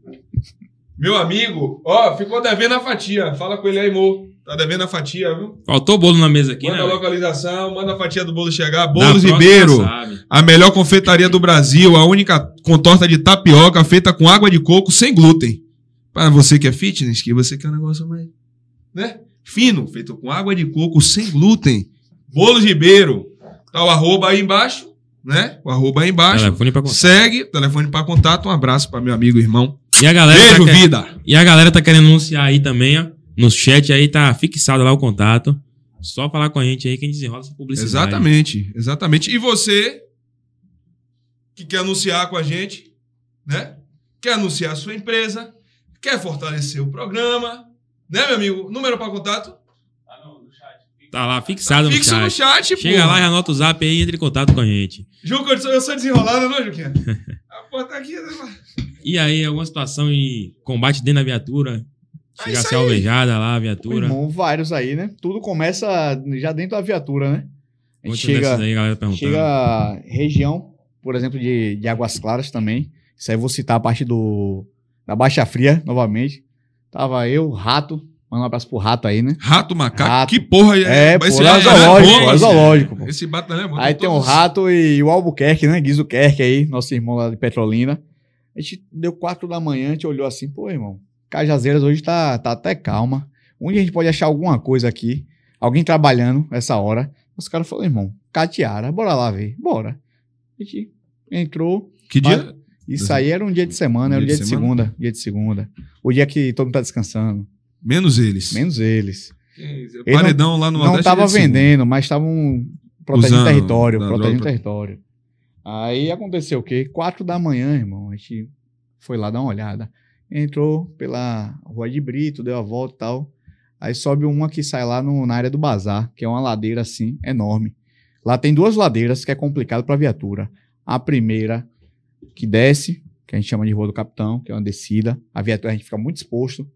Meu amigo, ó, ficou devendo a fatia. Fala com ele aí, amor. Tá devendo a fatia, viu? Faltou bolo na mesa aqui, Manda né? a velho? localização, manda a fatia do bolo chegar. Bolos próxima Ribeiro, a melhor confeitaria do Brasil, a única com torta de tapioca feita com água de coco sem glúten. Para você que é fitness, que você quer um negócio mais, né? Fino, feito com água de coco sem glúten. Bolos Ribeiro. Tá o arroba aí embaixo, né? O arroba aí embaixo. Telefone pra contar. Segue, telefone para contato. Um abraço para meu amigo e irmão. E a galera tá Beijo, quer- vida. E a galera tá querendo anunciar aí também, ó. No chat aí tá fixado lá o contato. Só falar com a gente aí que a gente desenrola essa publicidade. Exatamente, exatamente. E você que quer anunciar com a gente, né? Quer anunciar a sua empresa, quer fortalecer o programa, né, meu amigo? Número para contato? Tá lá, fixado Fixa no no chat. chat, Chega porra. lá e anota o zap aí e entre em contato com a gente. Juca, eu sou, eu sou desenrolado, não, Juquinha? a porta tá aqui. né? E aí, alguma situação de combate dentro da viatura? É Chega a isso ser alvejada lá, a viatura. irmão, vários aí, né? Tudo começa já dentro da viatura, né? A gente chega, aí, a galera perguntando. chega região, por exemplo, de, de Águas Claras também. Isso aí eu vou citar a parte do da Baixa Fria, novamente. Tava eu, Rato, manda um abraço pro Rato aí, né? Rato, macaco, Rato. que porra É, pô, Esse rato é é zoológico, bom, é zoológico, pô. Esse batalhão é bom. Aí tem o Rato e o Albuquerque, né? Kerk aí, nosso irmão lá de Petrolina. A gente deu quatro da manhã, a gente olhou assim, pô, irmão, Cajazeiras hoje tá, tá até calma. Onde a gente pode achar alguma coisa aqui? Alguém trabalhando essa hora? Os caras falaram, irmão, Catiara, bora lá ver. Bora. A gente entrou. Que dia? Isso aí era um dia de semana, era um Dia dia de de segunda. Dia de segunda. O dia que todo mundo tá descansando. Menos eles. Menos eles. É, Paredão lá no não Nordeste. tava é segunda. vendendo, mas estavam protegendo Usando território, protegendo droga. território. Aí aconteceu o quê? Quatro da manhã, irmão, a gente foi lá dar uma olhada. Entrou pela Rua de Brito, deu a volta e tal. Aí sobe uma que sai lá no- na área do bazar, que é uma ladeira assim, enorme. Lá tem duas ladeiras que é complicado para viatura. A primeira que desce, que a gente chama de Rua do Capitão, que é uma descida. A viatura a gente fica muito exposto,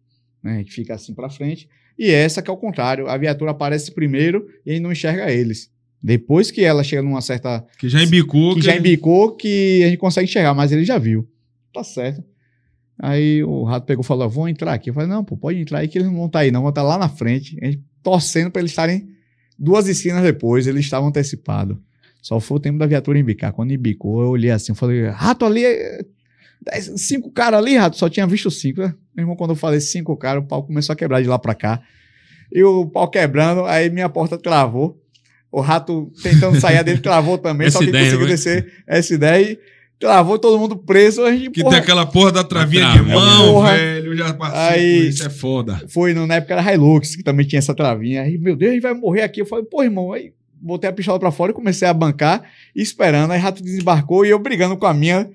né? A gente fica assim para frente. E essa que é o contrário, a viatura aparece primeiro e a gente não enxerga eles. Depois que ela chega numa certa. Que já embicou. que já embicou, que a gente consegue enxergar, mas ele já viu. Tá certo. Aí o rato pegou e falou: vou entrar aqui. Eu falei: não, pô, pode entrar aí que eles não vão estar aí, não, vão estar lá na frente. A gente torcendo para eles estarem duas esquinas depois, eles estavam antecipados. Só foi o tempo da viatura embicar. Quando embicou, eu olhei assim, falei: rato ali, é- dez- cinco caras ali, rato, só tinha visto cinco. né? Meu irmão, quando eu falei cinco caras, o pau começou a quebrar de lá pra cá. E o pau quebrando, aí minha porta travou. O rato tentando sair dele travou também, só que ele S10, conseguiu né? descer S10. Travou todo mundo preso. A gente, Que porra, tem aquela porra da travinha A de travinha. mão, Porra. velho. Já passei Aí- isso, é foda. foi no, na época era Hilux, que também tinha essa travinha. Aí, meu Deus, a gente vai morrer aqui. Eu falei, pô, irmão, aí botei a pistola pra fora e comecei a bancar, esperando. Aí rato desembarcou e eu brigando com a minha.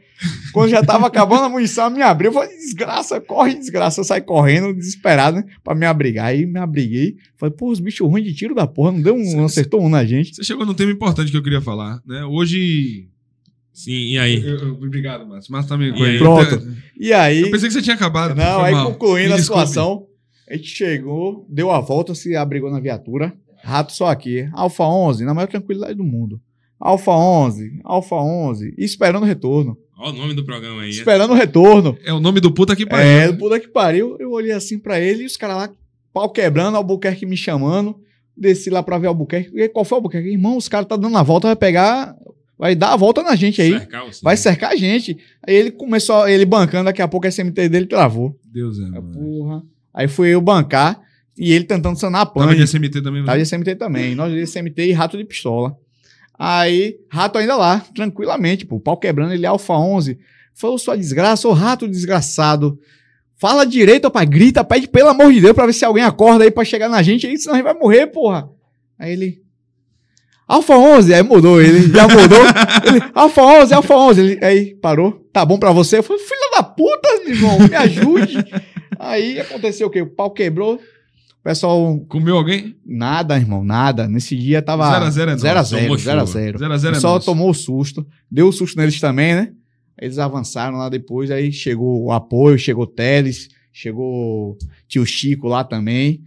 Quando já tava acabando a munição, me abriu. Eu falei, desgraça, corre, desgraça. Eu saí correndo, desesperado, né, pra me abrigar. Aí me abriguei. Falei, pô, os bichos ruins de tiro da porra, não deu um, não acertou um na gente. Você chegou num tema importante que eu queria falar, né? Hoje. Sim, e aí? Eu- eu- obrigado, Márcio. Márcio tá me E aí? Pronto. E aí. Eu pensei que você tinha acabado. Não, aí mal. concluindo Me a desculpe. situação, a gente chegou, deu a volta, se abrigou na viatura. Rato só aqui. Alfa 11, na maior tranquilidade do mundo. Alfa 11, Alfa 11, e esperando o retorno. Olha o nome do programa aí. né? Esperando o retorno. É o nome do puta que pariu. É, puta que pariu. Eu olhei assim pra ele e os caras lá, pau quebrando, Albuquerque me chamando. Desci lá pra ver Albuquerque. E Qual foi o Albuquerque? Irmão, os caras tá dando a volta, vai pegar. Vai dar a volta na gente aí. Cercar você. Vai cercar a gente. Aí ele começou, ele bancando, daqui a pouco a SMT dele travou. Deus é, mano. Porra. Aí fui eu bancar e ele tentando sanar a Tava pane. de SMT também? Tava de SMT também. Nós de SMT e rato de pistola. Aí, rato ainda lá, tranquilamente, pô, pau quebrando, ele é Alfa 11. Falou sua desgraça, ô rato desgraçado. Fala direito, rapaz, grita, pede pelo amor de Deus pra ver se alguém acorda aí pra chegar na gente aí, senão a gente vai morrer, porra. Aí ele. Alfa 11, aí mudou ele, já mudou. ele, Alfa 11, Alfa 11. Ele, aí parou, tá bom pra você? Eu falei, filha da puta, irmão, me ajude. aí aconteceu o quê? O pau quebrou, pessoal Comeu alguém? Nada, irmão, nada. Nesse dia tava 0 a 0 é 0 a nosso, 0 tomou 0 a chuva. 0 0 a 0 é Só nosso. tomou o susto. Deu o susto neles também, né? Eles avançaram lá depois, aí chegou o apoio, chegou o Teles, chegou o tio Chico lá também.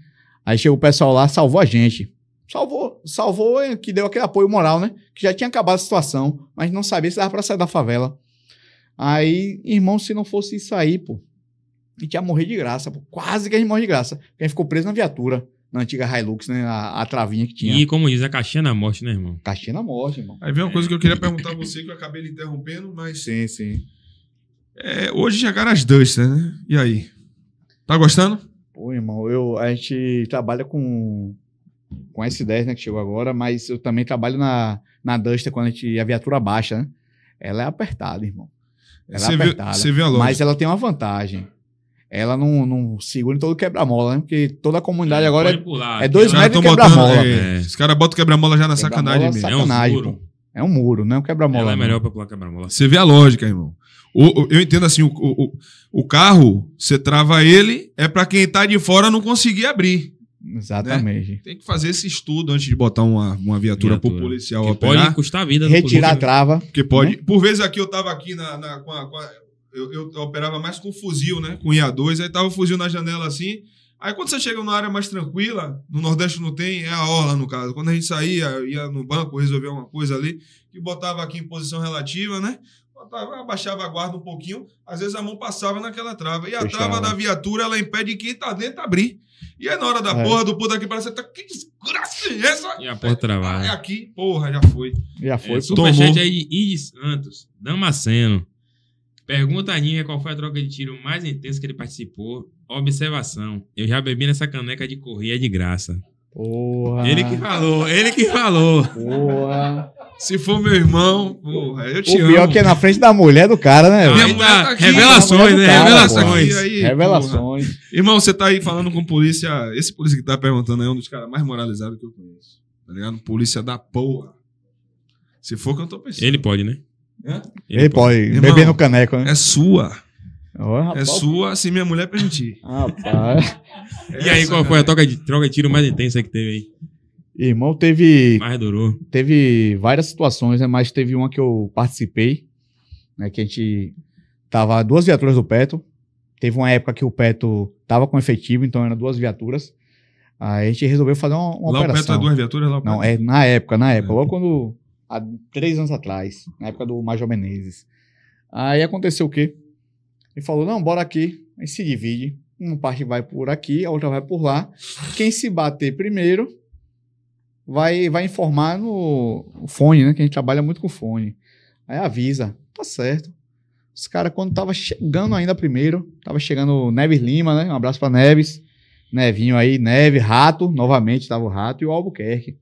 Aí chegou o pessoal lá, salvou a gente. Salvou, salvou, que deu aquele apoio moral, né? Que já tinha acabado a situação, mas não sabia se dava pra sair da favela. Aí, irmão, se não fosse isso aí, pô, a gente ia morrer de graça, pô. Quase que a gente morre de graça. Porque a gente ficou preso na viatura. na antiga Hilux, né? A, a travinha que tinha. E como diz, a caixinha na morte, né, irmão? Caixinha na morte, irmão. Aí vem uma coisa que eu queria perguntar a você, que eu acabei lhe interrompendo, mas Sim, sim. é, hoje chegaram as Duster, né? E aí? Tá gostando? Pô, irmão, eu, a gente trabalha com, com S10, né, que chegou agora, mas eu também trabalho na, na Duster quando a, gente, a viatura baixa, né? Ela é apertada, irmão. Ela Você é vê, apertada. você vê a lógica. Mas ela tem uma vantagem. Ela não, não segura em todo quebra-mola, né? Porque toda a comunidade agora Pode é, pular. é dois caras metros de quebra-mola. é. Os caras botam quebra-mola já na Quebra-mola sacanagem mesmo. É um sacanagem, muro. pô. é um muro, não é um quebra-mola. Ela é não. melhor pra pular quebra-mola. Você vê a lógica, irmão. O- eu entendo assim, o, o, o- carro, você trava ele, é pra quem tá de fora não conseguir abrir. Exatamente. Tem que fazer esse estudo antes de botar uma, uma viatura, pro Viatura. policial Que operar. pode custar a vida do Retirar a né? trava. Porque pode. Por vezes aqui eu tava aqui na, na- com a. com a- eu, eu operava mais com fuzil, né? Com IA2, aí tava o fuzil na janela assim. Aí quando você chega numa área mais tranquila, no Nordeste não tem, é a orla no caso. Quando a gente saía, ia no banco resolver uma coisa ali, que botava aqui em posição relativa, né? Botava, abaixava a guarda um pouquinho, às vezes a mão passava naquela trava. E a Fechava. trava da viatura, ela impede quem tá dentro abrir. E aí na hora da É. porra do puta aqui parece tá que desgraça é essa? E a porta travada. É aqui, porra, já foi. Já foi. É, superchat aí de Idi Santos, Damasceno. Pergunta a Ninha qual foi a troca de tiro mais intensa que ele participou. Observação. Eu já bebi nessa caneca de correr de graça. Porra. Ele que falou, ele que falou. Porra. Se for meu irmão, porra, eu te O amo. pior que é na frente da mulher do cara, né? Minha mulher tá, tá aqui, revelações, né? cara, Revelações. pô. Aí, Revelações. Irmão, você tá aí falando com polícia. Esse polícia que tá perguntando aí é um dos caras mais moralizados que eu conheço. Tá ligado? Polícia da porra. Se for o que eu tô pensando. Ele pode, né? Hã? Ele, pode. Irmão, beber no caneco, né? É sua. É rapaz. sua se minha mulher permitir. Rapaz. E aí, qual foi a cara. troca de, troca de tiro mais intensa que teve aí? Irmão, teve, Mais durou. teve várias situações, né? Mas teve uma que eu participei, né? Que a gente tava duas viaturas do Petro. Teve uma época que o Petro tava com efetivo, então eram duas viaturas. Aí a gente resolveu fazer uma, uma Lá o Petro operação. é duas viaturas, lá o Não, Petro- é na época, na época. Logo quando. Há três anos atrás, na época do Major Menezes. Aí aconteceu o quê? Ele falou: não, bora aqui. Aí se divide. Uma parte vai por aqui, a outra vai por lá. Quem se bater primeiro vai, vai informar no fone, né? Que a gente trabalha muito com fone. Aí avisa. Tá certo. Os caras, quando tava chegando ainda primeiro, tava chegando Neves Lima, né? Um abraço pra Neves. Nevinho aí, Neve, Rato, novamente tava o Rato e o Albuquerque.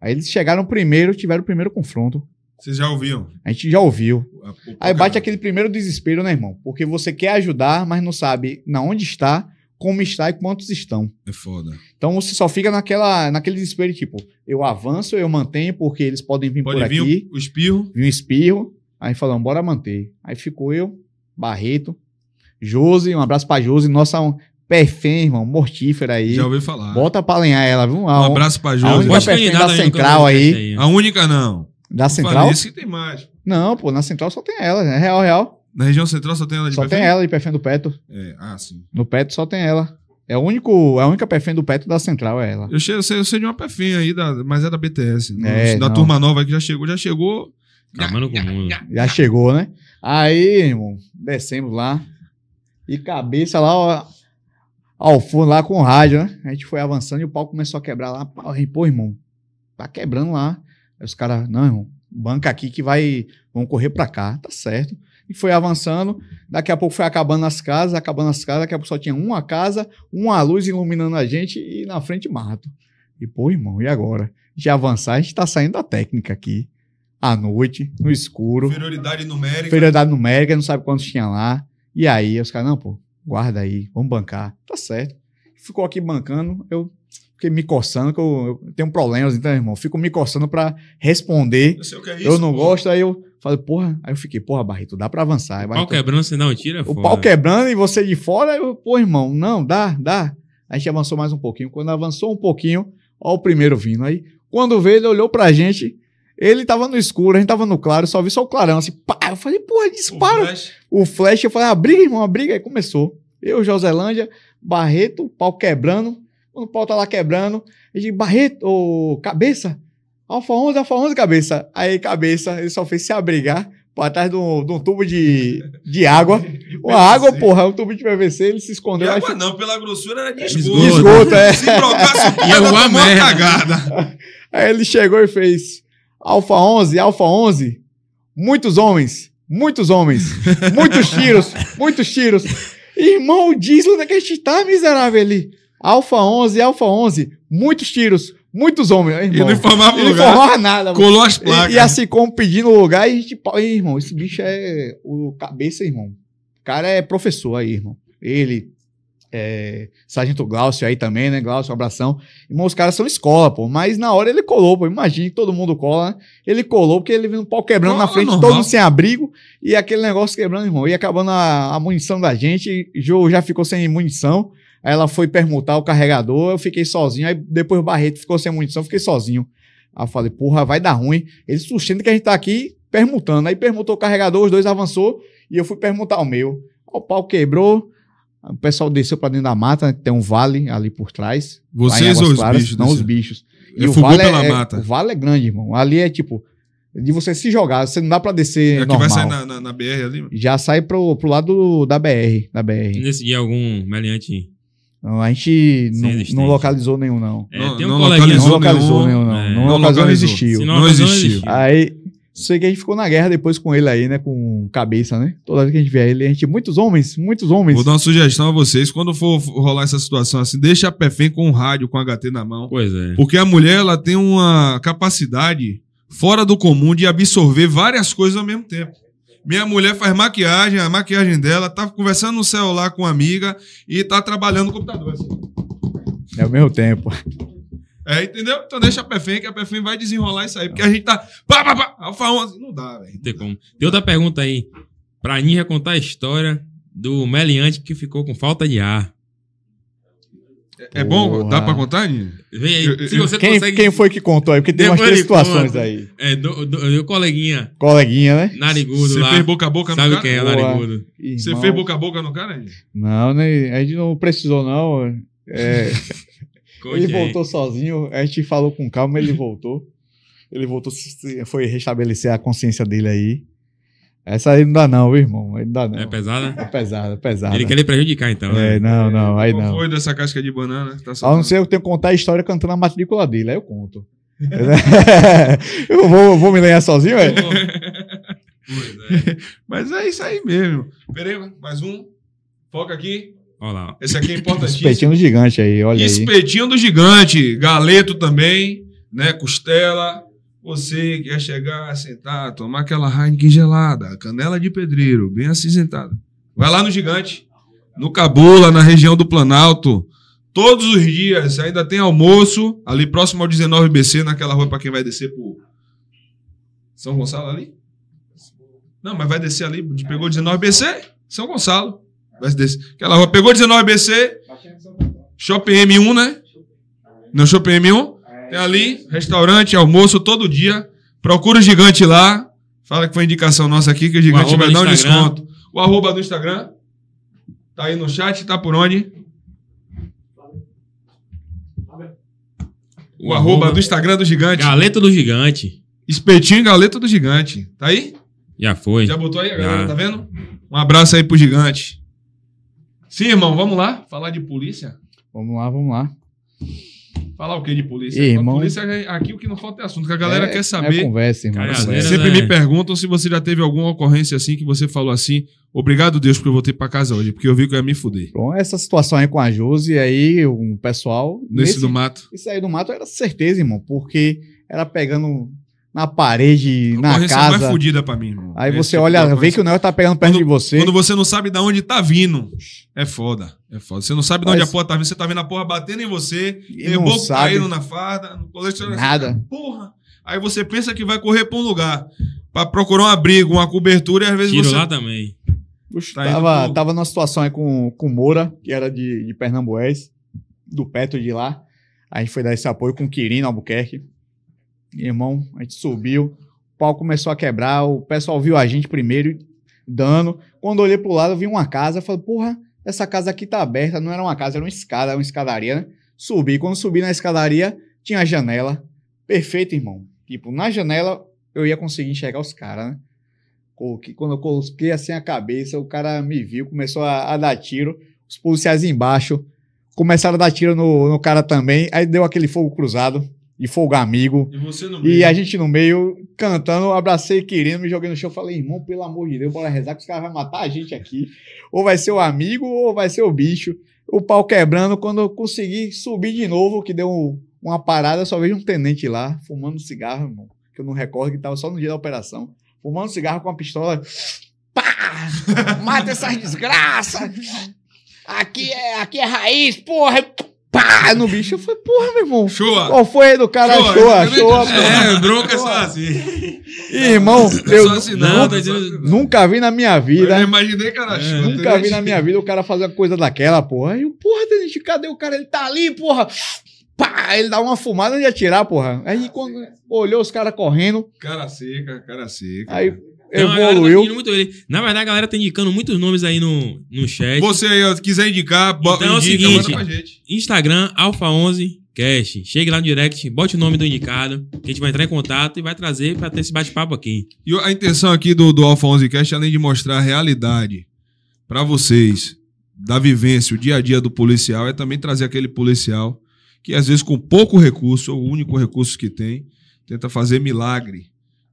Aí eles chegaram primeiro, tiveram o primeiro confronto. Vocês já ouviam? A gente já ouviu. A- Aí bate o- aquele primeiro desespero, né, irmão? Porque você quer ajudar, mas não sabe na onde está, como está e quantos estão. É foda. Então você só fica naquela, naquele desespero, tipo, eu avanço, eu mantenho, porque eles podem vir Pode por vir aqui, o, o espirro. vir um espirro. Aí falamos, bora manter. Aí ficou eu, Barreto, Josi, um abraço pra Josi, nossa perfém, irmão, mortífera aí. Já ouvi falar. Bota pra alinhar ela, viu? Um A, abraço pra a única Pode perfil candidato da central aí. A única não. da Central? central? Isso que tem mais. Não, pô, na central só tem ela, né? Real, real. Na região central só tem ela de Só perfil? tem ela de perfém do Petro. É, ah, sim. No Petro só tem ela. É o único, a única perfém do Petro da central, é ela. Eu, sei, eu, sei, eu sei de uma pefinha aí, da, mas é da BTS. É, da não. turma nova que já chegou, já chegou. Acabando com o mundo. Já chegou, né? Aí, irmão, descemos lá. E cabeça lá, ó, ao fundo lá com o rádio, né? A gente foi avançando e o pau começou a quebrar lá. Pô, irmão, tá quebrando lá. Aí os caras, não, irmão, banca aqui que vai, vão correr pra cá, tá certo. E foi avançando, daqui a pouco foi acabando as casas, acabando as casas, daqui a pouco só tinha uma casa, uma luz iluminando a gente e na frente mato. E, pô, irmão, e agora? De avançar, a gente tá saindo da técnica aqui. À noite, no escuro Inferioridade numérica. superioridade numérica, não sabe quantos tinha lá. E aí, os caras, não, pô, guarda aí, vamos bancar. Tá certo. Ficou aqui bancando, eu fiquei me coçando, que eu, eu tenho problemas, então, irmão, fico me coçando pra responder. Eu sei o que é isso. eu não pô. gosto, aí eu falei, porra, aí eu fiquei, porra, Barreto, dá pra avançar. Aí, Pau Barreto, quebrando, você um tiro, é o foda. pau quebrando e você de fora, eu, pô, irmão, não, dá, dá. A gente avançou mais um pouquinho. Quando avançou um pouquinho, ó o primeiro vindo. Aí, quando veio, ele olhou pra gente, ele tava no escuro, a gente tava no claro, só vi só o clarão, assim, pá, eu falei, porra, O dispara flash. o flash, eu falei, ah, briga, irmão, a briga. Aí começou. Eu, Joselândia, Barreto, o pau quebrando. Quando o pau tá lá quebrando, eu digo, Barreto, ô, cabeça, Alfa 11, Alfa 11, cabeça. Aí, cabeça, ele só fez se abrigar por atrás de um, de um tubo de, de água. Uma água, porra, um tubo de PVC, ele se De escondeu. água Aí, não, pela grossura era de Esgoto. esgoto. de esgoto, é. Se brocasse o pé, uma merda. cagada. Aí ele chegou e fez: Alfa 11, Alfa 11, muitos homens, muitos homens, muitos tiros, muitos tiros. Irmão, diz onde é que a gente tá, miserável ali. Alfa 11, Alfa 11, muitos tiros, muitos homens. E Irmão, não informava Ele não lugar. informava nada. mano. Colou as placas. E, e assim como pedindo lugar, e a gente. Ih, irmão, esse bicho é o cabeça, irmão. O cara é professor aí, irmão. Ele. É, Sargento Glaucio aí também, né? Glaucio, um abração. Irmão, os caras são escola, pô. Mas na hora ele colou, pô. Imagina que todo mundo cola, né? Ele colou porque ele viu um pau quebrando na Cola frente, normal. todo mundo sem abrigo. E aquele negócio quebrando, irmão. E acabando a, a munição da gente. Jô já ficou sem munição. Aí ela foi permutar o carregador. Eu fiquei sozinho. Aí depois o Barreto ficou sem munição. Fiquei sozinho. Aí eu falei, porra, vai dar ruim. Ele sustenta que a gente tá aqui permutando. Aí permutou o carregador, os dois avançou. E eu fui permutar o meu. O pau quebrou. O pessoal desceu pra dentro da mata, né, que tem um vale ali por trás. Vocês ou os Claras. bichos? Não, os desse- bichos. Ele fugou vale pela é, mata. O vale é grande, irmão. Ali é tipo, de você se jogar, você não dá pra descer É que normal. vai sair na, na, na BR ali. mano. Já sai pro, pro lado da BR, da BR. Nesse dia algum meliante. Não, a gente não, localizou nenhum, não. É, Não- tem um não coleguinha. Não localizou localizou nenhum, nenhum, não. é, não, não localizou, não localizou. existiu. Não não localizou, existiu. Aí, sei que a gente ficou na guerra depois com ele aí, né? Com cabeça, né? Toda vez que a gente vê ele, a gente, muitos homens, muitos homens. Vou dar uma sugestão a vocês. Quando for rolar essa situação assim, deixa a Pefem com o rádio, com o HT na mão. Pois é. Porque a mulher, ela tem uma capacidade fora do comum de absorver várias coisas ao mesmo tempo. Minha mulher faz maquiagem, a maquiagem dela, tá conversando no celular com uma amiga e tá trabalhando no computador. assim. É o mesmo tempo. É, entendeu? Então deixa a Pefem, que a Pefem vai desenrolar isso aí. Porque a gente tá. Pá, pá, pá, Alfa 11. Não dá, velho. Não tem como. Tem outra pergunta aí. Pra Ninja contar a história do meliante que ficou com falta de ar. É bom? Porra. Dá pra contar, Ninho? Vem aí, se você Quem, consegue. quem foi que contou aí? Porque tem umas três situações conta. aí. É, do, do, do coleguinha, Coleguinha, né? narigudo Você lá. fez boca a boca no Sabe cara? quem é Boa. narigudo? Você fez boca a boca no cara, Ninho? Não, né? A gente não precisou, não. É, Ele voltou sozinho, a gente falou com calma, ele voltou. Ele voltou, se- foi restabelecer a consciência dele aí. Essa aí não dá, não, viu, irmão? Aí não dá, não. É pesada? É pesada, é pesada. Ele quer lhe prejudicar, então. É, né? não, não, aí Qual não. foi dessa casca de banana? que Tá A não ser eu tenho que contar a história cantando a matrícula dele, aí eu conto. eu vou, vou me lenhar sozinho, é? Pois é. Mas é isso aí mesmo. Peraí, mais um. Foca aqui. Olha lá. Esse aqui é importantíssimo. Espetinho gigante aí, olha aí. Espetinho do gigante. Galeto também, né? Costela. Você quer chegar, sentar, tomar aquela Heineken gelada, canela de pedreiro, bem acinzentada. Vai lá no gigante, no Cabula, na região do Planalto. Todos os dias ainda tem almoço, ali próximo ao 19BC, naquela rua para quem vai descer por São Gonçalo ali? Não, mas vai descer ali, pegou 19BC, São Gonçalo. Vai descer. Aquela rua pegou 19BC, Shopping M1, né? No Shopping M1. Tem ali, restaurante, almoço todo dia. Procura o gigante lá. Fala que foi indicação nossa aqui, que o gigante vai dar um desconto. O arroba do Instagram. Tá aí no chat, tá por onde? O, arroba do Instagram do gigante. Galeta do Gigante. Espetinho galeta do gigante. Tá aí? Já foi. Já botou aí, galera, tá vendo? Um abraço aí pro gigante. Sim, irmão, vamos lá? Falar de polícia? Vamos lá, vamos lá. Falar o que de polícia? A irmão. polícia, aqui o que não falta é assunto, que a galera É- quer É saber. conversa, irmão. é conversa. Sempre né? me perguntam se você já teve alguma ocorrência assim que você falou assim: obrigado, Deus, porque eu voltei pra casa hoje, porque eu vi que eu ia me fuder. Bom, essa situação aí com a Josi, aí o pessoal. Nesse, nesse- do mato. Isso aí do mato era certeza, irmão, porque era pegando na parede, A na casa. mais fudida pra mim, irmão. Aí Esse você tipo olha, vê ocorrência. que o negócio tá pegando perto de você. Quando você não sabe de onde tá vindo, é foda. É foda. Você não sabe de onde Mas- a porra tá vindo, você tá vendo a porra batendo em você, E não sabe caindo na farda, no colete. Nada. Porra. Aí você pensa que vai correr pra um lugar, pra procurar um abrigo, uma cobertura, e às vezes Tiro você. lá também. Puxa, Tá tava, pro- tava numa situação aí com, com o Moura, que era de, de Pernambués, do Petro de lá. A gente foi dar esse apoio com o Quirino Albuquerque. Irmão, a gente subiu, o pau começou a quebrar, o pessoal viu a gente primeiro dando. Quando olhei pro lado, eu vi uma casa, falei, porra, essa casa aqui tá aberta, não era uma casa, era uma escada, uma escadaria, né? Subi, quando subi na escadaria, tinha a janela. Perfeito, irmão. Tipo, na janela eu ia conseguir enxergar os caras, né? Coloquei, quando eu coloquei assim a cabeça, o cara me viu, começou a, a dar tiro. Os policiais embaixo começaram a dar tiro no, no cara também. Aí deu aquele fogo cruzado e fogo amigo. E você no E a gente no meio, cantando, abracei querendo, me joguei no chão. Falei, irmão, pelo amor de Deus, bora rezar que os caras vão matar a gente aqui. Ou vai ser o amigo, ou vai ser o bicho. O pau quebrando, quando eu consegui subir de novo, que deu um- uma parada, só vejo um tenente lá, fumando cigarro, irmão. Que eu não recordo, que tava só no dia da operação. Fumando cigarro com a pistola. Pá! Mata essas desgraças! Aqui é, aqui é raiz, porra! Pá! No bicho, eu falei, porra, meu irmão. Show! Qual foi aí do cara? Show, eu show, também- É, bronca é só assim. Irmão, É eu assim, Não, não. tô dizendo- nunca vi na minha Eu vida. imaginei que era É. Nunca vi na minha vida o cara fazer uma coisa daquela, porra. Aí, eu, porra, Tenente, cadê o cara? Ele tá ali, porra. Pá, ele dá uma fumada ia atirar, porra. Aí quando olhou os caras correndo, Cara seca, cara seca. aí Então, tá evoluiu. pedindo muito ele. Na verdade, a galera tá indicando muitos nomes aí no, no chat. Você aí, ó, quiser indicar, Então é o indica, seguinte. manda pra gente. Instagram, Alfa11Cast. Chegue lá no direct, bote o nome do indicado, que a gente vai entrar em contato e vai trazer pra ter esse bate-papo aqui. E a intenção aqui do, do Alfa 11 Cast, além de mostrar a realidade pra vocês, da vivência, o dia a dia do policial, é também trazer aquele policial que, às vezes, com pouco recurso, ou o único recurso que tem, tenta fazer milagre.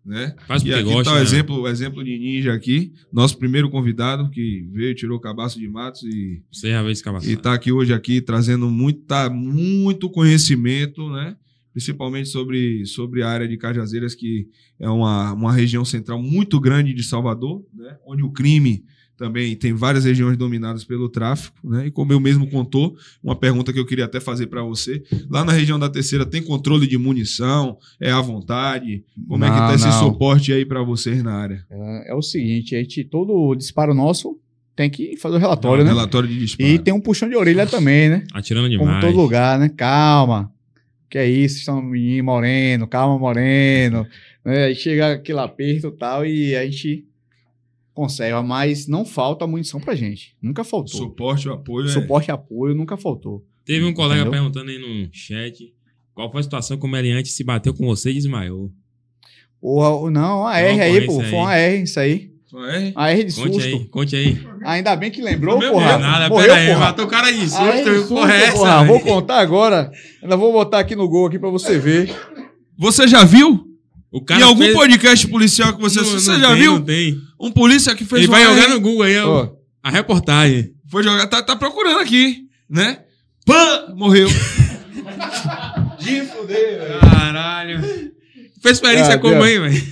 Né? Faz E aqui gosta. tá o né? exemplo, o exemplo de Ninja aqui, nosso primeiro convidado que veio, tirou o cabaço de matos e Você já veio e tá aqui hoje aqui trazendo muita, muito conhecimento, né? Principalmente sobre, sobre a área de Cajazeiras, que é uma, uma região central muito grande de Salvador, né? Onde o crime também tem várias regiões dominadas pelo tráfico, né? E como eu mesmo contou, uma pergunta que eu queria até fazer para você, lá na região da Terceira tem controle de munição, é à vontade, como é que Não, tá esse não. suporte aí para vocês na área? É, é o seguinte, a gente, todo disparo nosso tem que fazer o relatório, né? Relatório de disparo. E tem um puxão de orelha também, né? Atirando Como demais. todo lugar, né? Calma. Que é isso, estão menino moreno, calma, moreno. Né? Aí chega aquele aperto e tal, e a gente conserva, mas não falta munição pra gente. Nunca faltou. suporte, o apoio é... Suporte e apoio nunca faltou. Teve um colega Entendeu? perguntando aí no chat qual foi a situação que o meliante se bateu com você e desmaiou. Ou, não, a É uma R aí, pô. ocorrência Foi aí. uma R, isso aí. Só é? A R de Conte susto. aí, conte aí. Ainda bem que lembrou, Meu porra. Deus, Nada, Morreu, pera aí, porra. matou o cara de susto, A R de porra, é essa? porra. Vou contar agora. Ainda vou botar aqui no gol aqui pra você ver. Você já viu? O em algum fez- podcast policial que você Não, assistiu, não você já tem, viu? Não tem. Um polícia que fez Ele vai jogar no Google aí ó, Ó, a reportagem. Foi jogar, tá, tá procurando aqui, né? Pã! Morreu. De fuder, velho. Caralho. Fez experiência Ah, como aí, velho?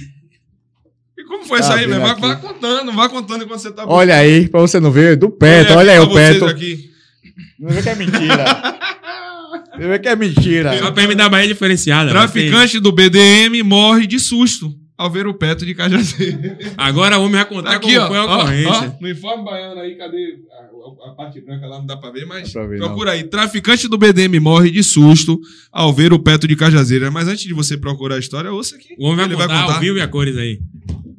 E como foi isso Tá aí, velho? Vai, vai contando, vai contando enquanto você tá... Olha aí, pra você não ver, do Peto, olha aí pra o aqui. Não vê que é mentira. Não vê que é mentira. Só pra me dar Bahia diferenciada. vai ter- Traficante do BDM morre de susto ao ver o Peto de Cajazeiro. Agora o homem vai contar Aqui, como ó, foi a ocorrência. ó. No informe baiano aí, cadê a, a- a parte branca lá? Não dá pra ver, mas pra ver, procura aí. Traficante do BDM morre de susto ao ver o Peto de Cajazeira. Mas antes de você procurar a história, ouça aqui. O homem vai Ele contar, ao vivo e a cores aí.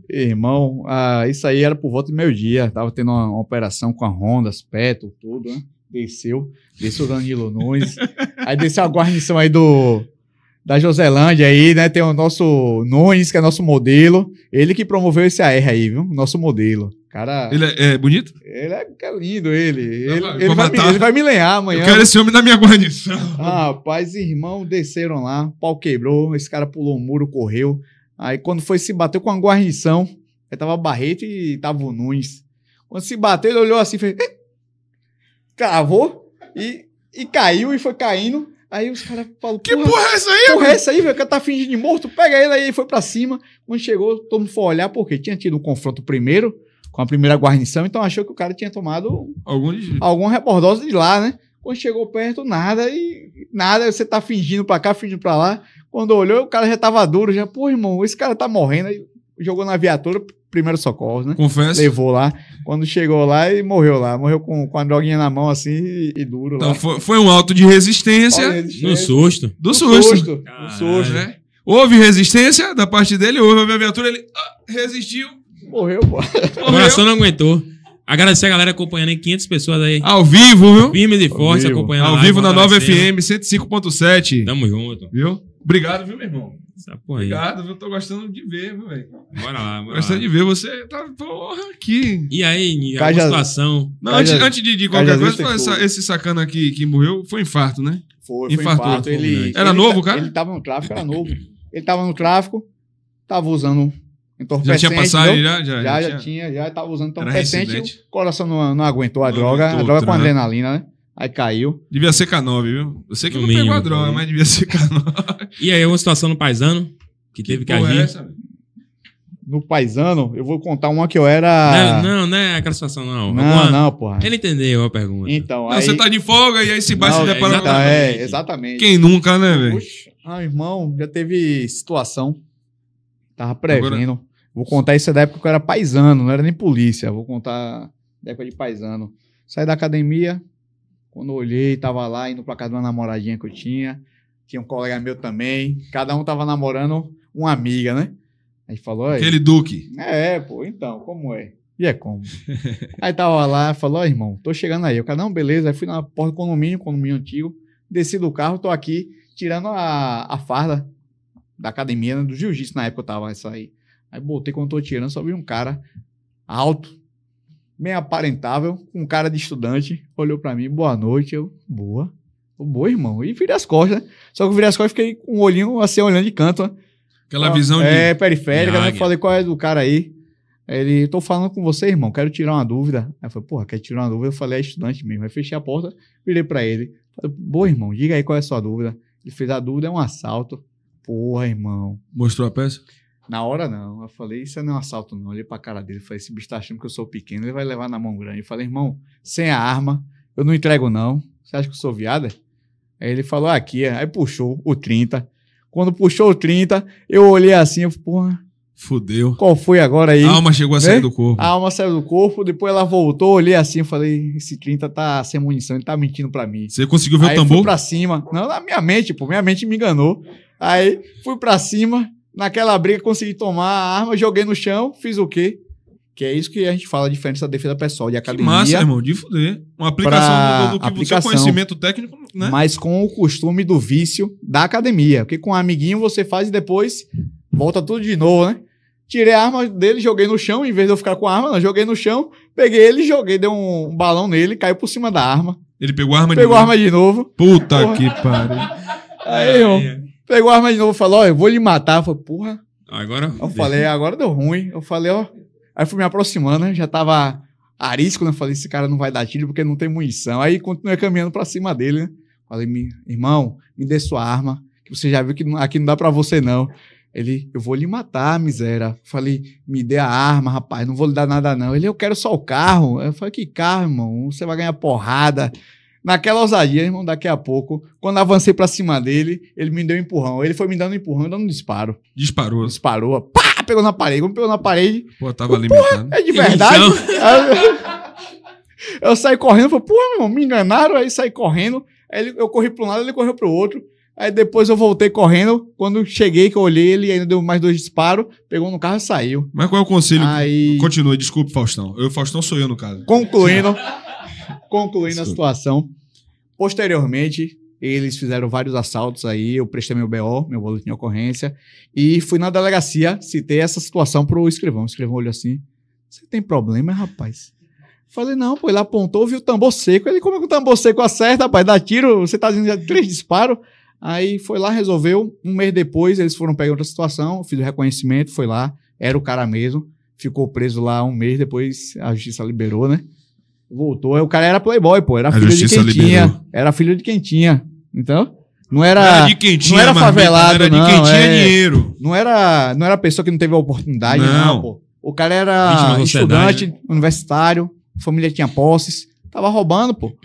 Irmão, ah, isso aí era por volta do meio-dia. Tava tendo uma, uma operação com a Honda, as Peto, tudo, né? Desceu, desceu o Danilo Nunes. aí desceu a guarnição aí do da Joselândia aí, né? Tem o nosso Nunes, que é nosso modelo. Ele que promoveu esse AR aí, viu? Nosso modelo. Cara, ele, Ele é, é bonito? é, é lindo, ele. Ele, vai- ele vai, ele vai me lenhar amanhã. Eu quero esse homem na minha guarnição. Ah, rapaz, irmão, desceram lá, pau quebrou, esse cara pulou o muro, correu. Aí quando foi se bateu com a guarnição, aí tava Barreto e tava o Nunes. Quando se bateu, ele olhou assim, fez. "Eh", Cravou e, e caiu e foi caindo. Aí os caras falaram, Que porra é essa aí? porra é essa aí, velho? O cara tá fingindo de morto, pega ele aí, foi pra cima. Quando chegou, todo mundo foi olhar, porque tinha tido um confronto primeiro, com a primeira guarnição, então achou que o cara tinha tomado Algum de... alguma rebordosa de lá, né? Quando chegou perto, nada, e nada, você tá fingindo pra cá, fingindo pra lá. Quando olhou, o cara já tava duro, já, pô, irmão, esse cara tá morrendo. Aí jogou na viatura, primeiro socorro, né? Confesso. Levou lá. Quando chegou lá, e morreu lá. Morreu com, com a droguinha na mão, assim, e, e duro Então lá. foi, foi um auto de resistência No susto. do no susto. susto. No Caralho. susto. né? Houve resistência da parte dele, houve a viatura, ele ah, resistiu, Morreu, pô. O coração não aguentou. Agradecer a galera acompanhando aí, 500 pessoas aí. Ao vivo, viu? Firmes e fortes vivo. acompanhando Ao vivo na vamos Nova agradecendo. FM 105.7. Tamo junto. Viu? Obrigado, viu, meu irmão? Essa porra aí. Obrigado, viu? Tô gostando de ver, velho? Bora lá, bora Gostando lá. de ver você. Tá, porra, aqui. E aí, Caja- alguma situação? Não, antes, antes de, de qualquer coisa, essa- esse sacana aqui que morreu foi infarto, né? Foi, foi Infartou, infarto. Ele, né? Era ele novo, ta- cara? Ele tava no tráfico, era novo. Ele tava no tráfico, tava usando Já entorpecente. tinha passado, entendeu? já, já, Já, já, tinha. já tava usando Era entorpecente. O coração não, não aguentou a Não droga. aguentou a o droga com tranco. adrenalina, né? Aí caiu. Devia ser K9, viu? Eu sei que No não mínimo, pegou a droga, né? mas devia ser K9. E aí, uma situação no paisano que teve que, porra agir? é essa? No paisano, eu vou contar uma que eu era. Não, não, não é aquela situação, não. não, Alguma- não, porra. Ele entendeu a pergunta. Então, Não, aí. Você tá de folga e aí se Não, se deparar então, com... é, exatamente. Quem nunca, né, velho? Puxa, ah, irmão, já teve situação. Tava prevendo. Vou contar isso da época que eu era paisano, não era nem polícia. Vou contar da época de paisano. Saí da academia, quando eu olhei, tava lá indo pra casa de uma namoradinha que eu tinha. Tinha um colega meu também. Cada um tava namorando uma amiga, né? Aí falou, "Aí, Aquele Duque. é, pô, então, como é? E é como? aí tava lá, falou, ó, irmão, tô chegando aí. Eu, cara, não, beleza. Aí fui na porta do condomínio, condomínio antigo, desci do carro, tô aqui, tirando a, a farda da academia, né, do jiu-jitsu na época eu tava essa aí. Aí botei quando tô tirando, só vi um cara alto, bem aparentável, com um cara de estudante, olhou pra mim, boa noite, eu, boa. Eu, boa, irmão. E virei as costas, né? Só que eu virei as costas e fiquei com o olhinho assim, olhando de canto, né? Aquela visão de... É, periférica, de né? águia. Falei, qual é do cara aí? Ele, tô falando com você, irmão, quero tirar uma dúvida. Aí eu falei, porra, quer tirar uma dúvida? Eu falei, é estudante mesmo. Aí fechei a porta, virei pra ele. Falei, boa, irmão, diga aí qual é a sua dúvida. Ele fez a dúvida, é um assalto. Porra, irmão. Mostrou a peça? Na hora não. Eu falei, isso não é um assalto, não. Eu olhei pra cara dele, falei, esse bicho tá achando que eu sou pequeno, ele vai levar na mão grande. Eu falei, irmão, sem a arma, eu não entrego, não. Você acha que eu sou viada? Aí ele falou, aqui, aí puxou o 30. Quando puxou o 30, eu olhei assim, eu falei, porra, Fudeu. qual foi agora aí? A alma chegou a sair Né? do corpo. A alma saiu do corpo, depois ela voltou, olhei assim, eu falei, esse 30 tá sem munição, ele tá mentindo pra mim. Você conseguiu ver aí o fui tambor? pra cima, não, na minha mente, pô, minha mente me enganou. Aí fui pra cima, naquela briga consegui tomar a arma, joguei no chão, fiz o quê? Que é isso que a gente fala, a diferença da defesa pessoal de Que academia, massa, irmão, de fuder. Uma aplicação do, do, do que- seu conhecimento técnico, né? mas com o costume do vício da academia. Porque com um amiguinho você faz e depois volta tudo de novo, né? Tirei a arma dele, joguei no chão, em vez de eu ficar com a arma, não, joguei no chão, peguei ele, joguei, dei um, um balão nele, caiu por cima da arma. Ele pegou a arma Pegou de a arma de novo. Puta Porra. que pariu. Aí, irmão, pegou a arma de novo e falou: Ó, eu vou lhe matar. Eu falei, porra. Agora. Eu falei, agora deu ruim. Eu falei, ó. Aí fui me aproximando, né? Já tava arisco, né? Falei, esse cara não vai dar tiro porque não tem munição. Aí continuei caminhando pra cima dele, né? Falei, "Me- irmão, me dê sua arma, que você já viu que aqui não dá pra você, não. Ele, eu vou lhe matar, miséria. Falei, me dê a arma, rapaz, não vou lhe dar nada, não. Ele, eu quero só o carro. Eu falei, que carro, irmão? Você vai ganhar porrada. Naquela ousadia, irmão, daqui a pouco, quando avancei pra cima dele, ele me deu um empurrão. Ele foi me dando um empurrão, dando um disparo. Disparou. Disparou, pá, pegou na parede. Quando pegou na parede, Pô, tava limitado. é de verdade. Eu, eu saí correndo, falei, pô, meu irmão, me enganaram. Aí saí correndo. Aí ele- eu corri para um lado, ele correu pro outro. Aí depois eu voltei correndo. Quando cheguei, que eu olhei, ele ainda deu mais dois disparos, pegou no carro e saiu. Mas qual é o conselho? Aí, Continue, desculpe, Faustão. Eu, Faustão sou eu, no caso. concluindo, concluindo a situação. Posteriormente, eles fizeram vários assaltos aí. Eu prestei meu BO, meu boletim de ocorrência, e fui na delegacia, citei essa situação pro escrivão. O escrivão olhou assim: Você tem problema, rapaz? Falei, não, pô, ele apontou, viu o tambor seco. Ele, como é que o tambor seco acerta, rapaz? Dá tiro, você tá dizendo três disparos. Aí foi lá, resolveu. Um mês depois, eles foram pegar outra situação, fiz o reconhecimento, foi lá, era o cara mesmo. Ficou preso lá um mês, depois a justiça liberou, né? Voltou. O cara era playboy, pô. Era A filho de quem liberou. tinha. Era filho de quem tinha. Então, não era. Era de quem tinha, era marmita, favelado, era de não, quem tinha é. dinheiro. Não era, não era pessoa que não teve a oportunidade, não, Não. pô. O cara era estudante, universitário, família tinha posses, tava roubando, pô.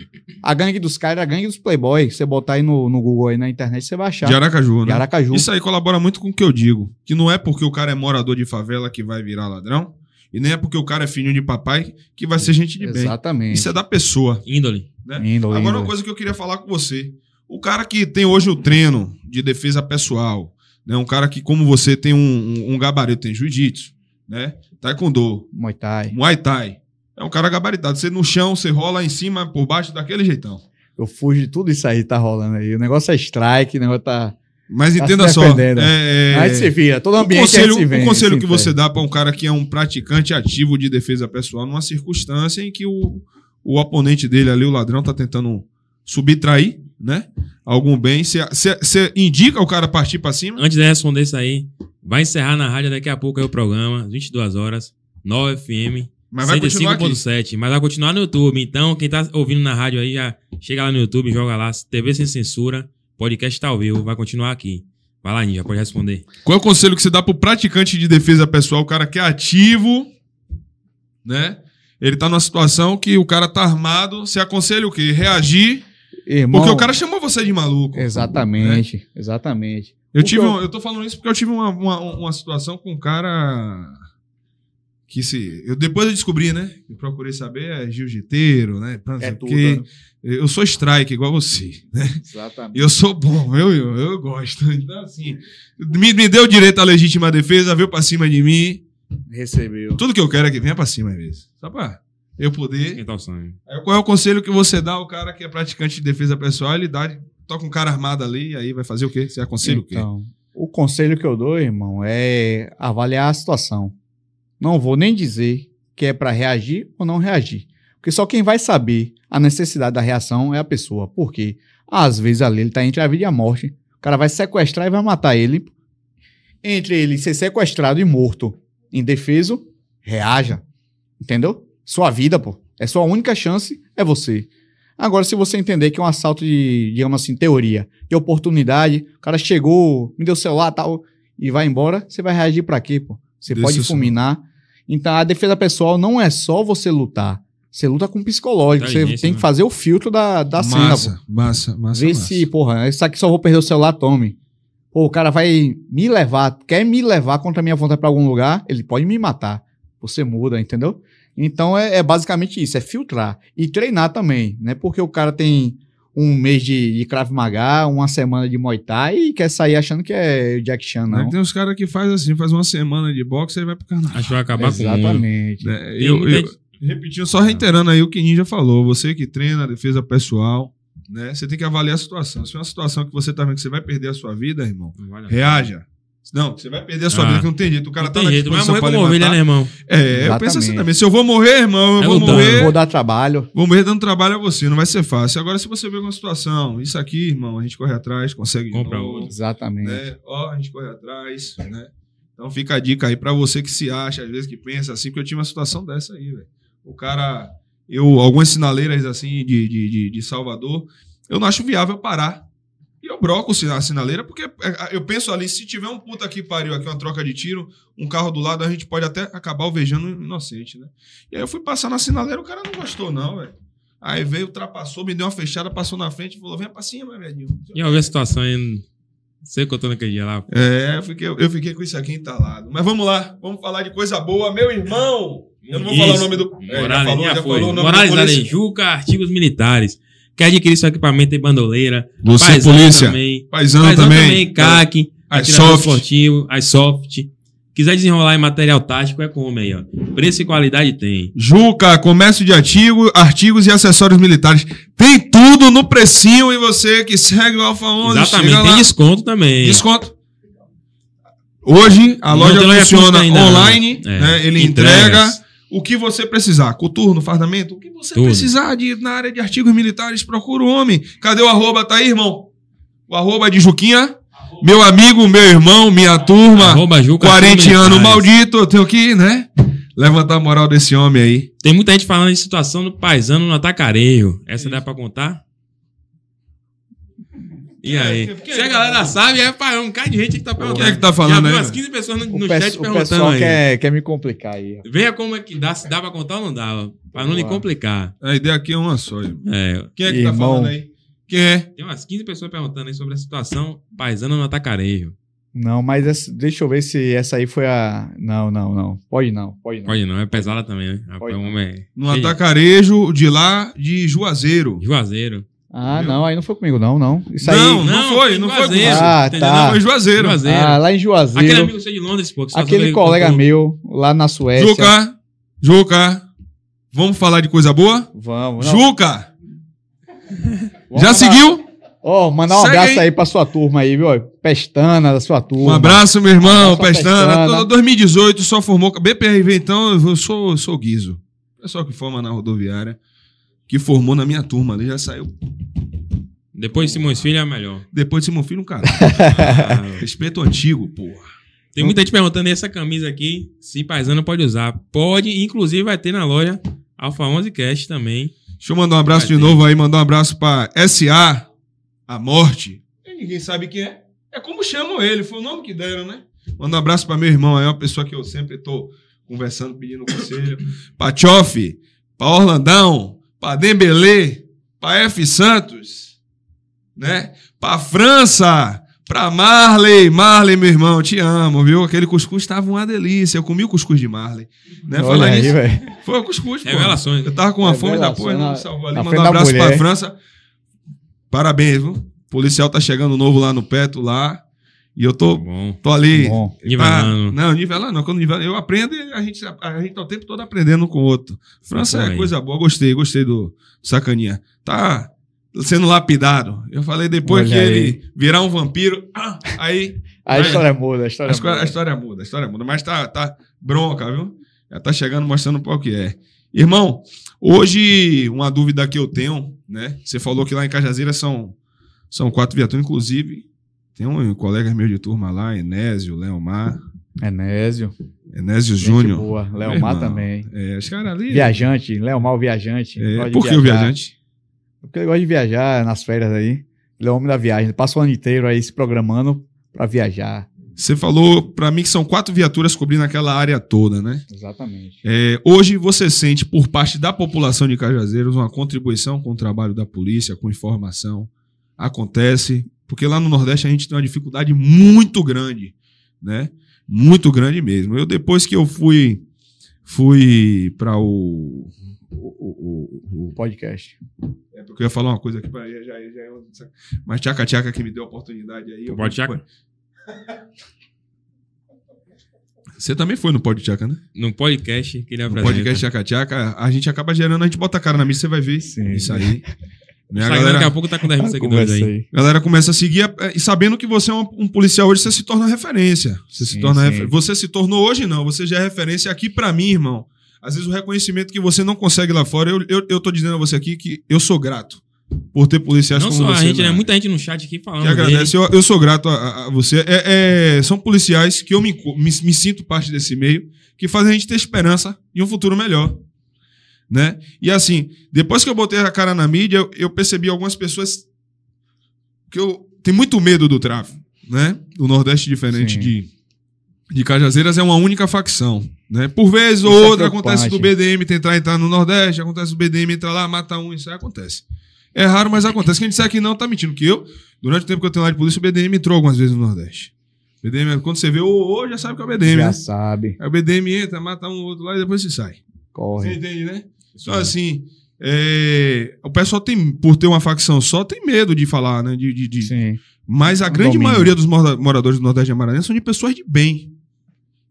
A gangue dos caras era a gangue dos playboys. Você botar aí no, no Google aí na internet, você vai achar. De Aracaju, De né? Aracaju. Isso aí colabora muito com o que eu digo. Que não é porque o cara é morador de favela que vai virar ladrão. E nem é porque o cara é filho de papai que vai ser gente de bem. Exatamente. Isso é da pessoa. Índole. Né? Índole, Agora, uma índole. coisa que eu queria falar com você. O cara que tem hoje o treino de defesa pessoal, né? Um cara que, como você, tem um, um, um gabarito, tem jiu-jitsu, né? Taekwondo, Muay Thai. Muay Thai. É um cara gabaritado. Você no chão, você rola em cima, por baixo, daquele jeitão. Eu fujo de tudo isso aí que tá rolando aí. O negócio é strike, o negócio tá. Mas Tá entenda só. é, é, Aí se vira, todo o ambiente conselho, se vem, o conselho se que você dá para um cara que é um praticante ativo de defesa pessoal numa circunstância em que o, o oponente dele ali, o ladrão, tá tentando subtrair, né? Algum bem. Você indica o cara partir para cima? Antes de responder isso aí, vai encerrar na rádio daqui a pouco aí o programa, 22 horas, 9 FM, Mas vai continuar aqui. 105.7, mas vai continuar no YouTube. Então, quem tá ouvindo na rádio aí, já chega lá no YouTube, joga lá, TV Sem Censura, podcast tá ao vivo, vai continuar aqui. Vai lá, Ninja, pode responder. Qual é o conselho que você dá pro praticante de defesa pessoal, o cara que é ativo, né? Ele tá numa situação que o cara tá armado, você aconselha o quê? Reagir, Irmão, porque o cara chamou você de maluco. Exatamente, exatamente. Eu O tive, eu- um- eu tô falando isso porque eu tive uma, uma, uma situação com um cara que se, eu depois eu descobri, né? Eu procurei saber é jiu-jiteiro, né? Pra É tudo, né? Eu sou strike igual você, né? Exatamente. Eu sou bom, eu, eu, eu gosto. Então assim, me, me deu direito à legítima defesa, veio pra cima de mim. Recebeu. Tudo que eu quero é que venha pra cima às vezes. Só pra eu poder Quem tá o sonho? Aí qual é o conselho que você dá ao cara que é praticante de defesa pessoal? Ele dá, toca um cara armado ali, aí vai fazer o quê? Você aconselha o quê? Então, o conselho que eu dou, irmão, é avaliar a situação. Não vou nem dizer que é para reagir ou não reagir. Porque só quem vai saber a necessidade da reação é a pessoa. Por quê? Às vezes ali ele tá entre a vida e a morte. O cara vai sequestrar e vai matar ele. Entre ele ser sequestrado e morto indefeso, reaja. Entendeu? Sua vida, pô. É sua única chance, é você. Agora, se você entender que é um assalto de, digamos assim, teoria, de oportunidade, o cara chegou, me deu celular tal, e vai embora, você vai reagir pra quê, pô? Você Desse pode fulminar. Então, a defesa pessoal não é só você lutar. Você luta com psicológico. Você Inteligência, tem né? que fazer o filtro da, da cena, pô. massa, massa, massa, Vê massa. se, porra, isso aqui só vou perder o celular, tome. Pô, o cara vai me levar, quer me levar contra a minha vontade pra algum lugar, ele pode me matar. Você muda, entendeu? Então é, é basicamente isso, é filtrar. E treinar também, né? Porque o cara tem um mês de, de Krav Maga, uma semana de Muay Thai e quer sair achando que é Jack Chan, não. tem uns caras que faz assim, faz uma semana de boxe e vai pro canal. Acho que vai acabar com o mundo. Exatamente. É, eu, eu- repetindo, só reiterando aí o que Ninja falou. Você que treina a defesa pessoal, né? Você tem que avaliar a situação. Se é uma situação que você tá vendo que você vai perder a sua vida, irmão, vale reaja. Não, você vai perder a sua Ah. vida, que não tem jeito. O cara Não tá tem na jeito, vai disposição morrer como ovelha, né, irmão? É, eu penso assim Exatamente. também. Se eu vou morrer, irmão, eu É vou lutando. morrer. Vou dar trabalho. Vou morrer dando trabalho a você, não vai ser fácil. Agora, se você vê uma situação, isso aqui, irmão, a gente corre atrás, consegue de Compra novo, outro. Exatamente. né? Ó, a gente corre atrás, né? Então fica a dica aí pra você que se acha, às vezes que pensa assim, porque eu tive uma situação dessa aí, velho. O cara, eu, algumas sinaleiras assim de, de, de, Salvador, eu não acho viável parar. E eu broco a sinaleira, porque é, eu penso ali, se tiver um puta que pariu aqui, uma troca de tiro, um carro do lado, a gente pode até acabar alvejando um inocente, né? E aí eu fui passar na sinaleira, o cara não gostou, não, velho. Aí veio, ultrapassou, me deu uma fechada, passou na frente e falou: vem pra cima, velho. E eu vi a situação que eu tô naquele dia lá. É, eu fiquei, eu fiquei com isso aqui entalado. Mas vamos lá, vamos falar de coisa boa. Meu irmão! Eu não vou falar o nome do. É, já Morales, falou, já já foi. falou o nome Morales artigos militares. Quer adquirir seu equipamento em bandoleira. Você, Paisano polícia. Também. Paisano, Paisano também. também. CAC. As atirador soft. esportivo, as soft. Quiser desenrolar em material tático, é como aí, ó. Preço e qualidade tem. Juca, comércio de artigo, artigos e acessórios militares. Tem tudo no precinho e você que segue o Alfa 11, Exatamente. Tem lá. desconto também. Desconto. Hoje a Não loja funciona online, É. né? Ele Entregas. entrega o que você precisar. Coturno, fardamento, o que você Tudo. precisar de, na área de artigos militares, procura o homem. Cadê o arroba? Tá aí, irmão? O arroba de Juquinha. Meu amigo, meu irmão, minha turma. Arroba Juca, 40 artigos anos maldito. Eu tenho que, né? Levantar a moral desse homem aí. Tem muita gente falando de situação do paisano no atacarejo. Essa dá pra contar? E aí? Quem- Se a galera sabe, é pá, é um cara de gente que tá perguntando. Quem é que tá falando Já aí, viu umas velho? 15 pessoas no, O, no chat o perguntando pessoal aí. quer, quer me complicar aí. Venha como é que dá, se dá pra contar ou não dá, ó, pra não lhe complicar. A ideia aqui é uma só. irmão. É, Quem é que tá Irmão. falando aí? Quem é? tem umas 15 pessoas perguntando aí sobre a situação paisano no atacarejo. Não, mas essa- deixa eu ver se essa aí foi a. Não, não, não. Pode não, pode não. Pode não, é pesada também, né? Pode Rapaz, o não. é No atacarejo de lá de Juazeiro. Juazeiro. Ah, Viu? não, aí não foi comigo, não, não. Isso Não, aí. não foi, não foi com Juazeiro, você. Ah, entendeu? tá. Foi Juazeiro. Juazeiro. Ah, lá em Aquele Juazeiro. amigo seu de Londres, pô. que Aquele colega meu, lá na Suécia. Juca, Juca, vamos falar de coisa boa? Vamos. não. Juca, Vamos já seguiu? Ó, mandar um Segue abraço aí. aí. pra sua turma aí, viu? Pestana da sua turma. Um abraço, meu irmão, Abraço, Pestana. Pestana. Tô- 2018 só formou. BPRV, então, eu sou, sou guiso. Pessoal que forma na rodoviária, que formou na minha turma ali, já saiu. Depois de Simões Filho é melhor. Depois de Simão Filho, um cara. Ah, Respeito antigo, porra. Tem muita gente perguntando e essa camisa aqui, se paisano pode usar. Pode, inclusive vai ter na loja Alfa 11 Cash também. Deixa eu mandar um abraço de Vai ter. novo aí, mandar um abraço pra SA, a morte. E ninguém sabe quem é. É como chamam ele, foi o nome que deram, né? Manda um abraço pra meu irmão aí, uma pessoa que eu sempre tô conversando, pedindo conselho. pra Tchoff, pra Orlandão, pra Dembele, pra F Santos, né? Pra França, pra Marley. Marley, meu irmão, te amo, viu? Aquele cuscuz tava uma delícia. Eu comi o cuscuz de Marley. Né? Olha aí, velho. foi o cuscuz, pô. Revelações. Eu tava com uma fome da porra, não na- salvou ali. frente um da abraço pra mulher. França. Parabéns, viu? O policial tá chegando novo lá no Peto, lá. E eu tô, Bom. tô ali. Nivelando. Tá, não, nivelando não. Quando nivela, eu aprendo e a gente, a gente tá o tempo todo aprendendo um com o outro. França é aí. coisa boa, gostei, gostei do sacaninha. Tá sendo lapidado. Eu falei depois Olha que aí. ele virar um vampiro, ah, aí A Vai. história muda, a história a história, a muda. história muda, a história muda. Mas tá, tá bronca, viu? Já tá chegando mostrando qual que é. Irmão, hoje uma dúvida que eu tenho, né? Você falou que lá em Cajazeiras são, são quatro viaturas, inclusive. Tem um colega meu de turma lá, Enésio, Leomar, Enésio. Enésio Júnior. boa. Leomar também. É, os caras ali. Viajante, Leomar o viajante. É, por que o viajante? Porque ele gosta de viajar nas férias aí. Ele é o homem da viagem. Passa o ano inteiro aí se programando pra viajar. Você falou pra mim que são quatro viaturas cobrindo aquela área toda, né? Exatamente. É, hoje você sente, por parte da população de Cajazeiros, uma contribuição com o trabalho da polícia, com informação. Acontece, porque lá no Nordeste a gente tem uma dificuldade muito grande, né? Muito grande mesmo. Eu, depois que eu fui fui para o, o, o- o- podcast. É porque eu ia falar uma coisa aqui, pra, já, já, já, mas Tchaca Tchaca que me deu a oportunidade aí. Pode Tchaca? Você também foi no Pode Tchaca, né? No podcast que ele No apresenta. podcast Tchaca Tchaca, a gente acaba gerando, a gente bota a cara na mesa, você vai ver Sim. isso aí. Né? A Instagram daqui a galera, pouco tá com 10 mil Ah, seguidores aí. aí. a galera começa a seguir é, e sabendo que você é um, um policial hoje, você se torna referência. Você se Sim, torna sim. refer- Você se tornou hoje, não. Você já é referência aqui pra mim, irmão. Às vezes o reconhecimento que você não consegue lá fora, eu, eu, eu tô dizendo a você aqui que eu sou grato por ter policiais Não como só a você. gente, na né? Muita gente no chat aqui falando. Que agradece. Eu, eu sou grato a, a- a você. É- é, são policiais que eu me, me, me sinto parte desse meio, que fazem a gente ter esperança de um futuro melhor. Né? E assim, depois que eu botei a cara na mídia, eu, eu percebi algumas pessoas que eu tenho muito medo do tráfico. Né? O Nordeste, diferente Sim. de, de Cajazeiras, é uma única facção. Né? Por vez ou é outra acontece do. BDM tentar entrar no Nordeste, acontece do BDM entrar lá, matar um, isso aí acontece. É raro, mas acontece. Quem disser que não, tá mentindo. Que eu, durante o tempo que eu tenho lá de polícia, o BDM entrou algumas vezes no Nordeste. BDM, quando você vê o ô, já sabe que é o BDM, Já né? sabe. Aí o BDM entra, mata um outro lá e depois se sai. Você Corre. entende, né? Então, assim, é, o pessoal tem, por ter uma facção só, tem medo de falar, né? De, de- de- Sim. Mas a grande Domínio. maioria dos mora- moradores do Nordeste de Amaranhão são de pessoas de bem.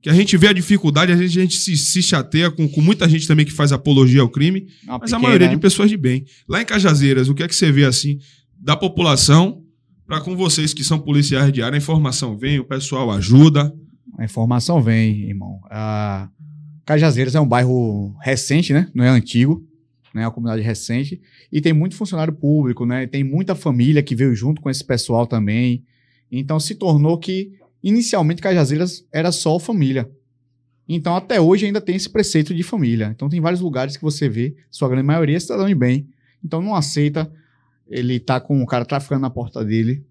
Que a gente vê a dificuldade, a gente, a gente se, se chateia com, com muita gente também que faz apologia ao crime, Uma mas a maioria né? de pessoas de bem. Lá em Cajazeiras, o que é que você vê assim da população para com vocês que são policiais de área? A informação vem, o pessoal ajuda. A informação vem, irmão. A Cajazeiras é um bairro recente, né? Não é antigo, né? É uma comunidade recente. E tem muito funcionário público, né? Tem muita família que veio junto com esse pessoal também. Então se tornou que, inicialmente, Cajazeiras era só família. Então, até hoje ainda tem esse preceito de família. Então, tem vários lugares que você vê, sua grande maioria é cidadão de bem. Então, não aceita ele tá com o cara traficando na porta dele.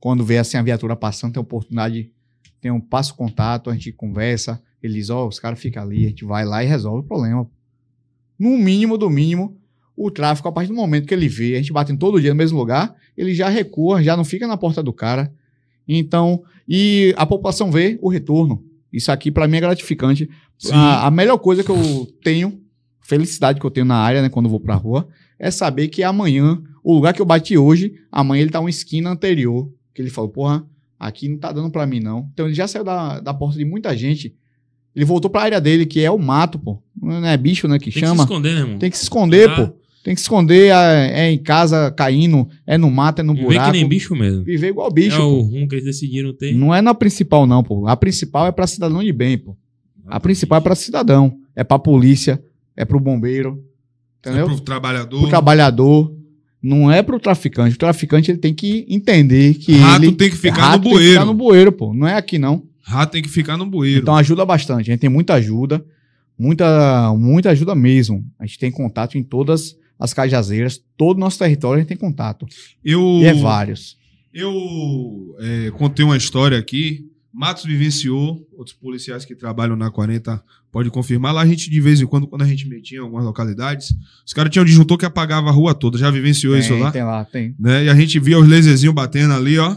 Quando vê assim a viatura passando, tem oportunidade tem um passo contato, a gente conversa, ele diz, ó, os caras ficam ali, a gente vai lá e resolve o problema. No mínimo do mínimo, o tráfico, a partir do momento que ele vê, a gente bate todo dia no mesmo lugar, ele já recua, já não fica na porta do cara. Então, e a população vê o retorno. Isso aqui, para mim, é gratificante. A, a melhor coisa que eu tenho, felicidade que eu tenho na área, né, quando eu vou pra rua, é saber que amanhã, o lugar que eu bati hoje, amanhã ele tá uma esquina anterior, que ele falou, porra, aqui não tá dando pra mim, não. Então ele já saiu da, da porta de muita gente. Ele voltou pra área dele, que é o mato, pô. Não é bicho, né, que Tem que se chama. esconder, né, irmão? Tem que se esconder, Ah. pô. Tem que esconder, é, é em casa caindo, é no mato, é no Viver buraco. que nem bicho mesmo. Viver igual bicho. é pô. o rumo que eles decidiram ter. Não é na principal, não, pô. A principal é pra cidadão de bem, pô. A principal é pra cidadão. É pra polícia, é pro bombeiro. Entendeu? É pro trabalhador. pro trabalhador, não é pro traficante. O traficante ele tem que entender que Rato ele tem que ficar rato no tem que bueiro. ficar no bueiro, pô. Não é aqui não. Rato tem que ficar no bueiro. Então ajuda bastante. A gente tem muita ajuda, muita muita ajuda mesmo. A gente tem contato em todas as cajazeiras, todo o nosso território a gente tem contato. eu, E é vários. eu é, contei uma história aqui. Matos vivenciou, outros policiais que trabalham na 40 pode confirmar. Lá a gente, de vez em quando, quando a gente metia em algumas localidades, os caras tinham um disjuntor que apagava a rua toda. Já vivenciou isso Tem, lá? tem lá, tem. né? E a gente via os laserzinhos batendo ali, ó.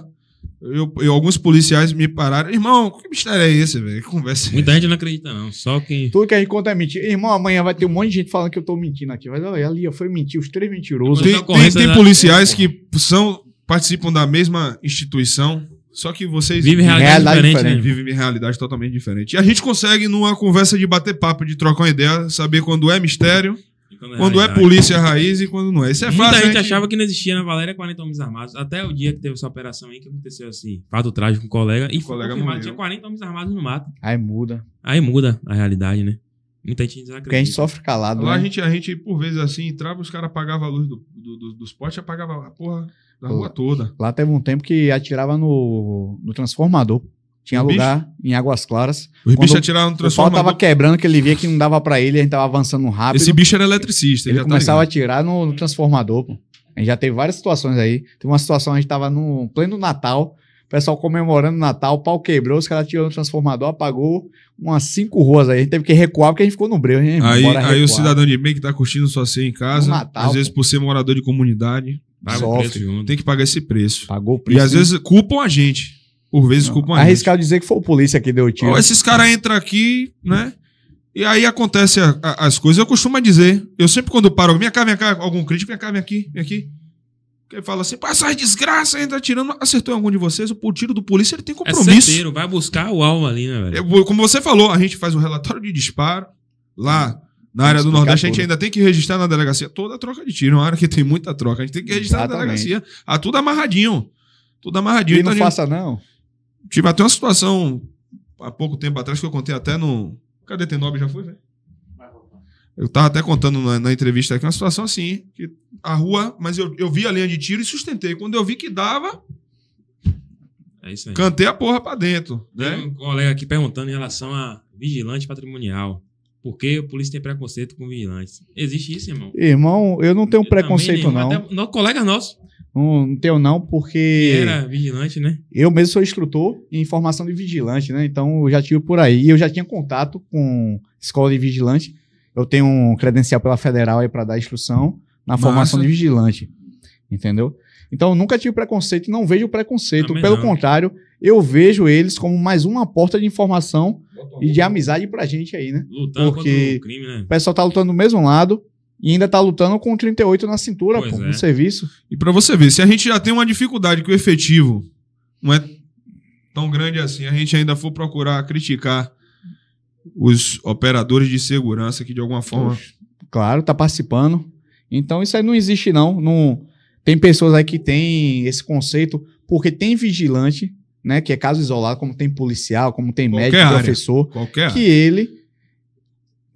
Eu, eu- alguns policiais me pararam. Irmão, que mistério é esse, velho? Que conversa é Muita gente não acredita, não. Só que. Tudo que a gente conta é mentira. Irmão, amanhã vai ter um monte de gente falando que eu tô mentindo aqui. Vai olha ali, foi mentir, os três mentirosos. Tem- Tem, Mas tem da- policiais é, que são, participam da mesma instituição, só que vocês Vive realidade, Realidade diferente, diferente. né? vivem em realidade totalmente diferente. E a gente consegue, numa conversa de bater papo, de trocar uma ideia, saber quando é mistério, Quando é realidade. polícia raiz e quando não é. Isso é Muita fácil. gente né? achava que não existia na Valéria 40 homens armados. Até o dia que teve essa operação aí que aconteceu assim. Fato trágico com um colega. E O foi colega confirmado, tinha 40 homens armados no mato. Aí muda. Aí muda a realidade, né? Muita gente Porque a gente desacredita. sofre calado, Lá a né? gente, a gente, por vezes, assim, entrava, os caras apagavam a luz do, do, do- dos postes e apagavam a porra da rua toda. Lá teve um tempo que atirava no, no transformador. Tinha No lugar em Águas Claras. Os Quando bichos atiraram no O pau transformador. tava quebrando, que ele via que não dava pra ele, a gente tava avançando rápido. Esse bicho era eletricista. ele já tá começava a ligado. atirar no, no transformador, pô. A gente já teve várias situações aí. Teve uma situação, a gente tava no pleno Natal, o pessoal comemorando o Natal, o pau quebrou, os caras atiraram no transformador, apagou umas cinco ruas aí. A gente teve que recuar porque a gente ficou no breu. hein? Aí, aí o cidadão de bem que tá curtindo sua ceia em casa, Natal, às vezes pô. por ser morador de comunidade, Paga o sofre. preço tem que pagar esse preço. Pagou o E preço. às vezes culpam a gente. Por vezes culpam a gente. Arriscado dizer que foi o polícia que deu o tiro. Ó, esses caras entram aqui, né? E aí acontece a- a- as coisas. Eu costumo dizer, eu sempre quando paro, vem cá, vem cá, algum crítico, vem cá, vem aqui, vem aqui. Porque fala assim, pá, essas desgraças, entra atirando. Acertou em algum de vocês? O tiro do polícia ele tem É compromisso. certeiro, vai buscar o alvo ali, né, velho? Eu- como você falou, a gente faz um relatório de disparo lá na área do Nordeste. A gente tudo. ainda tem que registrar na delegacia toda a troca de tiro. Uma área que tem muita troca. A gente tem que registrar na Exatamente. delegacia. Ah, tudo amarradinho. Tudo amarradinho. E Então, não gente- faça, não. Tive até uma situação há pouco tempo atrás que eu contei até no. Cadê Tenob? Já foi, velho? Eu tava até contando na, na entrevista aqui uma situação assim, que a rua, mas eu, eu vi a linha de tiro e sustentei. Quando eu vi que dava, É isso aí. cantei a porra pra dentro, Tem né? um colega aqui perguntando em relação a vigilante patrimonial. Por que a polícia tem preconceito com vigilantes? Existe isso, irmão? Irmão, eu não tenho Eu também, preconceito, nenhum. não. Até no colega nosso, Não, não tenho, não, que porque era vigilante, né? eu mesmo sou instrutor em formação de vigilante, né? Então eu já tive por aí. E eu já tinha contato com escola de vigilante. Eu tenho um credencial pela federal aí para dar instrução na Massa. formação de vigilante. Entendeu? Então eu nunca tive preconceito e não vejo preconceito. Também Pelo não. contrário, eu vejo eles como mais uma porta de informação e de amizade pra gente aí, né? Lutando Porque- contra o crime, né? O pessoal tá lutando do mesmo lado e ainda tá lutando com 38 na cintura, Pois pô, é. no serviço. E pra você ver, se a gente já tem uma dificuldade que o efetivo não é tão grande assim, a gente ainda for procurar criticar os operadores de segurança que de alguma forma. Claro, tá participando. Então isso aí não existe, não. não tem pessoas aí que têm esse conceito, porque tem vigilante, né? Que é caso isolado, como tem policial, como tem Qualquer médico, área. professor, Qualquer. que ele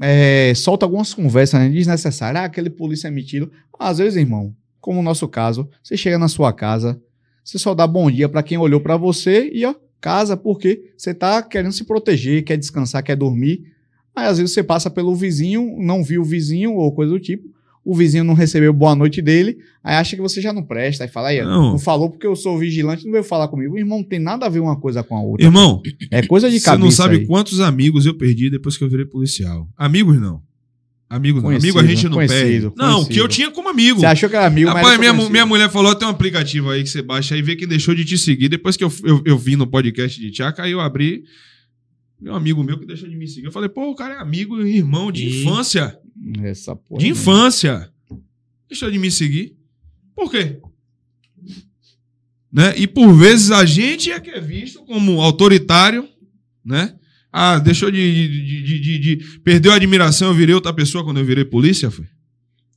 é, solta algumas conversas né, desnecessárias. Ah, aquele polícia é metido. Às vezes, irmão, como o nosso caso, você chega na sua casa, você só dá bom dia pra quem olhou pra você e ó, casa, porque você tá querendo se proteger, quer descansar, quer dormir. Aí às vezes você passa pelo vizinho, não viu o vizinho ou coisa do tipo. O vizinho não recebeu boa noite dele, aí acha que você já não presta, aí fala, aí, Não. não falou porque eu sou vigilante, não veio falar comigo. Irmão, não tem nada a ver uma coisa com a outra. Irmão, É coisa de você cabeça. não sabe aí. quantos amigos eu perdi depois que eu virei policial. Amigos não. Amigos não. Conhecido, amigo a gente não conhecido, perde. Não, conhecido. que eu tinha como amigo. Você achou que era amigo, mas Rapaz, era minha, conhecido. minha mulher falou: tem um aplicativo aí que você baixa aí, vê quem deixou de te seguir. Depois que eu, eu, eu vi no podcast de Tchaka, aí eu abri. Meu amigo meu que deixou de me seguir. Eu falei, pô, o cara é amigo e irmão de E- infância. Essa porra. De infância. Deixou de me seguir. Por quê? Né? E por vezes a gente é que é visto como autoritário, né? Ah, deixou de, de, de, de- de- Perdeu a admiração, eu virei outra pessoa quando eu virei polícia, foi?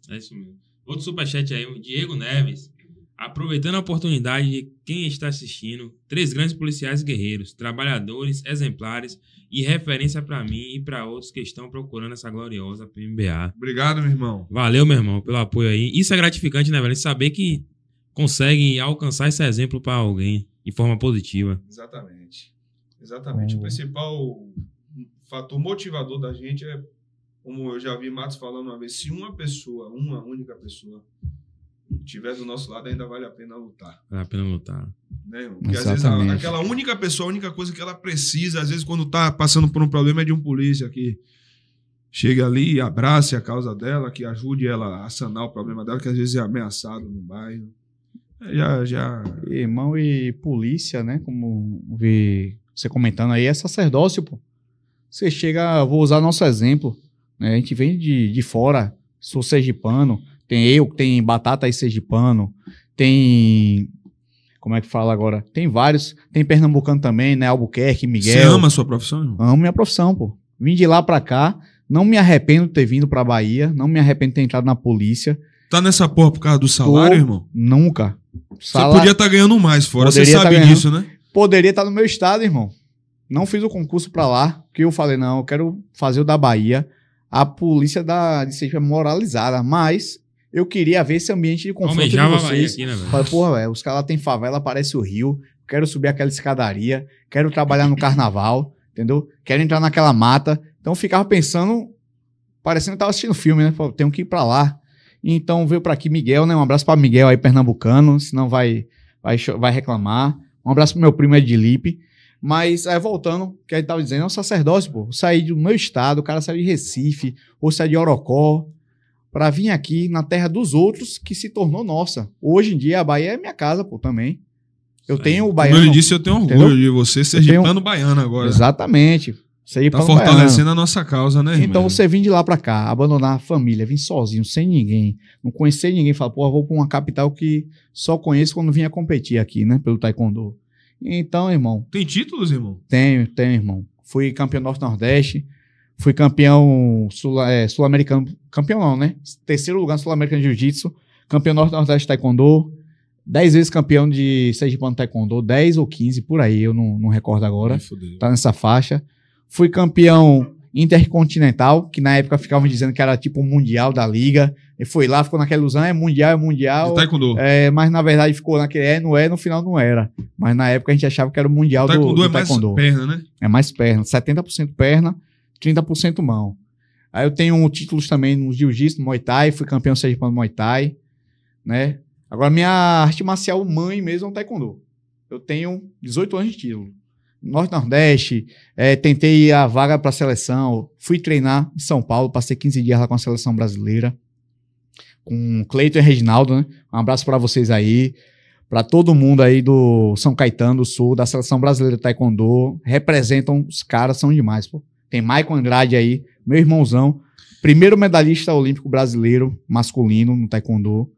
É isso mesmo. Outro superchat aí, o Diego Neves. Aproveitando a oportunidade de quem está assistindo, três grandes policiais guerreiros, trabalhadores, exemplares e referência para mim e para outros que estão procurando essa gloriosa PMBA. Obrigado, meu irmão. Valeu, meu irmão, pelo apoio aí. Isso é gratificante, né, velho? Saber que consegue alcançar esse exemplo para alguém de forma positiva. Exatamente. Exatamente. Bom. O principal fator motivador da gente é, como eu já vi Matos falando uma vez, se uma pessoa, uma única pessoa, estiver do nosso lado, ainda vale a pena lutar. Vale a pena lutar. Né? Porque às vezes a- Exatamente. aquela única pessoa, a única coisa que ela precisa, às vezes quando tá passando por um problema, é de um polícia que chegue ali e abrace a causa dela, que ajude ela a sanar o problema dela, que às vezes é ameaçado no bairro. É, Já, já. Irmão e polícia, né? Como vi você comentando aí, é sacerdócio, pô. Você chega, vou usar nosso exemplo, né? A gente vem de, de fora, sou sergipano, tem eu, tem Batata aí sergipano, tem... Como é que fala agora? Tem vários, tem pernambucano também, né? Albuquerque, Miguel. Você ama a sua profissão, irmão? Amo minha profissão, pô. Vim de lá pra cá, não me arrependo de ter vindo pra Bahia, não me arrependo de ter entrado na polícia, Tá nessa porra por causa do salário, Tô. irmão? nunca. Você Salário- podia estar ganhando mais fora, você Poderia tá sabe ganhando. disso, né? Poderia estar no meu estado, irmão. Não fiz o concurso pra lá, porque eu falei, não, eu quero fazer o da Bahia. A polícia da, de Sergipe é moralizada, mas eu queria ver esse ambiente de confronto de Almejava Bahia vocês. aqui, né? Falei, porra, os caras lá tem favela, parece o Rio. Quero subir aquela escadaria, quero trabalhar no carnaval, entendeu? Quero entrar naquela mata. Então eu ficava pensando, parecendo que tava assistindo filme, né? Falei, tenho que ir pra lá. Então veio pra aqui Miguel, né? Um abraço pra Miguel aí, pernambucano, senão vai, vai, vai reclamar. Um abraço pro meu primo Edilipe. Mas, aí, voltando, que a gente tava dizendo, é um sacerdócio, pô. Eu saí do meu estado, o cara saiu de Recife, ou saiu de Orocó, pra vir aqui na terra dos outros, que se tornou nossa. Hoje em dia, a Bahia é minha casa, pô, também. Eu tenho o Como baiano. eu lhe disse, eu tenho orgulho Entendeu? de você ser tenho- baiano agora. Exatamente. Você Tá fortalecendo a nossa causa, né, irmão? Então você vir de lá pra cá, abandonar a família, vir sozinho, sem ninguém, não conhecer ninguém, fala, pô, vou pra uma capital que só conheço quando vinha competir aqui, né, pelo taekwondo. Então, irmão, Tem títulos, irmão? tenho, tenho, irmão. Fui campeão norte-nordeste, fui campeão sul- é, sul-americano, campeão não, né? Terceiro lugar no sul-americano de jiu-jitsu, campeão norte-nordeste de taekwondo, dez vezes campeão de Sergipano taekwondo, 10 ou 15, por aí, eu não, não recordo agora Ai, tá nessa faixa. Fui campeão intercontinental, que na época ficavam dizendo que era tipo o mundial da liga. E foi lá, ficou naquela ilusão, é mundial, é mundial. De taekwondo. É, mas na verdade ficou naquele é, não é, no final não era. Mas na época a gente achava que era o mundial do, taekwondo do é mais perna, né? É mais perna, 70% perna, 30% mão. Aí eu tenho títulos também no jiu-jitsu, Muay Thai, fui campeão sergipano Muay Thai, né? Agora minha arte marcial mãe mesmo é o taekwondo. Eu tenho 18 anos de título. Norte Nordeste, eh, tentei a vaga para a seleção, fui treinar em São Paulo, passei 15 dias lá com a seleção brasileira, com Cleiton e Reginaldo, né? Um abraço para vocês aí, para todo mundo aí do São Caetano do Sul, da seleção brasileira de Taekwondo, representam os caras, são demais, pô. Tem Maicon Andrade aí, meu irmãozão, primeiro medalhista olímpico brasileiro masculino no Taekwondo.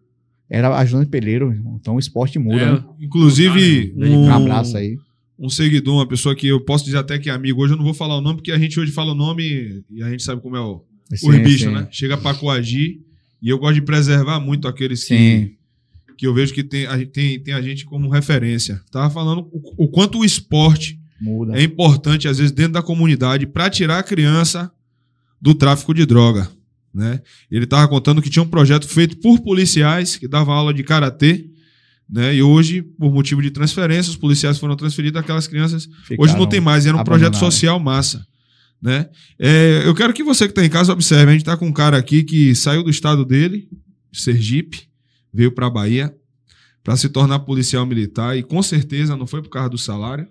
Era ajudante peleiro, então o esporte muda, né? É, inclusive, Ah, um, Um abraço aí. um seguidor, uma pessoa que eu posso dizer até que é amigo. Hoje eu não vou falar o nome, porque a gente hoje fala o nome e a gente sabe como é o, Sim, os bichos, sim. né? Chega pra coagir. E eu gosto de preservar muito aqueles Sim. que, que eu vejo que tem a, gente- tem, tem a gente como referência. Tava falando o, o quanto o esporte Muda. é importante, às vezes, dentro da comunidade, para tirar a criança do tráfico de droga. Né? Ele estava contando que tinha um projeto feito por policiais que dava aula de karatê. Né? E hoje, por motivo de transferência, os policiais foram transferidos aquelas crianças. Hoje não tem mais, era um projeto social massa. Né? É, eu quero que você que está em casa observe. A gente está com um cara aqui que saiu do estado dele, Sergipe, veio para a Bahia para se tornar policial militar e com certeza não foi por causa do salário.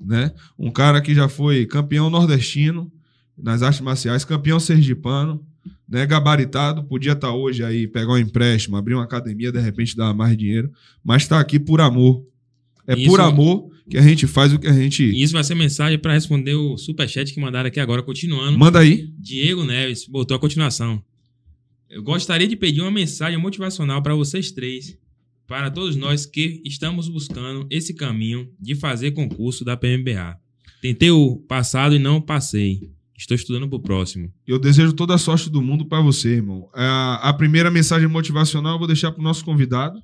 Né? Um cara que já foi campeão nordestino nas artes marciais, campeão sergipano, né? gabaritado, podia estar hoje aí, pegar um empréstimo, abrir uma academia, de repente dar mais dinheiro, mas está aqui por amor. É Isso- por amor que a gente faz o que a gente. Isso vai ser mensagem pra responder o superchat que mandaram aqui agora, continuando. Manda aí. Diego Neves botou a continuação. Eu gostaria de pedir uma mensagem motivacional para vocês três, para todos nós que estamos buscando esse caminho de fazer concurso da PMBA. Tentei o passado e não passei. Estou estudando pro próximo. Eu desejo toda a sorte do mundo pra você, irmão. A, a primeira mensagem motivacional eu vou deixar pro nosso convidado.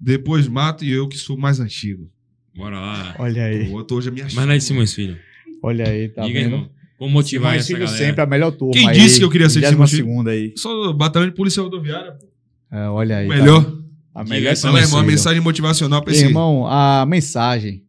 Depois Mato e eu, que sou mais antigo. Bora lá. Olha aí, O outro hoje é minha Mas não é de Simões Filho. olha aí, tá Diga, vendo? irmão. Como motivar Simões essa Filho galera? sempre a melhor turma. Quem aí, disse que eu queria ser de Simões Filho? segunda aí. Sou batalhão de polícia rodoviária. pô. É, olha aí. tá Melhor. vendo? A melhor Então, irmão, a mensagem motivacional pra esse. Irmão, a mensagem.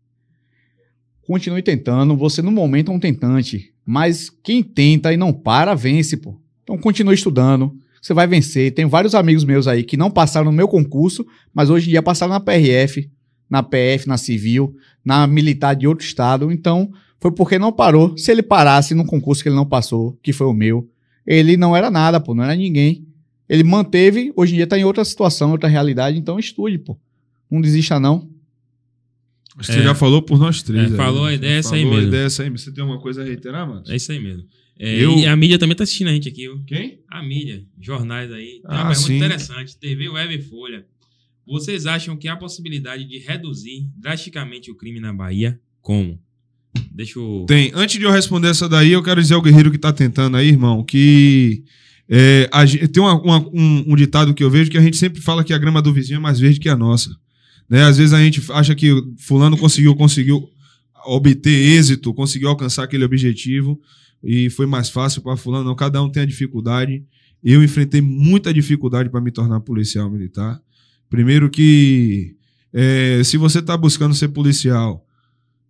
Continue tentando. Você, no momento, é um tentante. Mas quem tenta e não para, vence, pô. Então, continue estudando. Você vai vencer. Tem vários amigos meus aí que não passaram no meu concurso, mas hoje em dia passaram na PRF, na PF, na Civil, na Militar de outro estado. Então, foi porque não parou. Se ele parasse no concurso que ele não passou, que foi o meu, ele não era nada, pô. Não era ninguém. Ele manteve, hoje em dia tá em outra situação, outra realidade. Então, estude, pô. Não desista, não. Acho que Você É. já falou por nós três. É, aí. falou a ideia, é essa aí Falou a mesmo. ideia, é essa aí. Você tem alguma coisa a reiterar, mano? É isso aí mesmo. É, Eu- E a mídia também tá assistindo a gente aqui. viu? Quem? A mídia, jornais aí. Tem Ah, uma pergunta sim. interessante. TV Web e Folha. Vocês acham que há possibilidade de reduzir drasticamente o crime na Bahia? Como? Deixa eu. Tem. Antes de eu responder essa daí, eu quero dizer ao guerreiro que tá tentando aí, irmão, que é, a gen- tem uma- uma- um, um ditado que eu vejo que a gente sempre fala que a grama do vizinho é mais verde que a nossa. Né? Às vezes a gente acha que fulano conseguiu, conseguiu obter êxito, conseguiu alcançar aquele objetivo e foi mais fácil para fulano. Não, cada um tem a dificuldade. Eu enfrentei muita dificuldade para me tornar policial militar. Primeiro que é, se você está buscando ser policial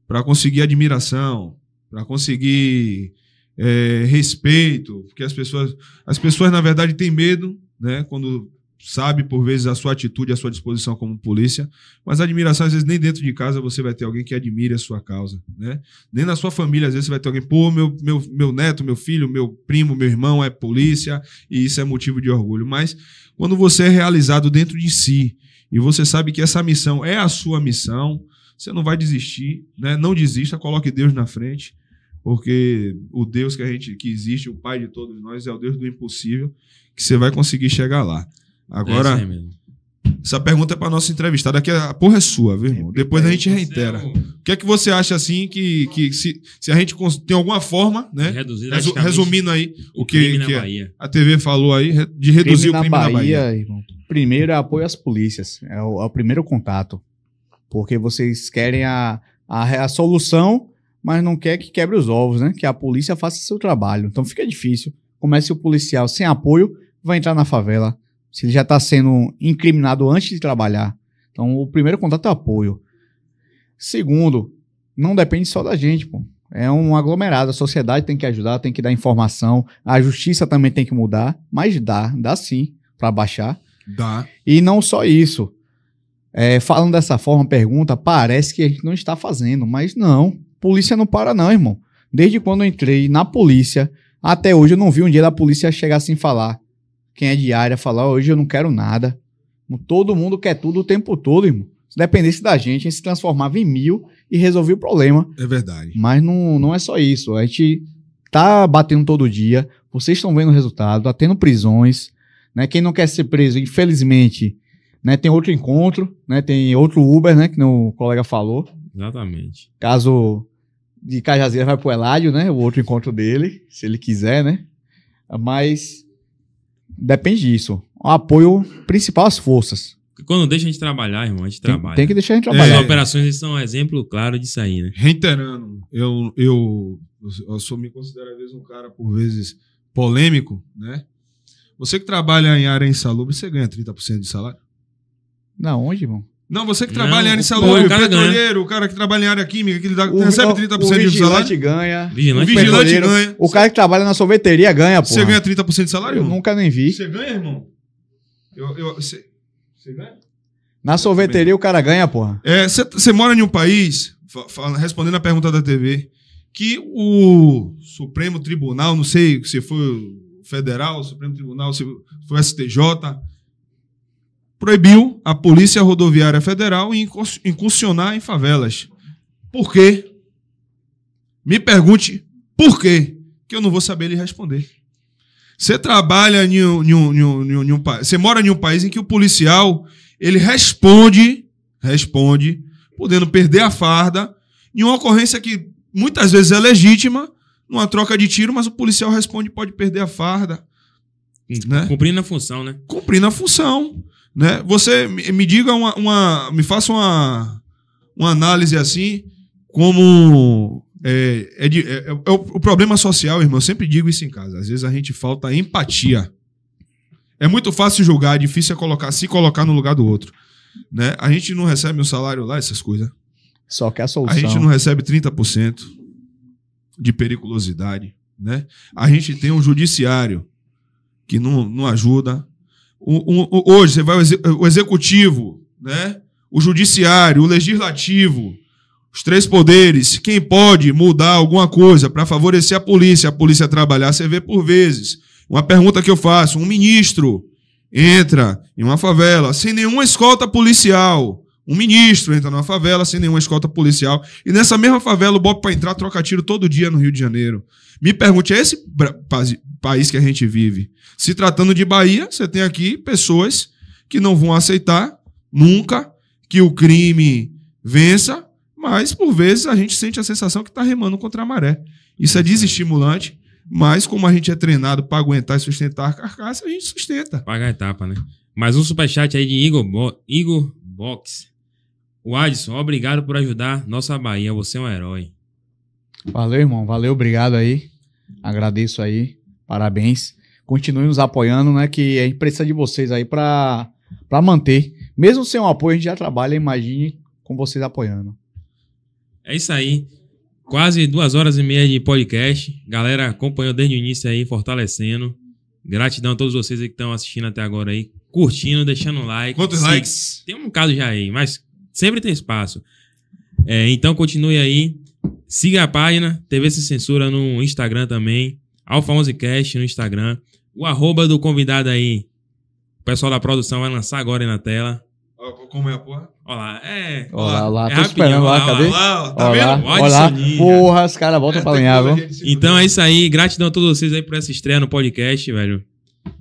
para conseguir admiração, para conseguir é, respeito, porque as pessoas, as pessoas na verdade têm medo, né, quando sabe por vezes a sua atitude, a sua disposição como polícia, mas admiração às vezes nem dentro de casa você vai ter alguém que admire a sua causa, né? Nem na sua família às vezes você vai ter alguém, pô, meu, meu, meu neto, meu filho, meu primo, meu irmão é polícia e isso é motivo de orgulho, mas quando você é realizado dentro de si e você sabe que essa missão é a sua missão, você não vai desistir, né? Não desista, coloque Deus na frente, porque o Deus que a gente que existe, o Pai de todos nós, é o Deus do impossível, que você vai conseguir chegar lá. É Agora, mesmo. essa pergunta é para nossa entrevistada, aqui a porra é sua, viu, irmão? Depois a gente reitera. É O que é que você acha assim que, que se, se a gente tem alguma forma, né? reduzir Resu- resumindo aí o o que, na que Bahia. a TV falou aí, de reduzir crime o crime na na Bahia. Bahia, irmão. Primeiro é apoio às polícias. É o, é o primeiro contato. Porque vocês querem a, a, a solução, mas não quer que quebre os ovos, né? Que a polícia faça seu trabalho. Então fica difícil. Comece o policial sem apoio, vai entrar na favela. Se ele já está sendo incriminado antes de trabalhar. Então o primeiro contato é apoio. Segundo, não depende só da gente, pô. É um aglomerado. A sociedade tem que ajudar, tem que dar informação. A justiça também tem que mudar. Mas dá, dá sim, para baixar. Dá. E não só isso. É, falando dessa forma, pergunta, parece que a gente não está fazendo, mas não. Polícia não para, não, irmão. Desde quando eu entrei na polícia, até hoje eu não vi um dia da polícia chegar assim falar. Quem é de área falar, hoje eu não quero nada. Todo mundo quer tudo o tempo todo, irmão. Se dependesse da gente, a gente se transformava em mil e resolvia o problema. É verdade. Mas não, não é só isso. A gente tá batendo todo dia. Vocês estão vendo o resultado, tá tendo prisões. Né? Quem não quer ser preso, infelizmente, né? tem outro encontro, né? tem outro Uber, né? que o colega falou. Exatamente. Caso de Cajazeira vai pro Eládio, né? O outro encontro dele, se ele quiser, né? Mas depende disso. O apoio principal às forças. Quando deixa a gente trabalhar, irmão, a gente Tem, trabalha. tem que deixar a gente As trabalhar. É. operações são um exemplo claro disso aí, né? Reiterando, eu, eu, eu sou, me considero às vezes um cara, por vezes, polêmico, né? Você que trabalha em área insalubre, você ganha 30% de salário? Não, onde, irmão? Não, você que Não, trabalha em área o- insalubre, o o cara petroleiro, o cara que trabalha em área química, que ele dá, O- recebe o- 30% o de vigilante salário? ganha. O Vigilante, vigilante petroleiro, ganha. O cara que trabalha na sorveteria ganha, pô. Você ganha 30% de salário, Eu irmão? nunca nem vi. Você ganha, irmão? Eu, eu, você, você ganha? Na sorveteria o cara ganha, porra. É, Você mora em um país, fa- fa- respondendo a pergunta da TV, que o Supremo Tribunal, não sei se foi o Federal, o Supremo Tribunal, se foi o STJ, proibiu a Polícia Rodoviária Federal incursionar em favelas. Por quê? Me pergunte por quê, que eu não vou saber lhe responder. Você trabalha em um, em um- em um- em um- você mora em um país em que o policial ele responde, responde, podendo perder a farda em uma ocorrência que muitas vezes é legítima, numa troca de tiro, mas o policial responde pode perder a farda, né? Cumprindo a função, né? cumprindo a função, né? Você me diga uma, uma- me faça uma, uma análise assim, como é, é de- é- é o, o problema social, irmão. Eu sempre digo isso em casa. Às vezes a gente falta empatia. É muito fácil julgar, é difícil é colocar, se colocar no lugar do outro, né? A gente não recebe um salário lá, essas coisas. Só que a A solução. gente não recebe 30% de periculosidade, né? A gente tem um judiciário que não, não ajuda. Hoje, você vai o, exe- o executivo, né? O judiciário, o legislativo, os três poderes, quem pode mudar alguma coisa para favorecer a polícia, a polícia trabalhar, você vê por vezes. Uma pergunta que eu faço: um ministro entra em uma favela sem nenhuma escolta policial. Um ministro entra numa favela sem nenhuma escolta policial. E nessa mesma favela, o Bob para entrar troca tiro todo dia no Rio de Janeiro. Me pergunte, é esse país que a gente vive? Se tratando de Bahia, você tem aqui pessoas que não vão aceitar nunca que o crime vença, mas por vezes a gente sente a sensação que está remando contra a maré. Isso é desestimulante, mas como a gente é treinado para aguentar e sustentar a carcaça, a gente sustenta. Paga a etapa, né? Mais um superchat aí de Igor, Bo- Igor Box. O Adson, obrigado por ajudar nossa Bahia. Você é um herói. Valeu, irmão. Valeu, obrigado aí. Agradeço aí. Parabéns. Continue nos apoiando, né? Que a gente precisa de vocês aí pra, pra manter. Mesmo sem o apoio, a gente já trabalha, imagine com vocês apoiando. É isso aí. Quase duas horas e meia de podcast. Galera acompanhou desde o início aí, fortalecendo. Gratidão a todos vocês aí que estão assistindo até agora aí. Curtindo, deixando um like. Quantos likes? Tem um bocado já aí, mas sempre tem espaço. É, então continue aí. Siga a página TV Sem Censura no Instagram também. Alfa 11cast no Instagram. O arroba do convidado aí. O pessoal da produção vai lançar agora aí na tela. Como é a porra? Olha lá. É. Olha lá, É tô rapidinho, esperando lá, cadê? olha lá, ó, tá Olha lá, vendo? Olha olha lá. Soninha. Porra, os caras voltam pra alinhar, viu? Então é isso aí. Gratidão a todos vocês aí por essa estreia no podcast, velho.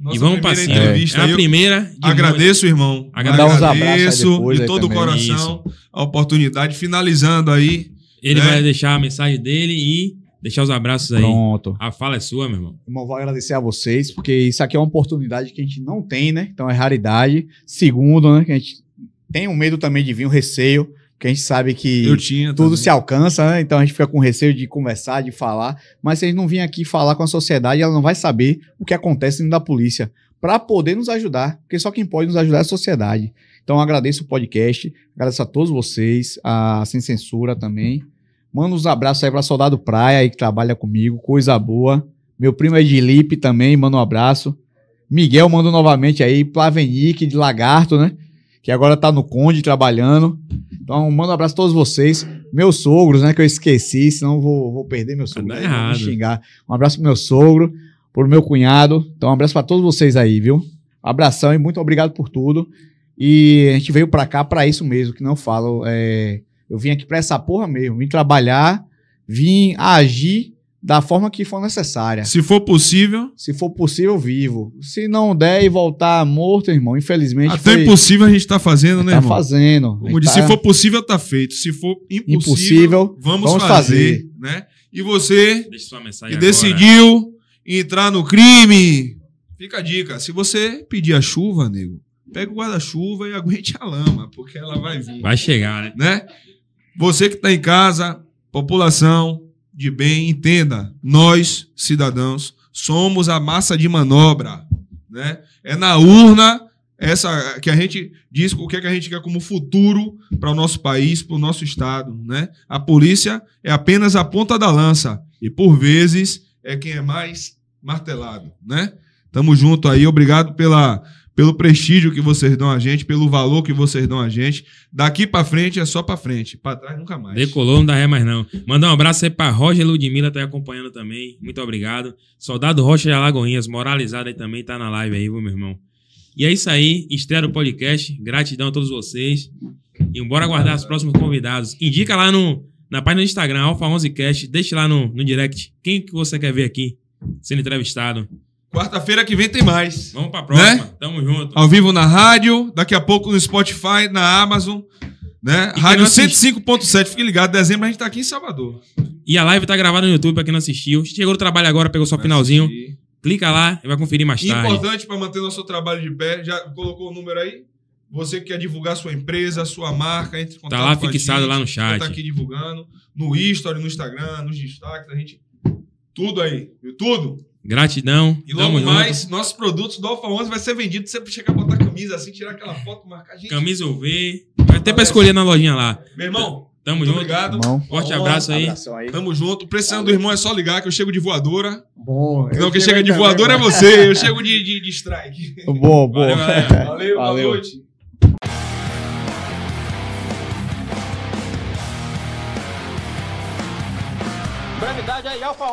Nossa e vamos pra cima. entrevista É aí, a primeira. de Agradeço, irmão. Agradeço. Dá uns abraços aí Agradeço de aí todo o coração a oportunidade. Finalizando aí. Ele É. vai deixar a mensagem dele e deixar os abraços aí. Pronto. A fala é sua, meu irmão. Irmão, vou agradecer a vocês, porque isso aqui é uma oportunidade que a gente não tem, né? Então é raridade. Segundo, né? Que a gente tem um medo também de vir, um receio, porque a gente sabe que Eu tinha. tudo também. se alcança, né? Então a gente fica com receio de conversar, de falar. Mas se a gente não vir aqui falar com a sociedade, ela não vai saber o que acontece dentro da polícia para poder nos ajudar, porque só quem pode nos ajudar é a sociedade. Então eu agradeço o podcast, agradeço a todos vocês, a Sem Censura também. Manda uns abraços aí para Soldado Praia aí que trabalha comigo, coisa boa. Meu primo Edilipe também, manda um abraço. Miguel manda novamente aí, Plavenique de Lagarto, né? Que agora tá no Conde trabalhando. Então, manda um abraço a todos vocês. Meus sogros, né? Que eu esqueci, senão vou, vou perder meu sogro. Tá vão me xingar. Um abraço pro meu sogro, pro meu cunhado. Então, um abraço pra todos vocês aí, viu? Abração e muito obrigado por tudo. E a gente veio pra cá pra isso mesmo, que não falo. É, eu vim aqui pra essa porra mesmo. Vim trabalhar, vim agir da forma que for necessária. Se for possível, Se for possível, vivo. Se não der e voltar morto, irmão, infelizmente. até foi- impossível a gente tá fazendo, né, tá irmão? fazendo. Como disse, Tá- se for possível, tá feito. Se for impossível, Impossível, vamos, vamos fazer, né? E você que agora. decidiu entrar no crime, fica a dica. Se você pedir a chuva, nego, pega o guarda-chuva e aguente a lama, porque ela vai vir. Vai chegar, né? né? Você que está em casa, população de bem, entenda, nós, cidadãos, somos a massa de manobra, né? É na urna essa que a gente diz o que, é que a gente quer como futuro para o nosso país, para o nosso estado, né? A polícia é apenas a ponta da lança e por vezes é quem é mais martelado, né? Tamo junto aí, obrigado pela pelo prestígio que vocês dão a gente, pelo valor que vocês dão a gente. Daqui pra frente é só pra frente, pra trás nunca mais. Decolou, não dá ré mais não. Mandar um abraço aí pra Roger Ludmilla, tá aí acompanhando também. Muito obrigado. Soldado Rocha de Alagoinhas, moralizado aí também, tá na live aí, meu irmão? E é isso aí, estreia do podcast. Gratidão a todos vocês. E bora aguardar os próximos convidados. Indica lá no, na página do Instagram, Alfa11Cast. Deixa lá no, no direct quem que você quer ver aqui sendo entrevistado. Quarta-feira que vem tem mais. Vamos pra próxima. Né? Tamo junto. Ao vivo na rádio, daqui a pouco no Spotify, na Amazon, Né? quem Rádio não assiste- 105.7, fique ligado. Dezembro a gente tá aqui em Salvador. E a live tá gravada no YouTube pra quem não assistiu. Chegou do trabalho agora, pegou só o finalzinho. E Clica lá e vai conferir mais tarde. Importante para manter nosso trabalho de pé. Já colocou o número aí? Você que quer divulgar sua empresa, sua marca, entre em contato Tá lá com a fixado gente. lá no chat. Tá aqui divulgando. No History, no Instagram, nos destaques, a gente. Tudo aí, viu? Tudo. Gratidão. E logo Tamo junto. mais, nossos produtos do Alfa 11 vai ser vendido. Você chegar a botar camisa assim, tirar aquela foto, marcar a gente. Camisa UV. Vai ter pra escolher na lojinha lá. Meu irmão, Tamo muito junto. obrigado. Irmão. Forte abraço aí. Aí. Tamo junto. Precisando do irmão é só ligar que eu chego de voadora. Bom. Não, quem chega de voadora é você. Eu chego de, de, de strike. Bom, bom. Valeu, galera. Valeu, boa Valeu. noite. Brevidade aí, Alfa 11.